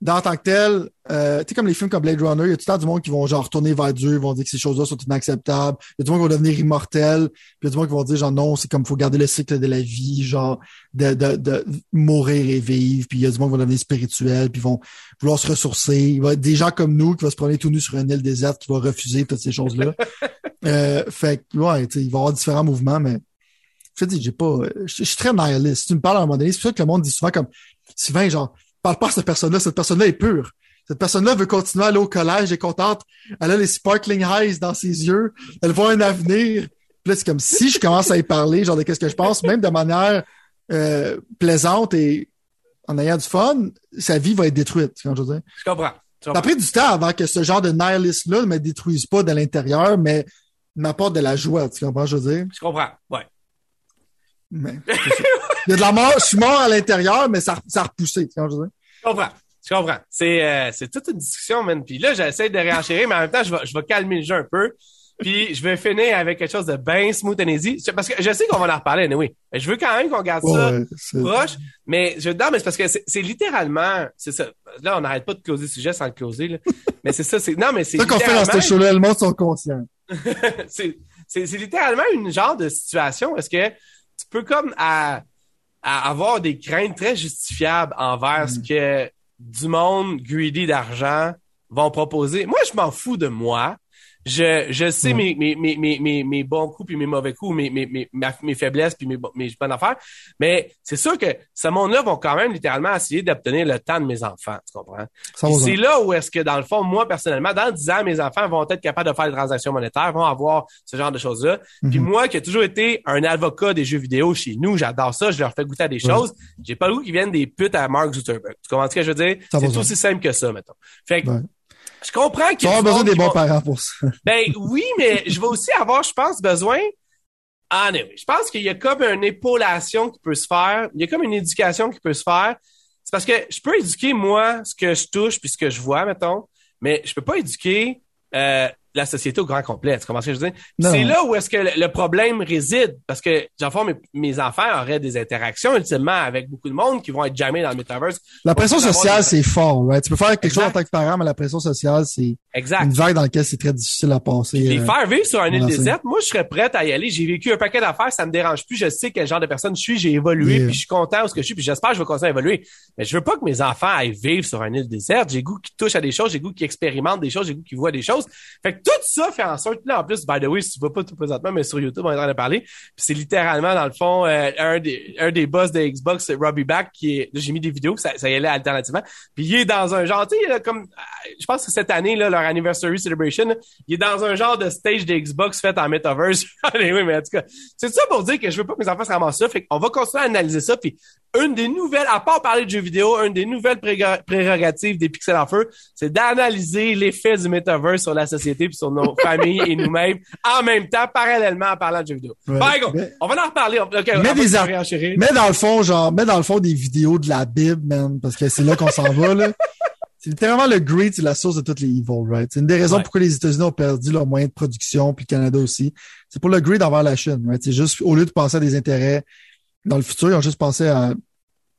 dans tant que tel, euh, tu sais, comme les films comme Blade Runner, il y a tout le temps du monde qui vont genre retourner vers Dieu, vont dire que ces choses-là sont inacceptables. Il y a du monde qui vont devenir immortel, puis il y a du monde qui vont dire genre non, c'est comme faut garder le cycle de la vie, genre de, de, de mourir et vivre, puis il y a du monde qui vont devenir spirituel, puis vont vouloir se ressourcer. Il va y avoir des gens comme nous qui vont se promener tout nus sur une île déserte, qui vont refuser toutes ces choses-là. euh, fait que ouais, tu sais, il va y avoir différents mouvements, mais je te dis, j'ai pas. Je, suis très nihiliste. Tu me parles à un moment donné, c'est pour ça que le monde dit souvent comme Sylvain, genre parle pas à cette personne-là, cette personne-là est pure. Cette personne-là veut continuer à aller au collège, elle est contente, elle a les sparkling eyes dans ses yeux, elle voit un avenir. Puis là, c'est comme si je commence à y parler, genre de qu'est-ce que je pense, même de manière euh, plaisante et en ayant du fun, sa vie va être détruite, je veux dire. Je comprends. Ça a pris du temps avant que ce genre de nihilist-là ne me détruise pas de l'intérieur, mais m'apporte de la joie, tu comprends, je veux dire? Je comprends, ouais. Mais, Il y a de la mort, je suis mort à l'intérieur, mais ça, ça a repoussé. Tu comprends? Je comprends. Je comprends. C'est, euh, c'est toute une discussion, man. Puis là, j'essaie de réenchérir, mais en même temps, je vais, je vais calmer le jeu un peu. Puis je vais finir avec quelque chose de bien smooth and easy. Parce que je sais qu'on va en reparler, mais oui. Je veux quand même qu'on garde ça proche. Mais je non, mais c'est parce que c'est littéralement. C'est ça. Là, on n'arrête pas de closer le sujet sans le closer. Là. mais c'est ça. C'est, non, mais c'est. ça qu'on fait dans ce show-là, le monde sont conscients. c'est, c'est, c'est littéralement une genre de situation. Est-ce que tu peux comme à à avoir des craintes très justifiables envers ce mm. que du monde greedy d'argent vont proposer. Moi, je m'en fous de moi. Je, je sais mes, mes, mes, mes, mes bons coups puis mes mauvais coups, mes, mes, mes, mes faiblesses puis mes, mes bonnes affaires. Mais c'est sûr que ce monde-là vont quand même littéralement essayer d'obtenir le temps de mes enfants. Tu comprends? C'est là où est-ce que, dans le fond, moi, personnellement, dans 10 ans, mes enfants vont être capables de faire des transactions monétaires, vont avoir ce genre de choses-là. Puis mhm. moi, qui ai toujours été un avocat des jeux vidéo chez nous, j'adore ça, je leur fais goûter à des choses. J'ai pas le goût qu'ils viennent des putes à Mark Zuckerberg. Tu comprends ce que je veux dire? C'est aussi simple que ça, mettons. Fait que, je comprends qu'il y a besoin des bons parents pour ça. Ben oui, mais je vais aussi avoir, je pense, besoin. Ah non, je pense qu'il y a comme une épaulation qui peut se faire. Il y a comme une éducation qui peut se faire. C'est parce que je peux éduquer moi ce que je touche puis ce que je vois, mettons, mais je peux pas éduquer euh, la société au grand complet. Tu comprends ce que je veux dire? C'est là où est-ce que le, problème réside. Parce que, j'en mes, mes enfants auraient des interactions ultimement avec beaucoup de monde qui vont être jamais dans le metaverse. La pression sociale, c'est fort. Ouais. Tu peux faire quelque chose en tant que parent, mais la pression sociale, c'est une vague dans laquelle c'est très difficile à passer. Les euh, faire vivre sur un île déserte, moi, je serais prête à y aller. J'ai vécu un paquet d'affaires, ça me dérange plus. Je sais quel genre de personne je suis, j'ai évolué, Yeah. puis je suis content où ce que je suis, puis j'espère que je vais continuer à évoluer. Mais je veux pas que mes enfants aillent vivre sur un île déserte. J'ai goût qu'ils touchent à des choses, j'ai goût qu'ils expérimentent des choses, j'ai goût qu'ils voient des choses. Fait que tout ça fait en sorte, là, en plus, by the way, si tu vois pas tout présentement, mais sur YouTube, on est en train de parler. C'est littéralement, dans le fond, euh, un des, un des boss de Xbox, c'est Robbie Back, qui est, j'ai mis des vidéos, ça, ça y allait alternativement. Puis il est dans un genre, tu sais, comme, euh, je pense que cette année, là, leur anniversary celebration, il est dans un genre de stage de Xbox fait en metaverse. Allez, oui, mais en tout cas, c'est ça pour dire que je veux pas que mes enfants se ramassent ça. Fait qu'on va continuer à analyser ça. Puis une des nouvelles, à part parler de jeux vidéo, une des nouvelles prérogatives des Pixel en feu, c'est d'analyser l'effet du metaverse sur la société puis sur nos familles et nous-mêmes en même temps, parallèlement en parlant de jeux vidéo. Ouais. Par Mais- on va en reparler. On- ok, on Mets va des réenchérir. Mets dans le fond, genre, mets dans le fond des vidéos de la Bible, man, parce que c'est là qu'on s'en va, là. C'est littéralement le greed, c'est la source de toutes les evils, right? C'est une des raisons Ouais. pourquoi les États-Unis ont perdu leurs moyens de production, puis le Canada aussi. C'est pour le greed envers la Chine, right? C'est juste, au lieu de penser à des intérêts dans le futur, ils ont juste pensé à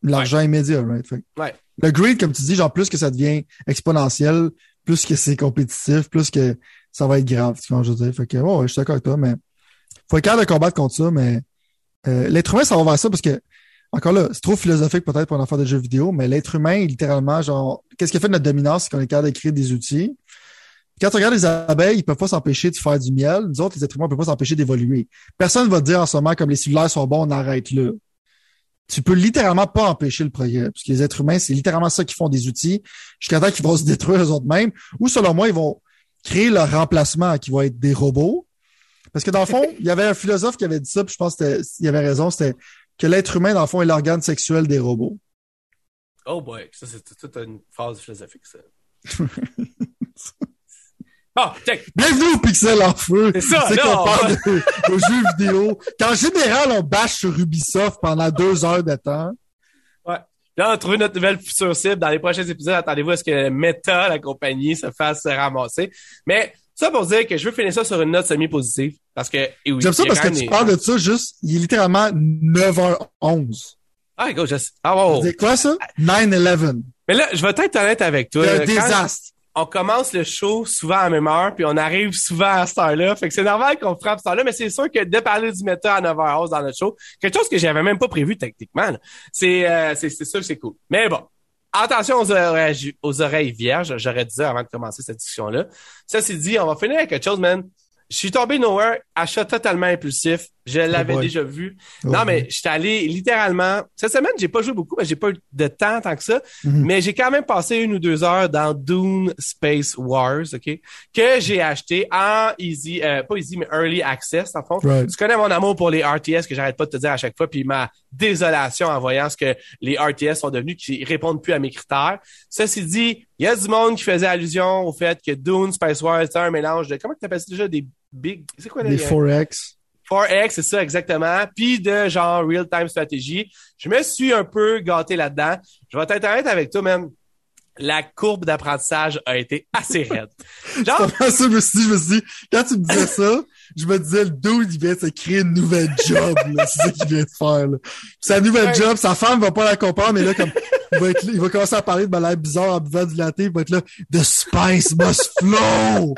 l'argent immédiat, right? Fait Ouais. Le greed, comme tu dis, genre, plus que ça devient exponentiel, plus que c'est compétitif, plus que ça va être grave, tu vois, je veux dire. Fait que, ouais, je suis d'accord avec toi, mais faut être capable de combattre contre ça, mais euh, l'être humain, ça va vers ça parce que, encore là, c'est trop philosophique peut-être pour un enfant de jeux vidéo, mais l'être humain, littéralement, genre, qu'est-ce qui fait de notre dominance, c'est qu'on est capable de créer des outils. Quand tu regardes les abeilles, ils peuvent pas s'empêcher de faire du miel. Nous autres, les êtres humains, on peut pas s'empêcher d'évoluer. Personne va te dire en ce moment, comme les cellulaires sont bons, on arrête là. Tu peux littéralement pas empêcher le progrès. Parce que les êtres humains, c'est littéralement ça qui font des outils jusqu'à temps qu'ils vont se détruire eux autres mêmes. Ou selon moi, ils vont créer leur remplacement qui va être des robots. Parce que dans le fond, il y avait un philosophe qui avait dit ça, puis je pense qu'il avait raison, c'était que l'être humain, dans le fond, est l'organe sexuel des robots. Oh boy, ça c'est toute une phase philosophique, ça. Bon, check. Bienvenue au Pixel en feu. C'est ça, C'est qu'on on parle de, de jeux vidéo. Qu'en général, on bâche sur Ubisoft pendant deux heures de temps. Là, on a trouvé notre nouvelle future cible. Dans les prochains épisodes, attendez-vous à ce que Meta, la compagnie, se fasse ramasser. Mais ça pour dire que je veux finir ça sur une note semi-positive. Parce que... oui, J'aime ça parce que tu parles de ça juste, il est littéralement 9h11. Ah, go, je... Ah, wow. C'est quoi ça? 9-11. Mais là, je vais être honnête avec toi. C'est un Quand désastre. On commence le show souvent à même heure, puis on arrive souvent à cette heure-là. Fait que c'est normal qu'on frappe cette heure-là, mais c'est sûr que de parler du méta à 9h11 dans notre show, quelque chose que j'avais même pas prévu techniquement, c'est euh, sûr que c'est cool. Mais bon, attention aux oreilles, aux oreilles vierges, j'aurais dit avant de commencer cette discussion-là. Ça, c'est dit, on va finir avec quelque chose, man. Je suis tombé nowhere, achat totalement impulsif. Je l'avais déjà vu. Oh, non, mais je suis allé littéralement. Cette semaine, j'ai pas joué beaucoup, mais j'ai pas eu de temps tant que ça. Mhm. Mais j'ai quand même passé une ou deux heures dans Dune Space Wars, OK? Que j'ai acheté en easy, euh, pas easy, mais early access, en fond. Right. Tu connais mon amour pour les RTS que j'arrête pas de te dire à chaque fois, puis ma désolation en voyant ce que les RTS sont devenus, qui répondent plus à mes critères. Ceci dit, il y a du monde qui faisait allusion au fait que Dune Space Wars c'est un mélange de comment tu appelles ça déjà des big, c'est quoi Des les 4X. 4X, c'est ça exactement, puis de genre real-time stratégie. Je me suis un peu gâté là-dedans. Je vais être honnête avec toi, même. La courbe d'apprentissage a été assez raide. Genre, je me suis dit, je me suis dit, quand tu me disais ça, je me disais, le dude, il vient de se créer une nouvelle job, là. C'est ça qu'il vient de faire, là. Sa nouvelle Ouais. job, sa femme va pas la comprendre, mais là, comme, il va être, il va commencer à parler de malade bizarre en buvant du latte, il va être là, the spice must flow!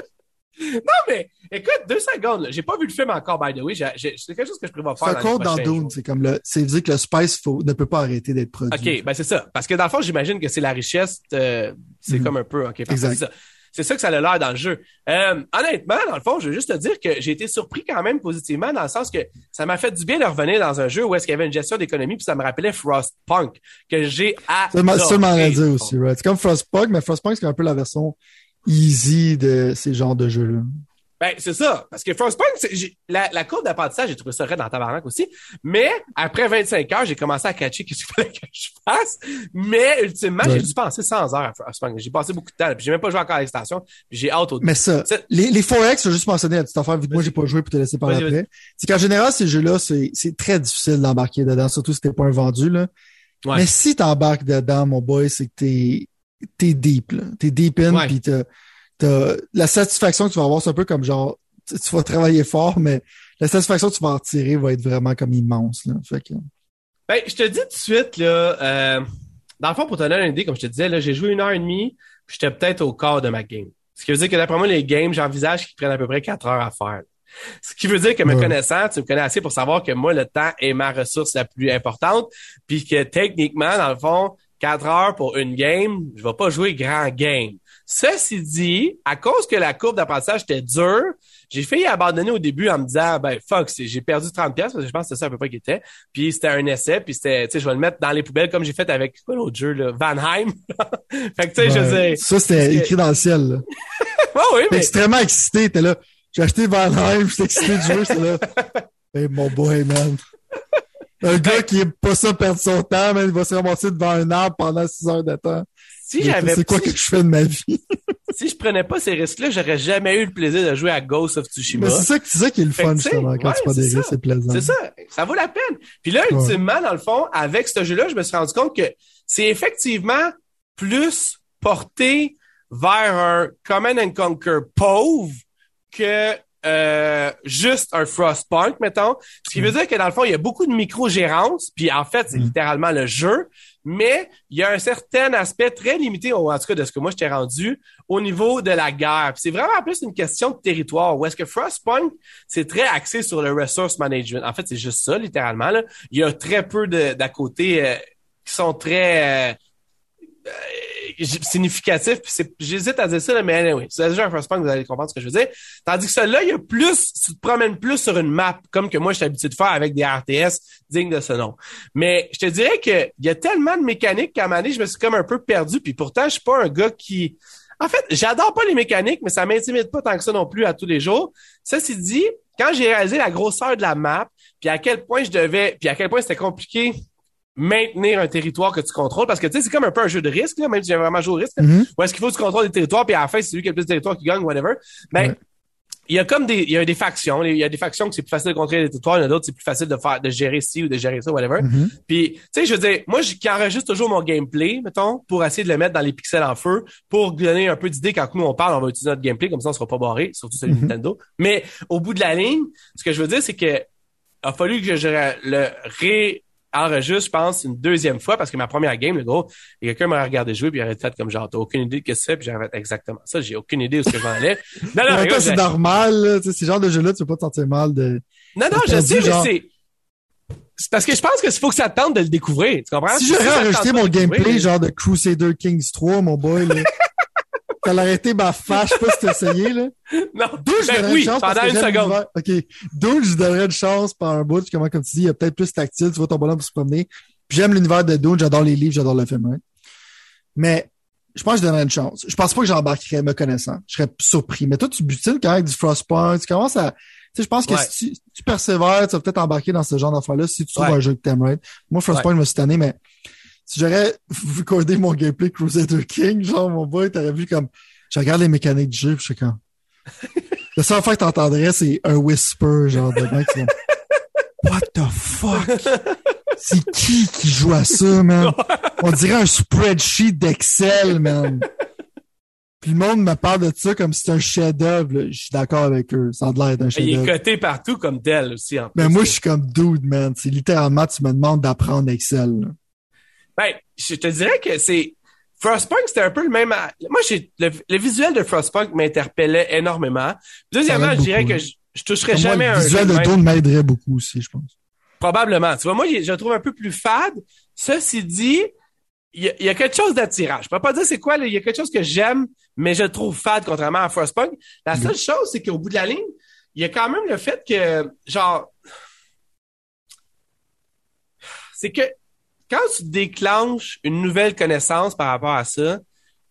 Non mais, écoute, deux secondes. J'ai pas vu le film encore, by the way. C'est quelque chose que je prévois faire les code dans Dune, c'est comme le, c'est dire que le spice faut, ne peut pas arrêter d'être produit. OK, ben c'est ça. Parce que dans le fond, j'imagine que c'est la richesse, euh, c'est Mhm. comme un peu, OK, Exact. c'est ça. C'est ça que ça a l'air dans le jeu. Euh, honnêtement, dans le fond, je veux juste te dire que j'ai été surpris quand même positivement dans le sens que ça m'a fait du bien de revenir dans un jeu où est-ce qu'il y avait une gestion d'économie puis ça me rappelait Frostpunk que j'ai c'est ça, m'en adoré. dire aussi, right? C'est comme Frostpunk, mais Frostpunk, c'est un peu la version easy de ces genres de jeux-là. Ben, c'est ça. Parce que Frostpunk, j'ai- la, la courbe d'apprentissage, j'ai trouvé ça raide dans tabarnak aussi. Mais, après 25 heures, j'ai commencé à catcher qu'est-ce qu'il fallait que je fasse. Mais, ultimement, Ouais. j'ai dû passer 100 heures à Frostpunk. J'ai passé beaucoup de temps. Puis j'ai même pas joué encore à l'extension. J'ai hâte au Mais ça, les, les 4X, je vais juste mentionner la petite affaire, vu que moi, j'ai pas joué pour te laisser parler après. C'est qu'en général, ces jeux-là, c'est, c'est très difficile d'embarquer dedans, surtout si t'es pas un vendu, là. Ouais. Mais si t'embarques dedans, mon boy, c'est que t'es, t'es deep, là. T'es deep in, Ouais. pis t'as, t'as, la satisfaction que tu vas avoir, c'est un peu comme genre, tu, tu vas travailler fort, mais la satisfaction que tu vas en tirer va être vraiment comme immense, là. Fait que, Ben, je te dis tout de suite, là, euh, dans le fond, pour te donner une idée, comme je te disais, là, j'ai joué une heure et demie, puis j'étais peut-être au quart de ma game. Ce qui veut dire que d'après moi, les games, j'envisage qu'ils prennent à peu près 4 heures à faire. Ce qui veut dire que me connaissant, tu me connais assez pour savoir que moi, le temps est ma ressource la plus importante, puis que techniquement, dans le fond, 4 heures pour une game, je vais pas jouer grand game. Ceci dit, à cause que la courbe d'apprentissage était dure, j'ai failli abandonner au début en me disant, ben, fuck, j'ai perdu 30 pièces parce que je pense que c'était ça à peu près qui était. Puis c'était un essai, puis c'était, tu sais, je vais le mettre dans les poubelles comme j'ai fait avec, quoi l'autre jeu, là, Vanheim. fait que, tu sais, je sais. Ça, c'était écrit dans le ciel, là. oui, mais... extrêmement excité, t'es là. J'ai acheté Valheim, j'étais excité du jeu, c'est là. Hey, mon boy, man. Un gars qui est pas ça perdre son temps, mais il va se ramasser devant un arbre pendant six heures de temps. Si j'avais C'est quoi que je fais de ma vie? si je prenais pas ces risques-là, j'aurais jamais eu le plaisir de jouer à Ghost of Tsushima. Mais c'est ça, qui est le fun, justement, quand tu prends des risques, c'est plaisant. C'est ça. Ça vaut la peine. Puis là, ultimement, dans le fond, avec ce jeu-là, je me suis rendu compte que c'est effectivement plus porté vers un Command and Conquer pauvre que euh, juste un Frostpunk, mettons. Ce qui veut mm. dire que dans le fond, il y a beaucoup de micro-gérance, puis en fait, c'est mm. littéralement le jeu, mais il y a un certain aspect très limité, en tout cas de ce que moi je t'ai rendu, au niveau de la guerre. C'est vraiment plus une question de territoire. Où est-ce que Frostpunk, c'est très axé sur le resource management. En fait, c'est juste ça, littéralement. Là. Il y a très peu d'à côté euh, qui sont très... Euh, significatif. J'hésite à dire ça, mais anyway, c'est déjà un first point, vous allez comprendre ce que je veux dire. Tandis que celui-là, il y a plus, tu te promènes plus sur une map, comme que moi, je suis habitué de faire avec des RTS dignes de ce nom. Mais je te dirais qu'il y a tellement de mécaniques qu'à un moment donné, je me suis comme un peu perdu. Puis pourtant, je suis pas un gars qui... En fait, j'adore pas les mécaniques, mais ça m'intimide pas tant que ça non plus à tous les jours. Ça, c'est dit, quand j'ai réalisé la grosseur de la map, puis à quel point je devais, puis à quel point c'était compliqué maintenir un territoire que tu contrôles parce que tu sais c'est comme un peu un jeu de risque là, même si j'ai vraiment joué au risque mm-hmm. ou est-ce qu'il faut que tu contrôles des territoires puis à la fin c'est celui qui a le plus de territoires qui gagne whatever mais il y a comme des il y a des factions il y a des factions que c'est plus facile de contrôler les territoires il y en a d'autres c'est plus facile de faire de gérer ci ou de gérer ça whatever mm-hmm. puis tu sais je veux dire moi qui enregistre toujours mon gameplay mettons pour essayer de le mettre dans les pixels en feu pour donner un peu d'idée quand nous on parle on va utiliser notre gameplay comme ça on sera pas barré surtout celui de mm-hmm. Nintendo mais au bout de la ligne ce que je veux dire c'est que a fallu que je le ré enregistre, je pense, une deuxième fois parce que ma première game, le gros, et quelqu'un m'a regardé jouer puis il aurait fait comme genre, t'as aucune idée de ce que c'est puis j'aurais fait exactement ça. J'ai aucune idée où ce que j'en allais. Non, non, mais c'est normal, tu sais, ce genre de jeu-là, tu peux pas te sentir mal de. Non, non, je sais, mais c'est. C'est parce que je pense qu'il faut que ça tente de le découvrir. Tu comprends? Si j'aurais enregistré mon gameplay, genre de Crusader Kings 3, mon boy, là. T'as arrêté ma fâche, je sais pas si t'as essayé, là. Non. D'où je ben oui, une chance pendant une seconde. OK. D'où je donnerais une chance par un bout, comment, comme tu dis, il y a peut-être plus tactile, tu vois ton bonhomme pour se promener. Puis j'aime l'univers de Dune, j'adore les livres, j'adore le film, hein. Mais, je pense que je donnerais une chance. Je pense pas que j'embarquerais me connaissant. Je serais surpris. Mais toi, tu butines quand même avec du Frostpoint, tu commences à, tu sais, je pense que si tu, persévères, tu vas peut-être embarquer dans ce genre d'affaires-là si tu trouves un jeu que t'aimes, right? Moi, Frostpoint me suis tanné, mais si j'aurais recordé mon gameplay Crusader King, genre, mon boy, t'aurais vu comme, je regarde les mécaniques du jeu, je suis comme, la seule fois que t'entendrais, c'est un whisper, genre, de mec, What the fuck? C'est qui qui joue à ça, man? On dirait un spreadsheet d'Excel, man. Puis le monde me parle de ça comme si c'était un chef-d'œuvre. Je suis d'accord avec eux. Ça a l'air d'un chef-d'œuvre. Il est coté partout comme tel aussi. En Mais moi, je suis comme dude, man. C'est littéralement, tu me demandes d'apprendre Excel. Ben, je te dirais que c'est Frostpunk, c'était un peu le même. Moi, j'ai le, visuel de Frostpunk m'interpellait énormément. Deuxièmement, je dirais que je, je toucherais jamais un. Le visuel de Dawn m'aiderait beaucoup aussi, je pense. Probablement. Tu vois, moi, je le trouve un peu plus fade. Ceci dit, il y, a, quelque chose d'attirant. Je peux pas dire c'est quoi, il y a quelque chose que j'aime, mais je le trouve fade contrairement à Frostpunk. La seule chose, c'est qu'au bout de la ligne, il y a quand même le fait que, genre, c'est que quand tu déclenches une nouvelle connaissance par rapport à ça,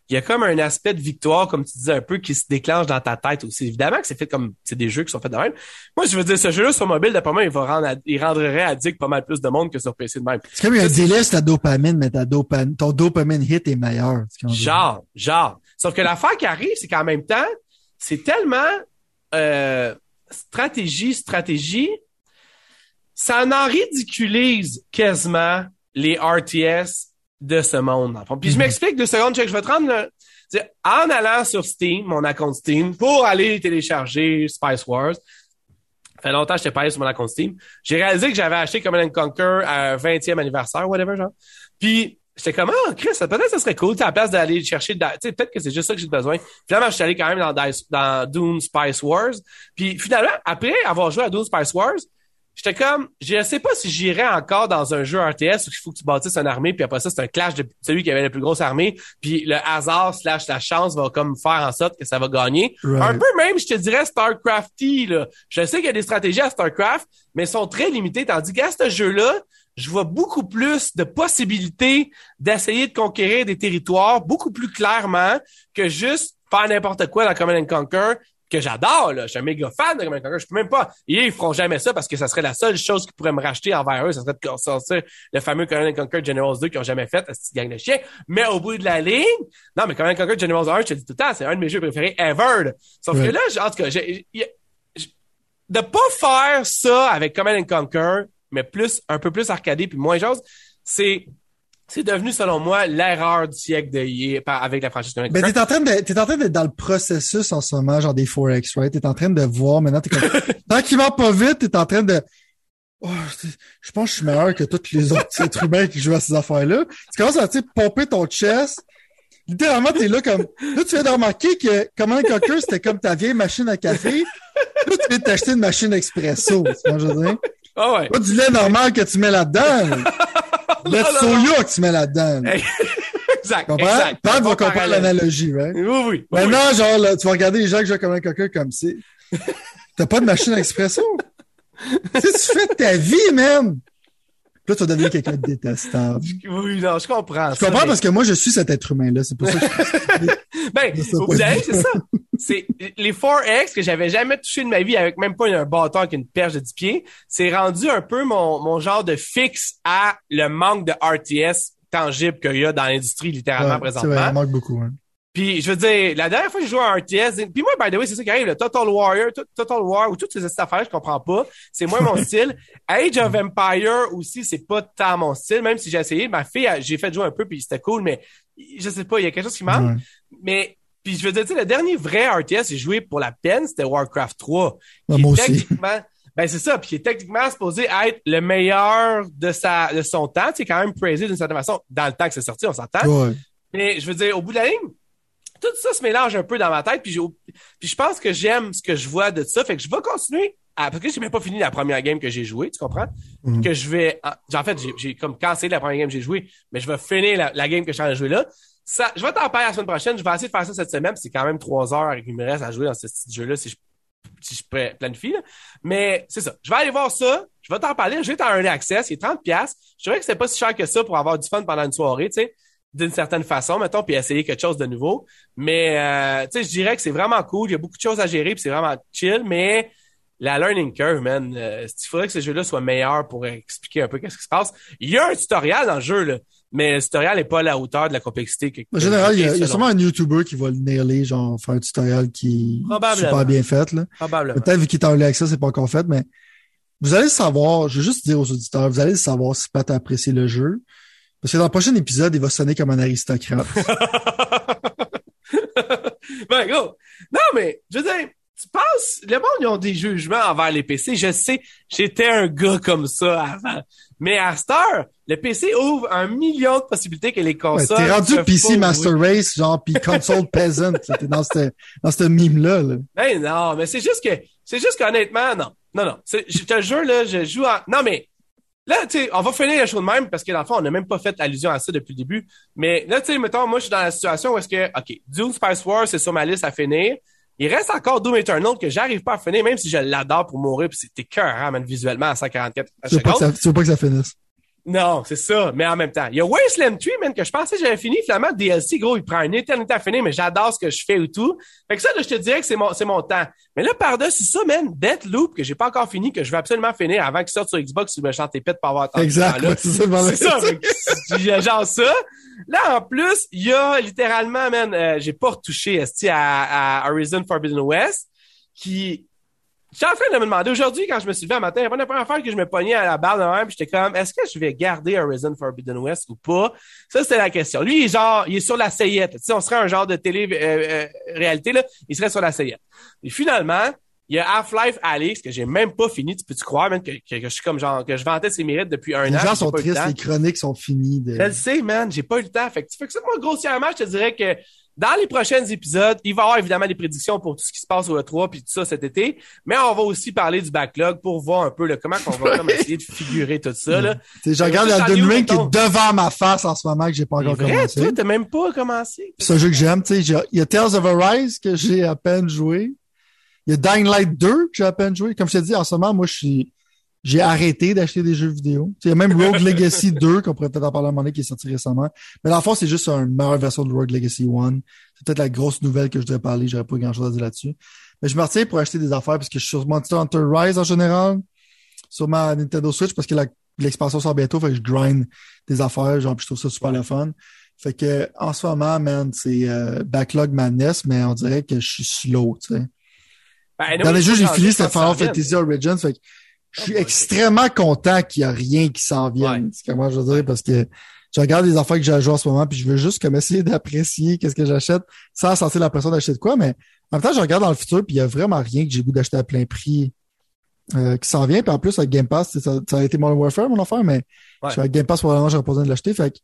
il y a comme un aspect de victoire, comme tu disais un peu, qui se déclenche dans ta tête aussi. Évidemment que c'est fait comme c'est des jeux qui sont faits de même. Moi, je veux dire, ce jeu-là sur mobile, d'après moi, il va rendre, il rendrait addict pas mal plus de monde que sur PC de même. C'est comme un délai ta dopamine, mais ta dopamine, ton dopamine hit est meilleur. Genre, genre. Sauf que l'affaire qui arrive, c'est qu'en même temps, c'est tellement euh, stratégie, stratégie, ça en ridiculise quasiment les RTS de ce monde. Puis je mhm. m'explique deux secondes, check, je vais te rendre le... En allant sur Steam, mon compte Steam, pour aller télécharger Spice Wars, ça fait longtemps que je pas allé sur mon compte Steam, j'ai réalisé que j'avais acheté Command Conquer à un 20e anniversaire, whatever, genre. Puis j'étais comme, ah, Chris, peut-être que ça serait cool, à la place d'aller chercher, tu sais, peut-être que c'est juste ça que j'ai besoin. Finalement, je suis allé quand même dans, dans Doom Spice Wars. Puis finalement, après avoir joué à Doom Spice Wars, j'étais comme, je sais pas si j'irais encore dans un jeu RTS où il faut que tu bâtisses une armée, puis après ça, c'est un clash de celui qui avait la plus grosse armée, puis le hasard slash la chance va comme faire en sorte que ça va gagner. Un peu même, je te dirais, StarCrafty, là. Je sais qu'il y a des stratégies à StarCraft, mais elles sont très limitées, tandis qu'à ce jeu-là, je vois beaucoup plus de possibilités d'essayer de conquérir des territoires beaucoup plus clairement que juste faire n'importe quoi dans Command Conquer que j'adore, là. Je suis un méga fan de Command Conquer. Je peux même pas. Et ils feront jamais ça parce que ça serait la seule chose qu'ils pourraient me racheter envers eux. Ça serait de sortir le fameux Command Conquer Generals 2 qu'ils ont jamais fait, cette gang de chiens. Mais au bout de la ligne, non, mais Command Conquer Generals 1, je te dis tout le temps, c'est un de mes jeux préférés ever. Sauf que là, en tout cas, j'ai, de pas faire ça avec Command Conquer, mais plus, un peu plus arcadé puis moins chose, c'est, c'est devenu, selon moi, l'erreur du siècle de avec la franchise Mais t'es en train de, t'es en train d'être dans le processus en ce moment, genre des 4X, right? T'es en train de voir, maintenant, t'es comme, tranquillement pas vite, t'es en train de, oh, je pense que je suis meilleur que tous les autres êtres humains qui jouent à ces affaires-là. Tu commences à, tu pomper ton chest. Littéralement, t'es là comme, là, tu viens de remarquer que Command Conquer, c'était comme ta vieille machine à café. Là, tu viens de t'acheter une machine expresso. Tu vois, je veux dire? Ah ouais. Pas du lait normal que tu mets là-dedans. le lait de soya que tu mets là-dedans. exact. Comprends? Exact. va comprendre l'analogie, right? Oui, oui. Maintenant, genre, là, tu vas regarder les gens qui jouent comme un coquin comme c'est. T'as pas de machine à expresso? Qu'est-ce que tu fais de ta vie, même? Là, tu vas devenir quelqu'un de détestable. Oui, non, je comprends. Je comprends parce que moi, je suis cet être humain-là. C'est pour ça que je Ben, vous savez, c'est ça. C'est les 4X que j'avais jamais touché de ma vie avec même pas un bâton avec une perche de 10 pieds. C'est rendu un peu mon, mon genre de fixe à le manque de RTS tangible qu'il y a dans l'industrie littéralement présentement. C'est vrai, il manque beaucoup. Hein. Puis je veux dire, la dernière fois que j'ai joué à un RTS, puis moi, by the way, c'est ça qui arrive, le Total Warrior, Total War, ou toutes ces affaires, je comprends pas. C'est moins mon style. Age of Empire aussi, c'est pas tant mon style, même si j'ai essayé. Ma fille, j'ai fait jouer un peu, puis c'était cool, mais je sais pas, il y a quelque chose qui manque. Mais puis je veux dire, le dernier vrai RTS j'ai joué pour la peine, c'était Warcraft 3. moi aussi. Ben c'est ça, puis qui est techniquement supposé être le meilleur de sa de son temps, c'est quand même praisé d'une certaine façon dans le temps que c'est sorti, on s'entend. Ouais. Mais je veux dire, au bout de la ligne, tout ça se mélange un peu dans ma tête, puis, puis je pense que j'aime ce que je vois de ça, fait que je vais continuer à, parce que j'ai même pas fini la première game que j'ai jouée, tu comprends? Mhm. Que je vais, en fait, j'ai comme cancellé la première game que j'ai jouée, mais je vais finir la, la game que je suis en jouer là. Ça, je vais t'en parler la semaine prochaine. Je vais essayer de faire ça cette semaine. C'est quand même trois heures qu'il me reste à jouer dans ce petit jeu-là si je, si je planifie. Là. Mais c'est ça. Je vais aller voir ça. Je vais t'en parler. Je vais t'en un accès. C'est 30 pièces. Je dirais que c'est pas si cher que ça pour avoir du fun pendant une soirée, tu sais, d'une certaine façon, mettons, puis essayer quelque chose de nouveau. Mais euh, tu sais, je dirais que c'est vraiment cool. Il y a beaucoup de choses à gérer, puis c'est vraiment chill. Mais la learning curve, man, euh, il faudrait que ce jeu-là soit meilleur pour expliquer un peu qu'est-ce qui se passe? Il y a un tutoriel dans le jeu, là mais le tutoriel n'est pas à la hauteur de la complexité. Que, en général, il y, a, il y a sûrement un YouTuber qui va le nailer, genre faire un tutoriel qui est super bien fait. Là. Probablement. Peut-être vu qu'il est en early access, c'est pas encore fait, mais vous allez savoir, je vais juste dire aux auditeurs, vous allez savoir si Pat a apprécié le jeu. Parce que dans le prochain épisode, il va sonner comme un aristocrate. ben, go! Non, mais, je veux dire, tu penses, le monde, ils ont des jugements envers les PC. Je sais, j'étais un gars comme ça avant. Mais à cette heure, le PC ouvre un million de possibilités que les consoles. Ouais, T'es rendu PC Master Race, genre, puis console peasant. T'es dans ce dans ce mime-là. Là. Ben non, mais c'est juste que, c'est juste qu'honnêtement, non. Non, non. Je te jure, là, je joue en, non, mais, Là, tu sais, on va finir la chose de même parce que dans le fond, on n'a même pas fait allusion à ça depuis le début. Mais là, tu sais, mettons, moi, je suis dans la situation où est-ce que, OK, Doom Spice Wars, c'est sur ma liste à finir. Il reste encore Doom Eternal que j'arrive pas à finir, même si je l'adore pour mourir, puis c'était cœur, hein, visuellement à 144 tu veux, pas que ça, tu veux pas que ça finisse? Non, c'est ça, mais en même temps. Il y a Wasteland 3, man, que je pensais que j'avais fini. Finalement, DLC, gros, il prend une éternité à finir, mais j'adore ce que je fais ou tout. Fait que ça, là, je te dirais que c'est mon, c'est mon temps. Mais là, par-dessus ça, man, Deathloop, que j'ai pas encore fini, que je veux absolument finir avant qu'il sorte sur Xbox, si je me chante pète pour avoir attendu. Exact, là. c'est ça. C'est genre ça. Là, en plus, il y a littéralement, man, euh, j'ai pas retouché, à, à Horizon Forbidden West, qui, J'étais en train de me demander aujourd'hui, quand je me suis levé un matin, la première fois que je me pognais à la balle de même, j'étais comme, est-ce que je vais garder Horizon Forbidden West ou pas? Ça, c'était la question. Lui, il est genre, il est sur la sayette. Tu sais, on serait un genre de télé-réalité, euh, euh, là, il serait sur la sayette. Et finalement, Il y a Half-Life Alex que j'ai même pas fini. Tu peux-tu croire, man, que, que, je suis comme genre, que je vantais ses mérites depuis un les an. Les gens sont tristes, les chroniques sont finies. De... Je le sais, man. J'ai pas eu le temps. Fait que, fait que ça, moi, grossièrement, je te dirais que dans les prochains épisodes, il va y avoir évidemment des prédictions pour tout ce qui se passe au E3 puis tout ça cet été, mais on va aussi parler du backlog pour voir un peu le comment on va comme essayer de figurer tout ça. Là. je regarde Elden Ring qui est devant ma face en ce moment que j'ai pas encore vrai, commencé. Toi, t'as même pas commencé. C'est un jeu que j'aime. Il y a Tales of Arise que j'ai à peine joué. Il y a Dying Light 2 que j'ai à peine joué. Comme je t'ai dit, en ce moment, moi, je suis j'ai arrêté d'acheter des jeux vidéo. Il y a même Rogue Legacy 2, qu'on pourrait peut-être en parler à un moment donné, qui est sorti récemment. Mais dans le fond, c'est juste une meilleure version de Rogue Legacy 1. C'est peut-être la grosse nouvelle que je devrais parler. J'aurais pas grand-chose à dire là-dessus. Mais je me retiens pour acheter des affaires parce que je suis sur Monster Hunter Rise en général. Sur ma Nintendo Switch parce que l'expansion sort bientôt. Fait que je grind des affaires. Genre, je trouve ça super le fun. Fait que, en ce moment, man, c'est euh, backlog madness, mais on dirait que je suis slow, tu sais. Ben, Dans les jeux, j'ai fini, c'était Final Fantasy Origins. Fait que je suis extrêmement content qu'il n'y a rien qui s'en vienne. C'est comment je veux dire, parce que je regarde les affaires que j'ai à jouer en ce moment, puis je veux juste comme essayer d'apprécier qu'est-ce que j'achète sans sentir la pression d'acheter de quoi. Mais en même temps, je regarde dans le futur, puis il n'y a vraiment rien que j'ai goût d'acheter à plein prix euh, qui s'en vient. Puis en plus, avec Game Pass, ça, ça, a été Modern Warfare, mon affaire, mais ouais. avec Game Pass, probablement, j'aurais pas besoin de l'acheter. Fait que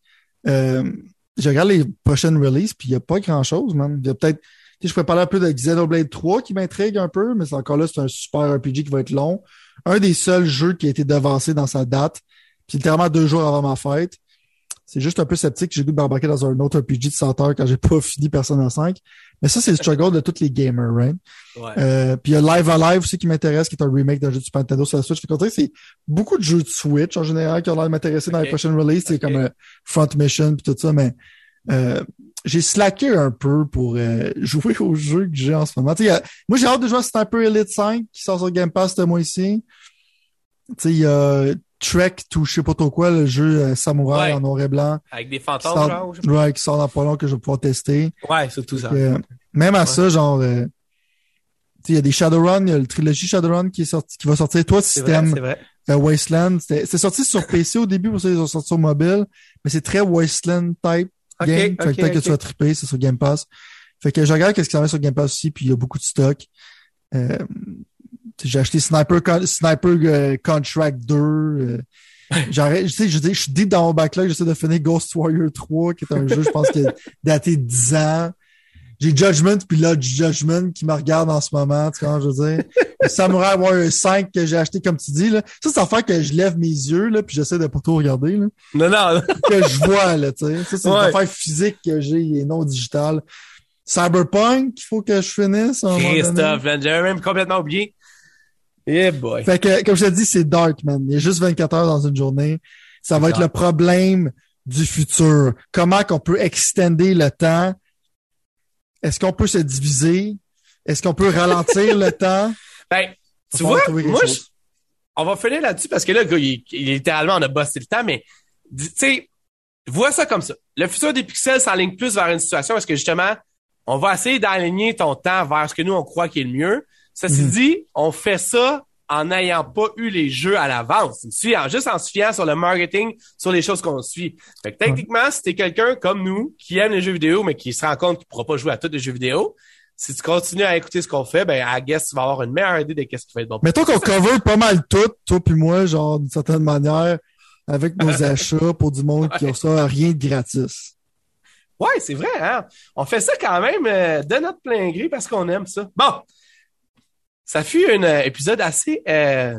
euh, je regarde les prochaines releases, puis il n'y a pas grand-chose, man. Il y a peut-être je pourrais parler un peu de Xenoblade 3 qui m'intrigue un peu, mais c'est encore là, c'est un super RPG qui va être long un des seuls jeux qui a été devancé dans sa date, puis littéralement deux jours avant ma fête. C'est juste un peu sceptique. J'ai dû m'embarquer dans un autre RPG de 100 heures quand j'ai pas fini Persona 5. Mais ça, c'est le struggle de tous les gamers, right? Ouais. Euh, puis il y a Live Alive aussi qui m'intéresse, qui est un remake d'un jeu de Super Nintendo sur la Switch. Fait c'est beaucoup de jeux de Switch en général qui ont l'air de m'intéresser dans les prochaines releases. C'est comme euh, Front Mission puis tout ça, mais euh, j'ai slacké un peu pour euh, jouer au jeu que j'ai en ce moment. moi, j'ai hâte de jouer à Sniper Elite 5 qui sort sur Game Pass ce mois-ci. Il y a Trek to je sais pas trop quoi, le jeu euh, samouraï en noir et blanc. Avec des fantômes, genre? Ouais, qui sort dans pas long que je vais pouvoir tester. Ouais, c'est tout ça. même à ça, genre, il y a des Shadowrun, il y a le trilogie Shadowrun qui est sorti, qui va sortir. Toi, système vrai, vrai. Wasteland, c'est sorti sur PC au début, pour ça ils ont sorti sur mobile, mais c'est très Wasteland type game. fait que peut-être que tu vas triper, c'est sur Game Pass. Fait que je regarde qu'est-ce qu'il y a sur Game Pass aussi, puis il y a beaucoup de stock. Euh, j'ai acheté Sniper, Sniper euh, Contract 2. Euh, J'arrête, tu sais, je, je suis deep dans mon backlog, j'essaie de finir Ghost Warrior 3, qui est un jeu, je pense, qui est daté 10 ans j'ai Judgment puis là Judgment qui me regarde en ce moment, tu vois, je veux dire? Samurai Warrior 5 que j'ai acheté comme tu dis là. Ça c'est faire que je lève mes yeux là puis j'essaie de pas tout regarder là. Non non. que je vois là, tu sais. Ça c'est une affaire physique que j'ai et non digitale. Cyberpunk, il faut que je finisse. Christophe, j'avais même complètement oublié. Yeah boy. Fait que, comme je te dis, c'est dark, man. Il y a juste 24 heures dans une journée. Ça va être le problème du futur. Comment qu'on peut extender le temps est-ce qu'on peut se diviser? Est-ce qu'on peut ralentir le temps? Ben, tu vois, moi, on va finir là-dessus parce que là, gars, il, littéralement, on a bossé le temps, mais, tu sais, vois ça comme ça. Le futur des pixels s'enligne plus vers une situation parce que justement, on va essayer d'aligner ton temps vers ce que nous, on croit qui est le mieux. Ceci mhm. dit, on fait ça en n'ayant pas eu les jeux à l'avance. Juste en se fiant sur le marketing, sur les choses qu'on suit. Fait que techniquement, si t'es quelqu'un comme nous qui aime les jeux vidéo, mais qui se rend compte qu'il pourra pas jouer à tous les jeux vidéo, si tu continues à écouter ce qu'on fait, ben, I guess, tu vas avoir une meilleure idée de qu'est-ce qui va être bon. Mais toi qu'on cover pas mal tout, toi puis moi, genre, d'une certaine manière, avec nos achats pour du monde qui ça, rien de gratis. Ouais, c'est vrai, hein? On fait ça quand même euh, de notre plein gré parce qu'on aime ça. Bon, ça fut un euh, épisode assez. Euh,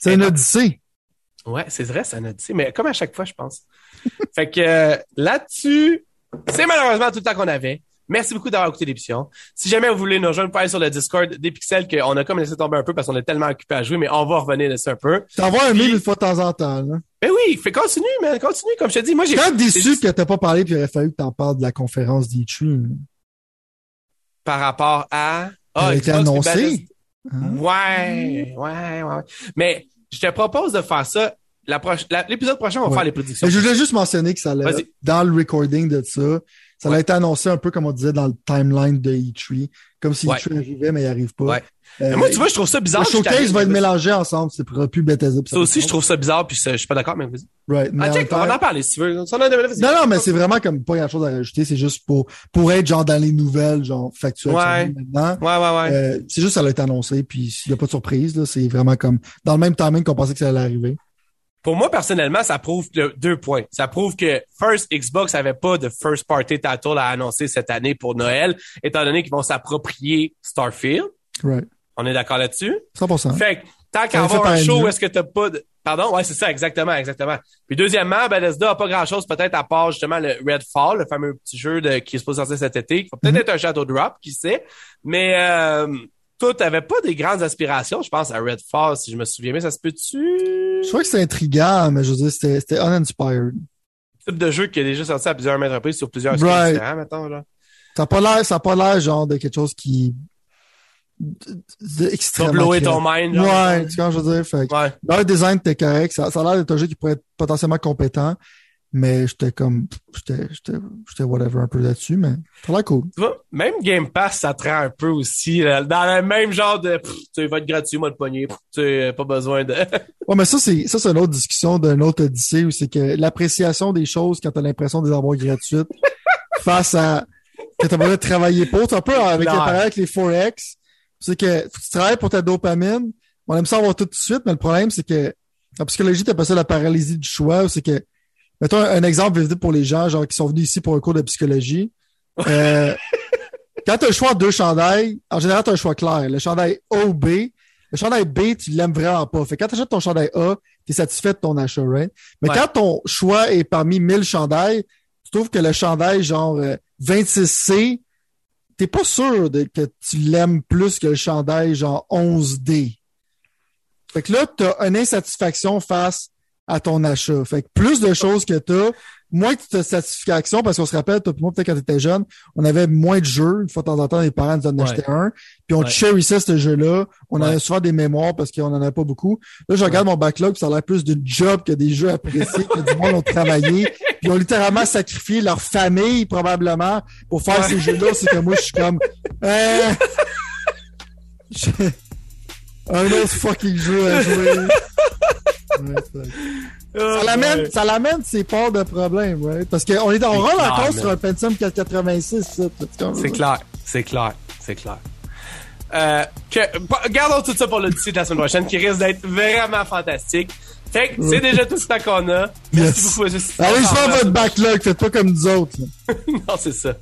c'est un odyssée. Ouais, c'est vrai, c'est un odyssée, mais comme à chaque fois, je pense. fait que euh, là-dessus, c'est malheureusement tout le temps qu'on avait. Merci beaucoup d'avoir écouté l'émission. Si jamais vous voulez nous rejoindre, vous aller sur le Discord des Pixels qu'on a comme laissé tomber un peu parce qu'on est tellement occupé à jouer, mais on va revenir dessus un peu. T'envoies un mail une fois de temps en temps, là. Ben oui, fais continue, mais continue. Comme je te dis, moi j'ai. Suis déçu que t'as pas parlé puis il aurait fallu que t'en parles de la conférence d'E3. Par rapport à. Ah, a été annoncé. Hein? Ouais, ouais, ouais. Mais je te propose de faire ça. L'épisode prochain, on va faire les prédictions. je voulais juste mentionner que ça dans le recording de ça, Ça a été annoncé un peu comme on disait dans le timeline de E3. Comme si Ouais. E3 arrivait, mais il arrive pas. Ouais. Euh, moi, tu vois, je trouve ça bizarre. le showcase va être mélangé ensemble. C'est pour plus Bethesda. puis Ça aussi, je trouve ça bizarre, puis ça- je suis pas d'accord, mais vas-y. Right. Mais Ah, check, on en parler si tu veux. Ça. Non, non, mais c'est vraiment comme pas grand chose à rajouter. C'est juste pour, pour être genre dans les nouvelles, genre factuelles Ouais. maintenant. Ouais, ouais, ouais. Euh, c'est juste ça a été annoncé, puis s'il n'y a pas de surprise, là, c'est vraiment comme dans le même timing qu'on pensait que ça allait arriver. Pour moi, personnellement, ça prouve deux points. Ça prouve que First Xbox avait pas de first party title à annoncer cette année pour Noël, étant donné qu'ils vont s'approprier Starfield. Right. On est d'accord là-dessus? 100%. Fait que, tant qu'à avoir un show où est-ce que t'as pas de... Pardon? Ouais, c'est ça, exactement, exactement. Puis deuxièmement, Bethesda a pas grand-chose peut-être à part justement le Redfall, le fameux petit jeu de, qui est supposé sortir cet été, qui va peut-être Mhm. être un Shadow Drop, qui sait. Mais euh, toi, t'avais pas des grandes aspirations, je pense, à Redfall, si je me souviens bien. Ça se peut-tu? Je crois que c'était intriguant, mais je veux dire, c'était, uninspired. type de jeu qui est déjà sorti à plusieurs reprises sur plusieurs Right. différents, mettons, là. Ça n'a pas l'air, ça a pas l'air genre de quelque chose qui, extrêmement. blower ton mind, genre. Ouais, tu vois, je veux dire, fait Ouais. leur design était correct. Ça, ça a l'air d'être un jeu qui pourrait être potentiellement compétent, mais j'étais comme, j'étais, j'étais, j'étais whatever un peu là-dessus, mais ça a l'air cool. Tu vois, même Game Pass, ça te rend un peu aussi, là, dans le même genre de, pff, tu sais, il va être gratuit, moi, le poignet, pff, tu sais, pas besoin de... Ouais, mais ça, c'est, ça, c'est une autre discussion d'un autre Odyssée où c'est que l'appréciation des choses quand t'as l'impression de les avoir gratuites face à, que t'as besoin de travailler pour. C'est un peu avec le Clair. parallèle avec les 4X. C'est que tu travailles pour ta dopamine. On aime ça avoir tout de suite, mais le problème, c'est que en psychologie, t'as pas ça la paralysie du choix, où c'est que, mettons un, exemple pour les gens, genre, qui sont venus ici pour un cours de psychologie. Euh, quand t'as le choix de deux chandails, en général, t'as un choix clair. Le chandail A ou B. Le chandail B, tu l'aimes vraiment pas. Fait que quand t'achètes ton chandail A, t'es satisfait de ton achat, right? Mais Ouais. quand ton choix est parmi 1000 chandails, tu trouves que le chandail genre euh, 26C, t'es pas sûr de, que tu l'aimes plus que le chandail genre 11D. Fait que là, t'as une insatisfaction face à ton achat. Fait que plus de choses que t'as, moins de satisfaction, parce qu'on se rappelle, toi moi, peut-être quand t'étais jeune, on avait moins de jeux. Une fois de temps en temps, les parents nous en Ouais. achetaient un. Puis on Ouais. chérissait ce jeu-là. On Ouais. avait souvent des mémoires parce qu'on en avait pas beaucoup. Là, je regarde mon backlog, puis ça a l'air plus d'une job que des jeux appréciés, que du monde ont travaillé. Puis ils ont littéralement sacrifié leur famille, probablement, pour faire ces jeux-là. C'est que moi, je suis comme, euh, un autre fucking jeu à jouer. Ouais, ça l'amène, ça l'amène ses parts de problèmes, right? Parce qu'on est, on roule clair, encore man. sur un Pentium 486, ça. tu comprends? C'est clair, c'est clair, c'est clair. Euh, que, gardons tout ça pour l'Odyssée de la semaine prochaine, qui risque d'être vraiment fantastique. Fait que c'est déjà tout ce temps qu'on a. Merci Yes. beaucoup. Allez, je fais votre backlog, faites pas comme nous autres. là. non, c'est ça.